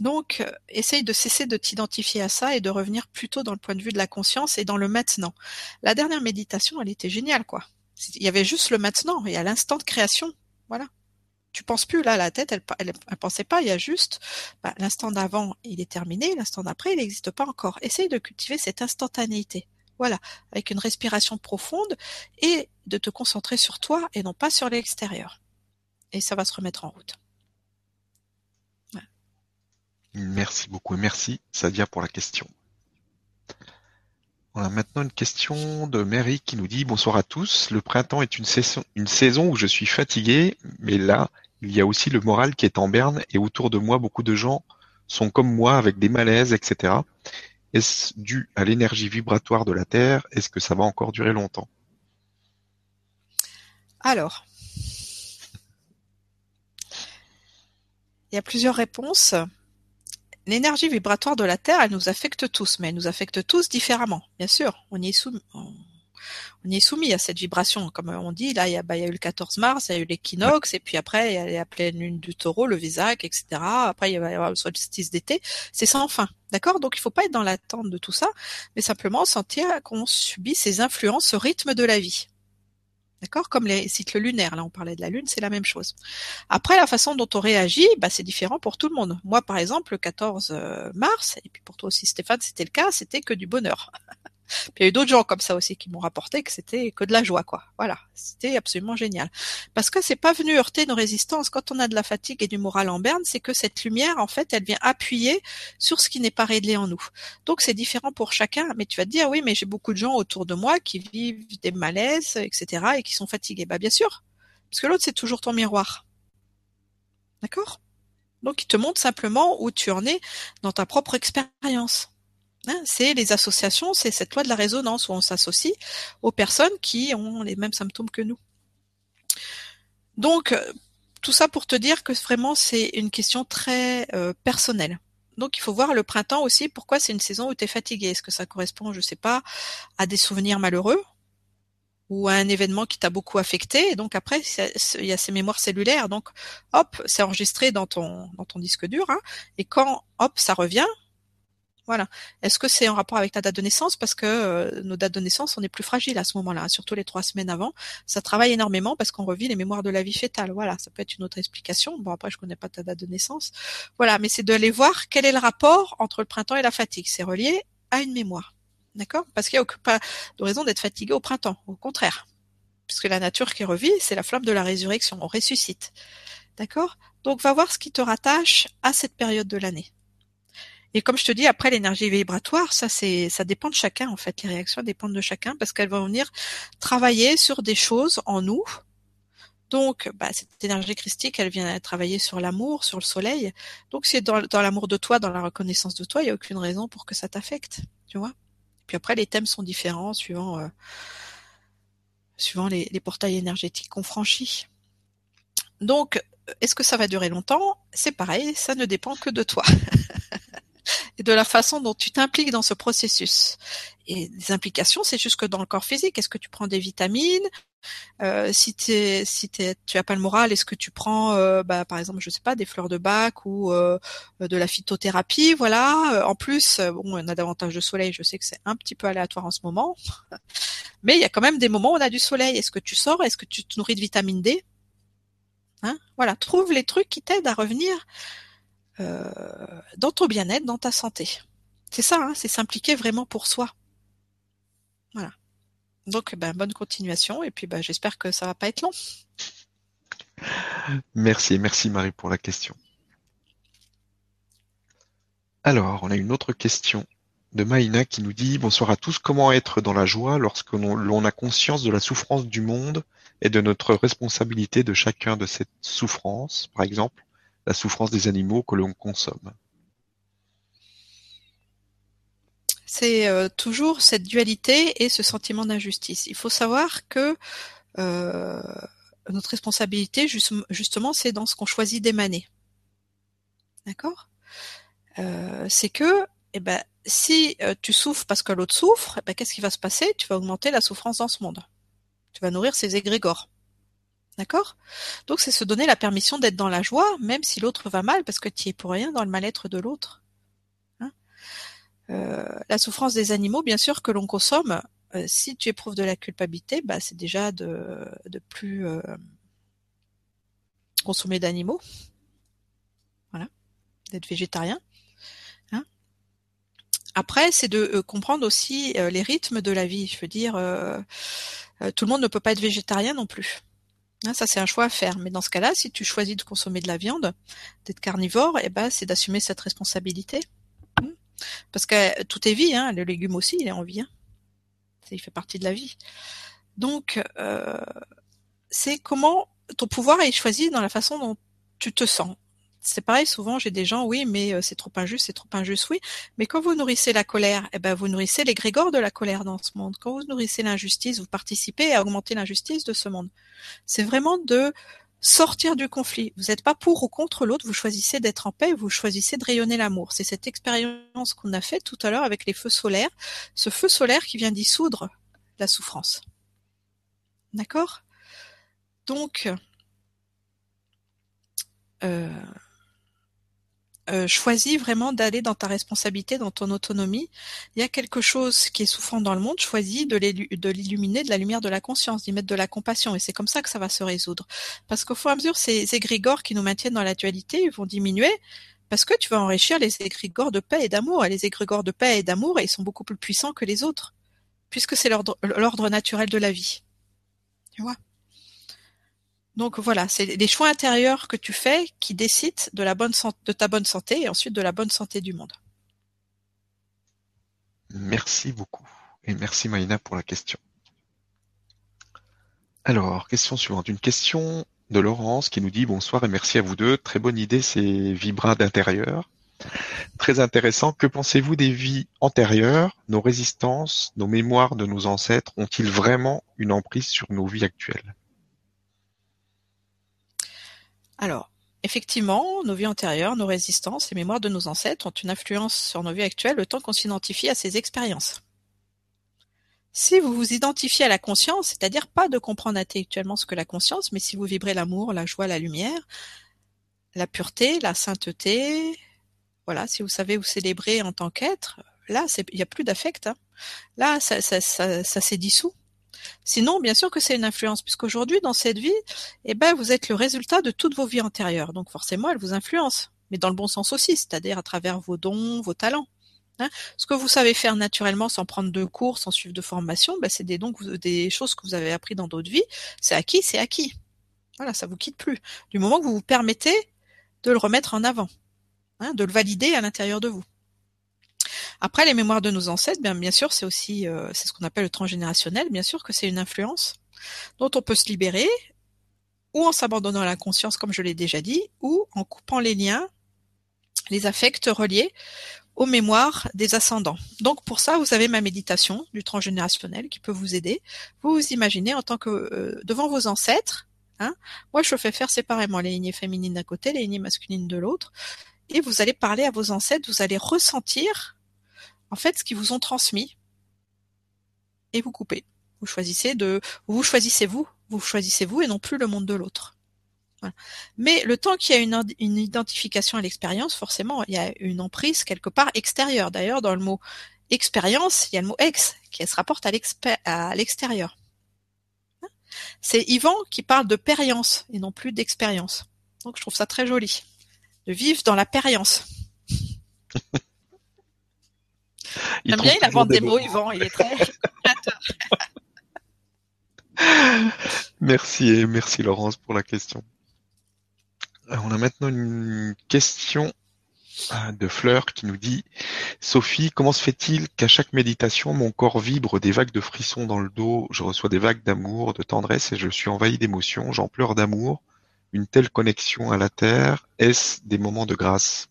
donc essaye de cesser de t'identifier à ça et de revenir plutôt dans le point de vue de la conscience et dans le maintenant. La dernière méditation, elle était géniale, quoi. Il y avait juste le maintenant et à l'instant de création, voilà. Tu penses plus là, la tête, elle, elle, pensait pas. Il y a juste bah, l'instant d'avant, il est terminé, l'instant d'après, il n'existe pas encore. Essaye de cultiver cette instantanéité. Voilà, avec une respiration profonde et de te concentrer sur toi et non pas sur l'extérieur. Et ça va se remettre en route. Merci beaucoup et merci Sadia pour la question. On a maintenant une question de Mary qui nous dit bonsoir à tous. Le printemps est une saison, où je suis fatigué, mais là, il y a aussi le moral qui est en berne et autour de moi, beaucoup de gens sont comme moi avec des malaises, etc. Est-ce dû à l'énergie vibratoire de la Terre? Est-ce que ça va encore durer longtemps? Alors, il y a plusieurs réponses. L'énergie vibratoire de la Terre, elle nous affecte tous, mais elle nous affecte tous différemment. Bien sûr, on y est soumis, on y est soumis à cette vibration. Comme on dit, là, il y a, bah, il y a eu le 14 mars, il y a eu l'équinoxe, et puis après, il y a la pleine lune du taureau, le Vésac, etc. Après, il va y avoir le solstice d'été. C'est sans fin. D'accord? Donc, il faut pas être dans l'attente de tout ça, mais simplement sentir qu'on subit ces influences, ce rythme de la vie. D'accord? Comme les cycles lunaires, là on parlait de la Lune, c'est la même chose. Après, la façon dont on réagit, bah, c'est différent pour tout le monde. Moi, par exemple, le 14 euh, mars, et puis pour toi aussi Stéphane, c'était le cas, c'était que du bonheur. Il y a eu d'autres gens comme ça aussi qui m'ont rapporté que c'était que de la joie, quoi. Voilà, c'était absolument génial. Parce que c'est pas venu heurter nos résistances. Quand on a de la fatigue et du moral en berne, c'est que cette lumière, en fait, elle vient appuyer sur ce qui n'est pas réglé en nous. Donc c'est différent pour chacun. Mais tu vas te dire, oui, mais j'ai beaucoup de gens autour de moi qui vivent des malaises, etc., et qui sont fatigués. Bah bien sûr, parce que l'autre c'est toujours ton miroir. D'accord? Donc il te montre simplement où tu en es dans ta propre expérience. Hein, c'est les associations, c'est cette loi de la résonance où on s'associe aux personnes qui ont les mêmes symptômes que nous. Donc, tout ça pour te dire que vraiment c'est une question très euh, personnelle. Donc il faut voir le printemps aussi, pourquoi c'est une saison où tu es fatigué? Est-ce que ça correspond, je sais pas, à des souvenirs malheureux ou à un événement qui t'a beaucoup affecté? Et donc après, il y a ces mémoires cellulaires. Donc hop, c'est enregistré dans ton, dans ton disque dur. Hein. et quand hop, ça revient, voilà. Est-ce que c'est en rapport avec ta date de naissance? Parce que euh, nos dates de naissance, on est plus fragile à ce moment-là, surtout les trois semaines avant. Ça travaille énormément parce qu'on revit les mémoires de la vie fétale. Voilà, ça peut être une autre explication. Bon, après, je connais pas ta date de naissance. Voilà, mais c'est d'aller voir quel est le rapport entre le printemps et la fatigue. C'est relié à une mémoire. D'accord? Parce qu'il n'y a pas de raison d'être fatigué au printemps. Au contraire. Puisque la nature qui revit, c'est la flamme de la résurrection. On ressuscite. D'accord? Donc, va voir ce qui te rattache à cette période de l'année. Et comme je te dis, après l'énergie vibratoire, ça c'est, ça dépend de chacun en fait. Les réactions dépendent de chacun parce qu'elles vont venir travailler sur des choses en nous. Donc, bah, cette énergie christique, elle vient travailler sur l'amour, sur le soleil. Donc, c'est dans, dans l'amour de toi, dans la reconnaissance de toi, il n'y a aucune raison pour que ça t'affecte, tu vois. Puis après, les thèmes sont différents suivant, euh, suivant les portails énergétiques qu'on franchit. Donc, est-ce que ça va durer longtemps? C'est pareil, ça ne dépend que de toi. de la façon dont tu t'impliques dans ce processus. Et des implications, c'est juste que dans le corps physique, est-ce que tu prends des vitamines euh, si, t'es, si t'es, tu as pas le moral, est-ce que tu prends, euh, bah, par exemple, je sais pas, des fleurs de bac ou euh, de la phytothérapie, voilà. En plus, bon, on a davantage de soleil. Je sais que c'est un petit peu aléatoire en ce moment, mais il y a quand même des moments où on a du soleil. Est-ce que tu sors Est-ce que tu te nourris de vitamine D? Hein? Voilà, trouve les trucs qui t'aident à revenir euh, dans ton bien-être, dans ta santé. C'est ça, hein, c'est s'impliquer vraiment pour soi. Voilà. Donc, ben, bonne continuation et puis ben, j'espère que ça va pas être long. Merci, merci Marie pour la question. Alors, on a une autre question de Maïna qui nous dit Bonsoir à tous, comment être dans la joie lorsque l'on a conscience de la souffrance du monde et de notre responsabilité de chacun de cette souffrance, par exemple? La souffrance des animaux que l'on consomme. C'est euh, toujours cette dualité et ce sentiment d'injustice. Il faut savoir que euh, notre responsabilité, justement, c'est dans ce qu'on choisit d'émaner. D'accord? Euh, C'est que, eh ben, si tu souffres parce que l'autre souffre, eh ben, qu'est-ce qui va se passer? Tu vas augmenter la souffrance dans ce monde. Tu vas nourrir ces égrégores. D'accord? Donc c'est se donner la permission d'être dans la joie, même si l'autre va mal, parce que tu es pour rien dans le mal-être de l'autre. Hein? Euh, la souffrance des animaux, bien sûr, que l'on consomme, euh, si tu éprouves de la culpabilité, bah, c'est déjà de, de plus euh, consommer d'animaux. Voilà. D'être végétarien. Hein? Après, c'est de euh, comprendre aussi les rythmes de la vie. Je veux dire, tout le monde ne peut pas être végétarien non plus. Hein, ça, c'est un choix à faire. Mais dans ce cas-là, si tu choisis de consommer de la viande, d'être carnivore, eh ben, c'est d'assumer cette responsabilité. Mmh. Parce que tout est vie, hein, le légume aussi, il est en vie. Hein. Il fait partie de la vie. Donc, euh, c'est comment ton pouvoir est choisi dans la façon dont tu te sens. C'est pareil, souvent j'ai des gens, oui, mais euh, c'est trop injuste, c'est trop injuste, oui. Mais quand vous nourrissez la colère, eh ben vous nourrissez l'égrégore de la colère dans ce monde. Quand vous nourrissez l'injustice, vous participez à augmenter l'injustice de ce monde. C'est vraiment de sortir du conflit. Vous n'êtes pas pour ou contre l'autre, vous choisissez d'être en paix, vous choisissez de rayonner l'amour. C'est cette expérience qu'on a faite tout à l'heure avec les feux solaires, ce feu solaire qui vient dissoudre la souffrance. D'accord? Donc, euh, euh, choisis vraiment d'aller dans ta responsabilité, dans ton autonomie. Il y a quelque chose qui est souffrant dans le monde, choisis de l'illuminer de la lumière de la conscience, d'y mettre de la compassion. Et c'est comme ça que ça va se résoudre. Parce qu'au fur et à mesure, ces égrégores qui nous maintiennent dans l'actualité vont diminuer parce que tu vas enrichir les égrégores de paix et d'amour. Et les égrégores de paix et d'amour, ils sont beaucoup plus puissants que les autres, puisque c'est l'ordre naturel de la vie. Tu vois? Donc voilà, c'est les choix intérieurs que tu fais qui décident de, la bonne de ta bonne santé et ensuite de la bonne santé du monde. Merci beaucoup. Et merci Maïna pour la question. Alors, question suivante. Une question de Laurence qui nous dit bonsoir et merci à vous deux. Très bonne idée ces vibras d'intérieur. Très intéressant. Que pensez-vous des vies antérieures? Nos résistances, nos mémoires de nos ancêtres ont-ils vraiment une emprise sur nos vies actuelles? Alors, effectivement, nos vies antérieures, nos résistances et mémoires de nos ancêtres ont une influence sur nos vies actuelles le temps qu'on s'identifie à ces expériences. Si vous vous identifiez à la conscience, c'est-à-dire pas de comprendre intellectuellement ce que la conscience, mais si vous vibrez l'amour, la joie, la lumière, la pureté, la sainteté, voilà, si vous savez vous célébrer en tant qu'être, là, il n'y a plus d'affect. Hein. Là, ça s'est dissous. Sinon, bien sûr que c'est une influence, puisqu'aujourd'hui, dans cette vie, eh ben, vous êtes le résultat de toutes vos vies antérieures. Donc forcément, elle vous influence, mais dans le bon sens aussi, c'est-à-dire à travers vos dons, vos talents. Hein. Ce que vous savez faire naturellement sans prendre de cours, sans suivre de formation, ben, c'est des dons, des choses que vous avez appris dans d'autres vies. C'est acquis, c'est acquis. Voilà, ça vous quitte plus. Du moment que vous vous permettez de le remettre en avant, hein, de le valider à l'intérieur de vous. Après, les mémoires de nos ancêtres, bien, bien sûr, c'est aussi, euh, c'est ce qu'on appelle le transgénérationnel. Bien sûr que c'est une influence dont on peut se libérer, ou en s'abandonnant à la conscience, comme je l'ai déjà dit, ou en coupant les liens, les affects reliés aux mémoires des ascendants. Donc pour ça, vous avez ma méditation du transgénérationnel qui peut vous aider. Vous vous imaginez en tant que euh, devant vos ancêtres. Hein, moi, je fais faire séparément les lignées féminines d'un côté, les lignées masculines de l'autre, et vous allez parler à vos ancêtres. Vous allez ressentir en fait ce qu'ils vous ont transmis et vous coupez. Vous choisissez de, vous choisissez vous, vous choisissez vous et non plus le monde de l'autre. Mais le temps qu'il y a une, identification à l'expérience, forcément, il y a une emprise quelque part extérieure. D'ailleurs, dans le mot expérience, il y a le mot ex qui se rapporte à l'extérieur. C'est Yvan qui parle de périence et non plus d'expérience. Donc je trouve ça très joli. De vivre dans la périence. J'aime bien, il invente des mots, Yvan, il est très Merci et merci Laurence pour la question. on a maintenant une question euh, de Fleur qui nous dit Sophie, comment se fait-il qu'à chaque méditation, mon corps vibre des vagues de frissons dans le dos, je reçois des vagues d'amour, de tendresse et je suis envahi d'émotions, j'en pleure d'amour, une telle connexion à la terre, est-ce des moments de grâce?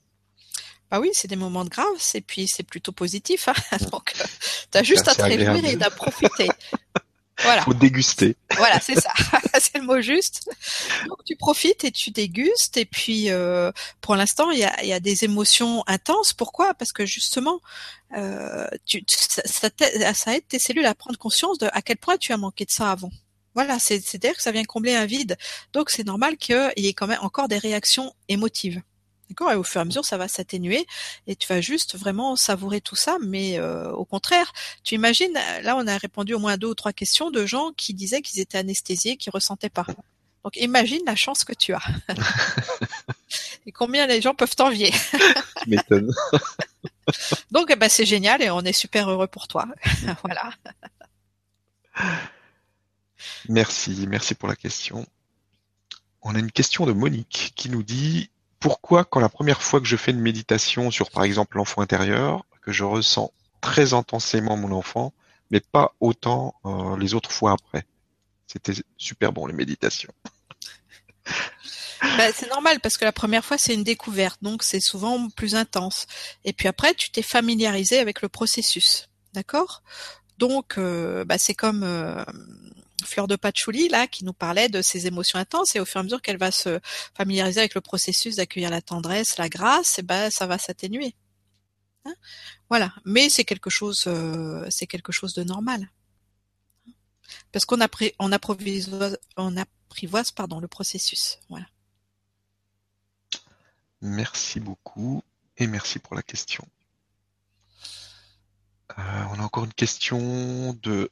Bah oui, c'est des moments de grâce et puis c'est plutôt positif. Hein Donc, euh, t'as juste à te réjouir et d'en profiter. Voilà. Faut déguster. Voilà, c'est ça. c'est le mot juste. Donc tu profites et tu dégustes. Et puis euh, pour l'instant, il y a, y a, des émotions intenses. Pourquoi? Parce que justement, euh, tu, ça, ça, aide tes cellules à prendre conscience de à quel point tu as manqué de ça avant. Voilà, c'est-à-dire que ça vient combler un vide. Donc c'est normal qu'il y ait quand même encore des réactions émotives. D'accord Et au fur et à mesure, ça va s'atténuer et tu vas juste vraiment savourer tout ça. Mais euh, au contraire, tu imagines, là, on a répondu au moins deux ou trois questions de gens qui disaient qu'ils étaient anesthésiés, qui ressentaient pas. Donc imagine la chance que tu as. et combien les gens peuvent t'envier. tu m'étonnes. Donc eh ben, c'est génial et on est super heureux pour toi. voilà. Merci, merci pour la question. On a une question de Monique qui nous dit pourquoi quand la première fois que je fais une méditation sur par exemple l'enfant intérieur, que je ressens très intensément mon enfant, mais pas autant euh, les autres fois après? C'était super bon les méditations. Bah, c'est normal parce que la première fois c'est une découverte, donc c'est souvent plus intense. Et puis après tu t'es familiarisé avec le processus, d'accord? Donc euh, bah, c'est comme euh, Fleur de Patchouli là qui nous parlait de ses émotions intenses et au fur et à mesure qu'elle va se familiariser avec le processus d'accueillir la tendresse, la grâce, et ben ça va s'atténuer. Hein voilà, mais c'est quelque chose, euh, c'est quelque chose de normal parce qu'on on apprivoise, on apprivoise le processus. Merci beaucoup et merci pour la question. Euh, on a encore une question de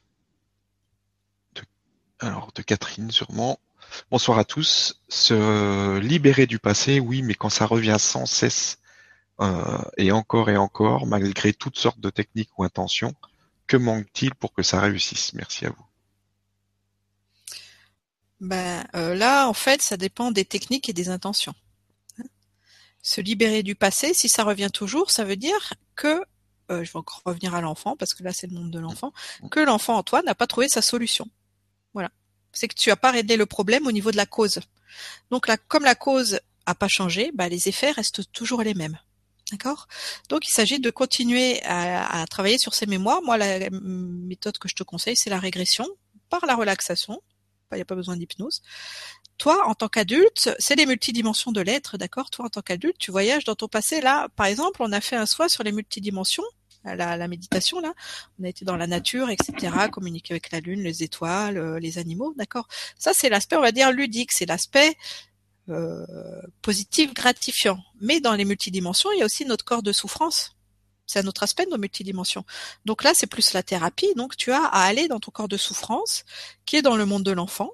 alors, de Catherine, sûrement. Bonsoir à tous. Se libérer du passé, oui, mais quand ça revient sans cesse euh, et encore et encore, malgré toutes sortes de techniques ou intentions, que manque-t-il pour que ça réussisse? Merci à vous. Ben, euh, là, en fait, ça dépend des techniques et des intentions. Se libérer du passé, si ça revient toujours, ça veut dire que, euh, je vais encore revenir à l'enfant, parce que là c'est le monde de l'enfant, que l'enfant en toi n'a pas trouvé sa solution. Voilà. C'est que tu n'as pas réglé le problème au niveau de la cause. Donc là, comme la cause a pas changé, bah, les effets restent toujours les mêmes. D'accord? Donc il s'agit de continuer à, travailler sur ces mémoires. Moi, la méthode que je te conseille, c'est la régression par la relaxation. Il n'y a pas besoin d'hypnose. Toi, en tant qu'adulte, c'est les multidimensions de l'être, d'accord? Toi, en tant qu'adulte, tu voyages dans ton passé. Là, par exemple, on a fait un soin sur les multidimensions la, méditation là, on a été dans la nature, etc., communiquer avec la lune, les étoiles, euh, les animaux, d'accord. Ça c'est l'aspect, on va dire ludique, c'est l'aspect euh, positif, gratifiant. Mais dans les multidimensions, il y a aussi notre corps de souffrance. C'est un autre aspect de nos multidimensions. Donc là, c'est plus la thérapie. Donc tu as à aller dans ton corps de souffrance, qui est dans le monde de l'enfant,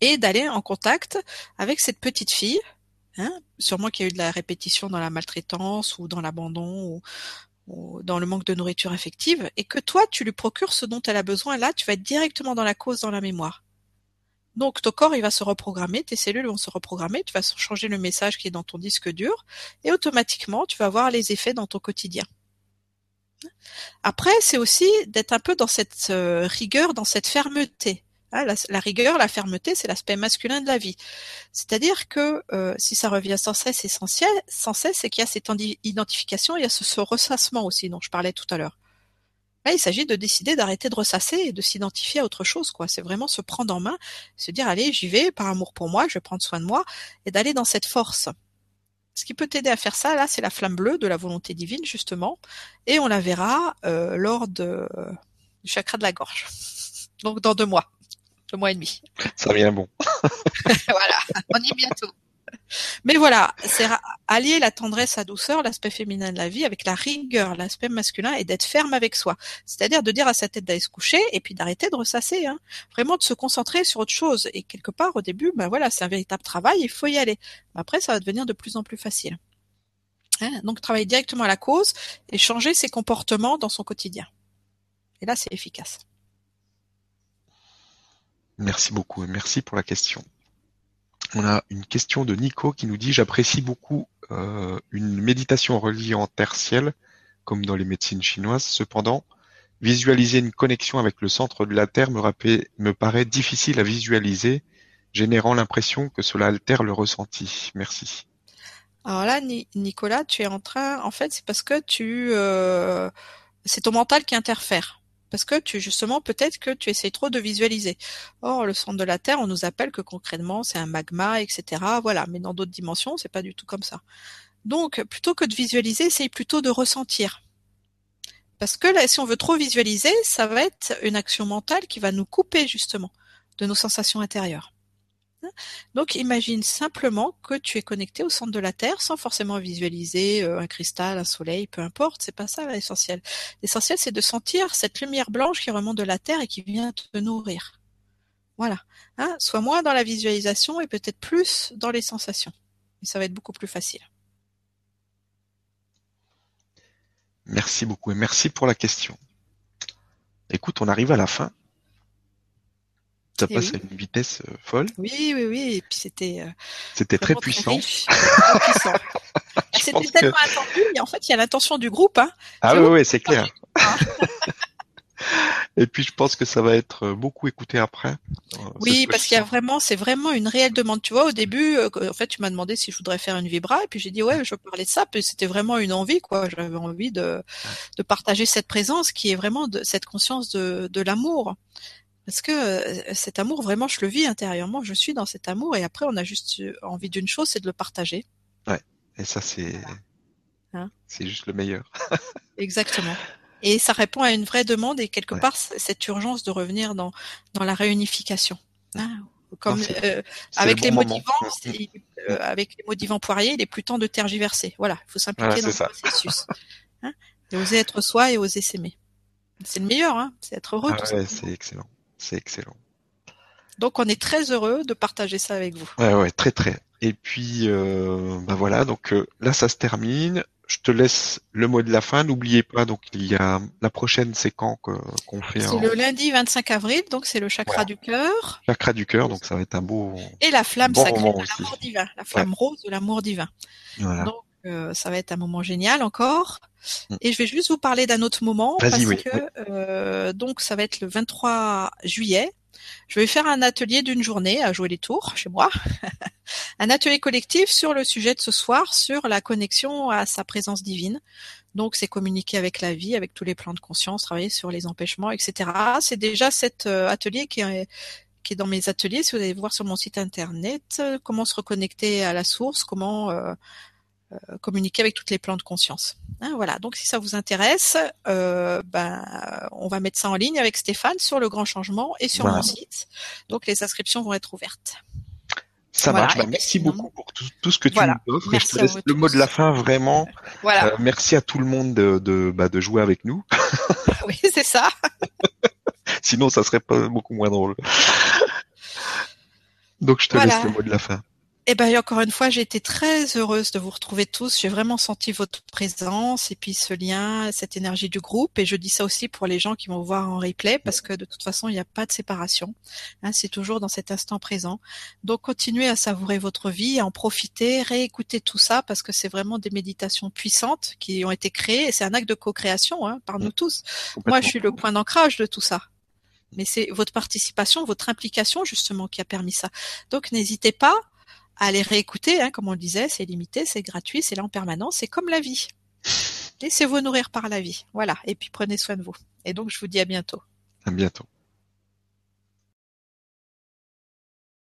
et d'aller en contact avec cette petite fille Hein? Sûrement qu'il y a eu de la répétition dans la maltraitance ou dans l'abandon ou, dans le manque de nourriture affective, et que toi, tu lui procures ce dont elle a besoin, là, tu vas être directement dans la cause, dans la mémoire. Donc ton corps, il va se reprogrammer, tes cellules vont se reprogrammer, tu vas changer le message qui est dans ton disque dur, et automatiquement, tu vas voir les effets dans ton quotidien. Après, c'est aussi d'être un peu dans cette euh, rigueur, dans cette fermeté. Hein, la, rigueur, la fermeté, c'est l'aspect masculin de la vie. C'est-à-dire que euh, si ça revient sans cesse essentiel, sans cesse, c'est qu'il y a cette identification, il y a ce, ressassement aussi dont je parlais tout à l'heure. Là, il s'agit de décider d'arrêter de ressasser et de s'identifier à autre chose. quoi. C'est vraiment se prendre en main, se dire allez, j'y vais, par amour pour moi, je vais prendre soin de moi, et d'aller dans cette force. Ce qui peut t'aider à faire ça, là, c'est la flamme bleue de la volonté divine, justement, et on la verra euh, lors de, du chakra de la gorge. Donc dans deux mois deux mois et demi. Ça vient bon. voilà, on y est bientôt. Mais voilà, c'est allier la tendresse, la douceur, l'aspect féminin de la vie avec la rigueur, l'aspect masculin et d'être ferme avec soi. C'est-à-dire de dire à sa tête d'aller se coucher et puis d'arrêter de ressasser. Hein. Vraiment de se concentrer sur autre chose. Et quelque part, au début, ben voilà, c'est un véritable travail, il faut y aller. Après, ça va devenir de plus en plus facile. Hein Donc travailler directement à la cause et changer ses comportements dans son quotidien. Et là, c'est efficace. Merci beaucoup et merci pour la question. On a une question de Nico qui nous dit j'apprécie beaucoup euh, une méditation reliée en terre-ciel, comme dans les médecines chinoises. Cependant, visualiser une connexion avec le centre de la Terre me, me paraît difficile à visualiser, générant l'impression que cela altère le ressenti. Merci. Alors là, Nicolas, tu es en train, en fait, c'est parce que tu, euh, c'est ton mental qui interfère Parce que tu justement peut-être que tu essayes trop de visualiser. Or le centre de la Terre, on nous appelle que concrètement c'est un magma, etc. Voilà, mais dans d'autres dimensions, c'est pas du tout comme ça. Donc plutôt que de visualiser, essaye plutôt de ressentir. Parce que là, si on veut trop visualiser, ça va être une action mentale qui va nous couper justement de nos sensations intérieures. Donc imagine simplement que tu es connecté au centre de la Terre sans forcément visualiser euh, un cristal, un soleil, peu importe, c'est pas ça l'essentiel. L'essentiel c'est de sentir cette lumière blanche qui remonte de la Terre et qui vient te nourrir. Voilà. Hein Sois moins dans la visualisation et peut-être plus dans les sensations. Et ça va être beaucoup plus facile. Merci beaucoup et merci pour la question. Écoute, on arrive à la fin ça passe à une vitesse euh, folle. Oui, oui, oui. Et puis c'était. Euh, c'était très puissant. c'était tellement attendu. Et en fait, il y a l'intention du groupe. Hein. Ah oui, oui, c'est clair. Et puis je pense que ça va être euh, beaucoup écouté après. Oui, parce qu'il y a vraiment, c'est vraiment une réelle demande. Tu vois, au début, en fait, tu m'as demandé si je voudrais faire une vibra, et puis j'ai dit ouais, je veux parler de ça. Puis c'était vraiment une envie, quoi. J'avais envie de de partager cette présence qui est vraiment de cette conscience de de l'amour. Parce que euh, cet amour, vraiment, je le vis intérieurement, je suis dans cet amour, et après, on a juste envie d'une chose, c'est de le partager. Ouais, et ça, c'est hein? c'est juste le meilleur. Exactement. Et ça répond à une vraie demande, et quelque part, cette urgence de revenir dans, dans la réunification. Hein comme euh, avec, les mots euh, avec les mots d'Yvan Poirier, il est plus temps de tergiverser. Voilà, il faut s'impliquer dans le processus. Hein et oser être soi et oser s'aimer. C'est le meilleur, hein c'est être heureux. Ah ouais, c'est excellent. C'est excellent. Donc on est très heureux de partager ça avec vous. Ouais, ouais, très très. Et puis, euh, bah voilà, donc euh, là ça se termine. Je te laisse le mot de la fin. N'oubliez pas, donc il y a la prochaine, quand qu'on fait C'est le lundi 25 avril, donc c'est le chakra du cœur. Chakra du cœur, donc ça va être un beau. Et la flamme sacrée de l'amour divin, la flamme rose de l'amour divin. Voilà. Donc euh, ça va être un moment génial encore. Mm. Et je vais juste vous parler d'un autre moment parce que euh, donc ça va être le 23 juillet. Je vais faire un atelier d'une journée à jouer les tours chez moi. un atelier collectif sur le sujet de ce soir, sur la connexion à sa présence divine. Donc c'est communiquer avec la vie, avec tous les plans de conscience, travailler sur les empêchements, etc. C'est déjà cet euh, atelier qui est qui est dans mes ateliers. Si vous allez voir sur mon site internet, euh, comment se reconnecter à la source, comment euh, communiquer avec toutes les plans de conscience. Hein, voilà. Donc si ça vous intéresse, euh, ben on va mettre ça en ligne avec Stéphane sur le Grand Changement et sur mon site. Donc les inscriptions vont être ouvertes. Ça marche. Bah, merci beaucoup pour tout, ce que tu nous offres. je te laisse le mot de la fin vraiment. Voilà. Euh, merci à tout le monde de, de, bah, de jouer avec nous. oui, c'est ça. Sinon, ça serait pas beaucoup moins drôle. Donc je te laisse le mot de la fin. Eh ben, encore une fois, j'ai été très heureuse de vous retrouver tous. J'ai vraiment senti votre présence et puis ce lien, cette énergie du groupe. Et je dis ça aussi pour les gens qui vont voir en replay parce que de toute façon, il n'y a pas de séparation. Hein, c'est toujours dans cet instant présent. Donc, continuez à savourer votre vie, à en profiter, réécouter tout ça parce que c'est vraiment des méditations puissantes qui ont été créées et c'est un acte de co-création hein, par nous tous. Moi, je suis le point d'ancrage de tout ça mais c'est votre participation, votre implication justement qui a permis ça. Donc n'hésitez pas à les réécouter, hein, comme on le disait, c'est limité, c'est gratuit, c'est là en permanence, c'est comme la vie. Laissez-vous nourrir par la vie. Voilà. Et puis prenez soin de vous. Et donc je vous dis à bientôt. À bientôt.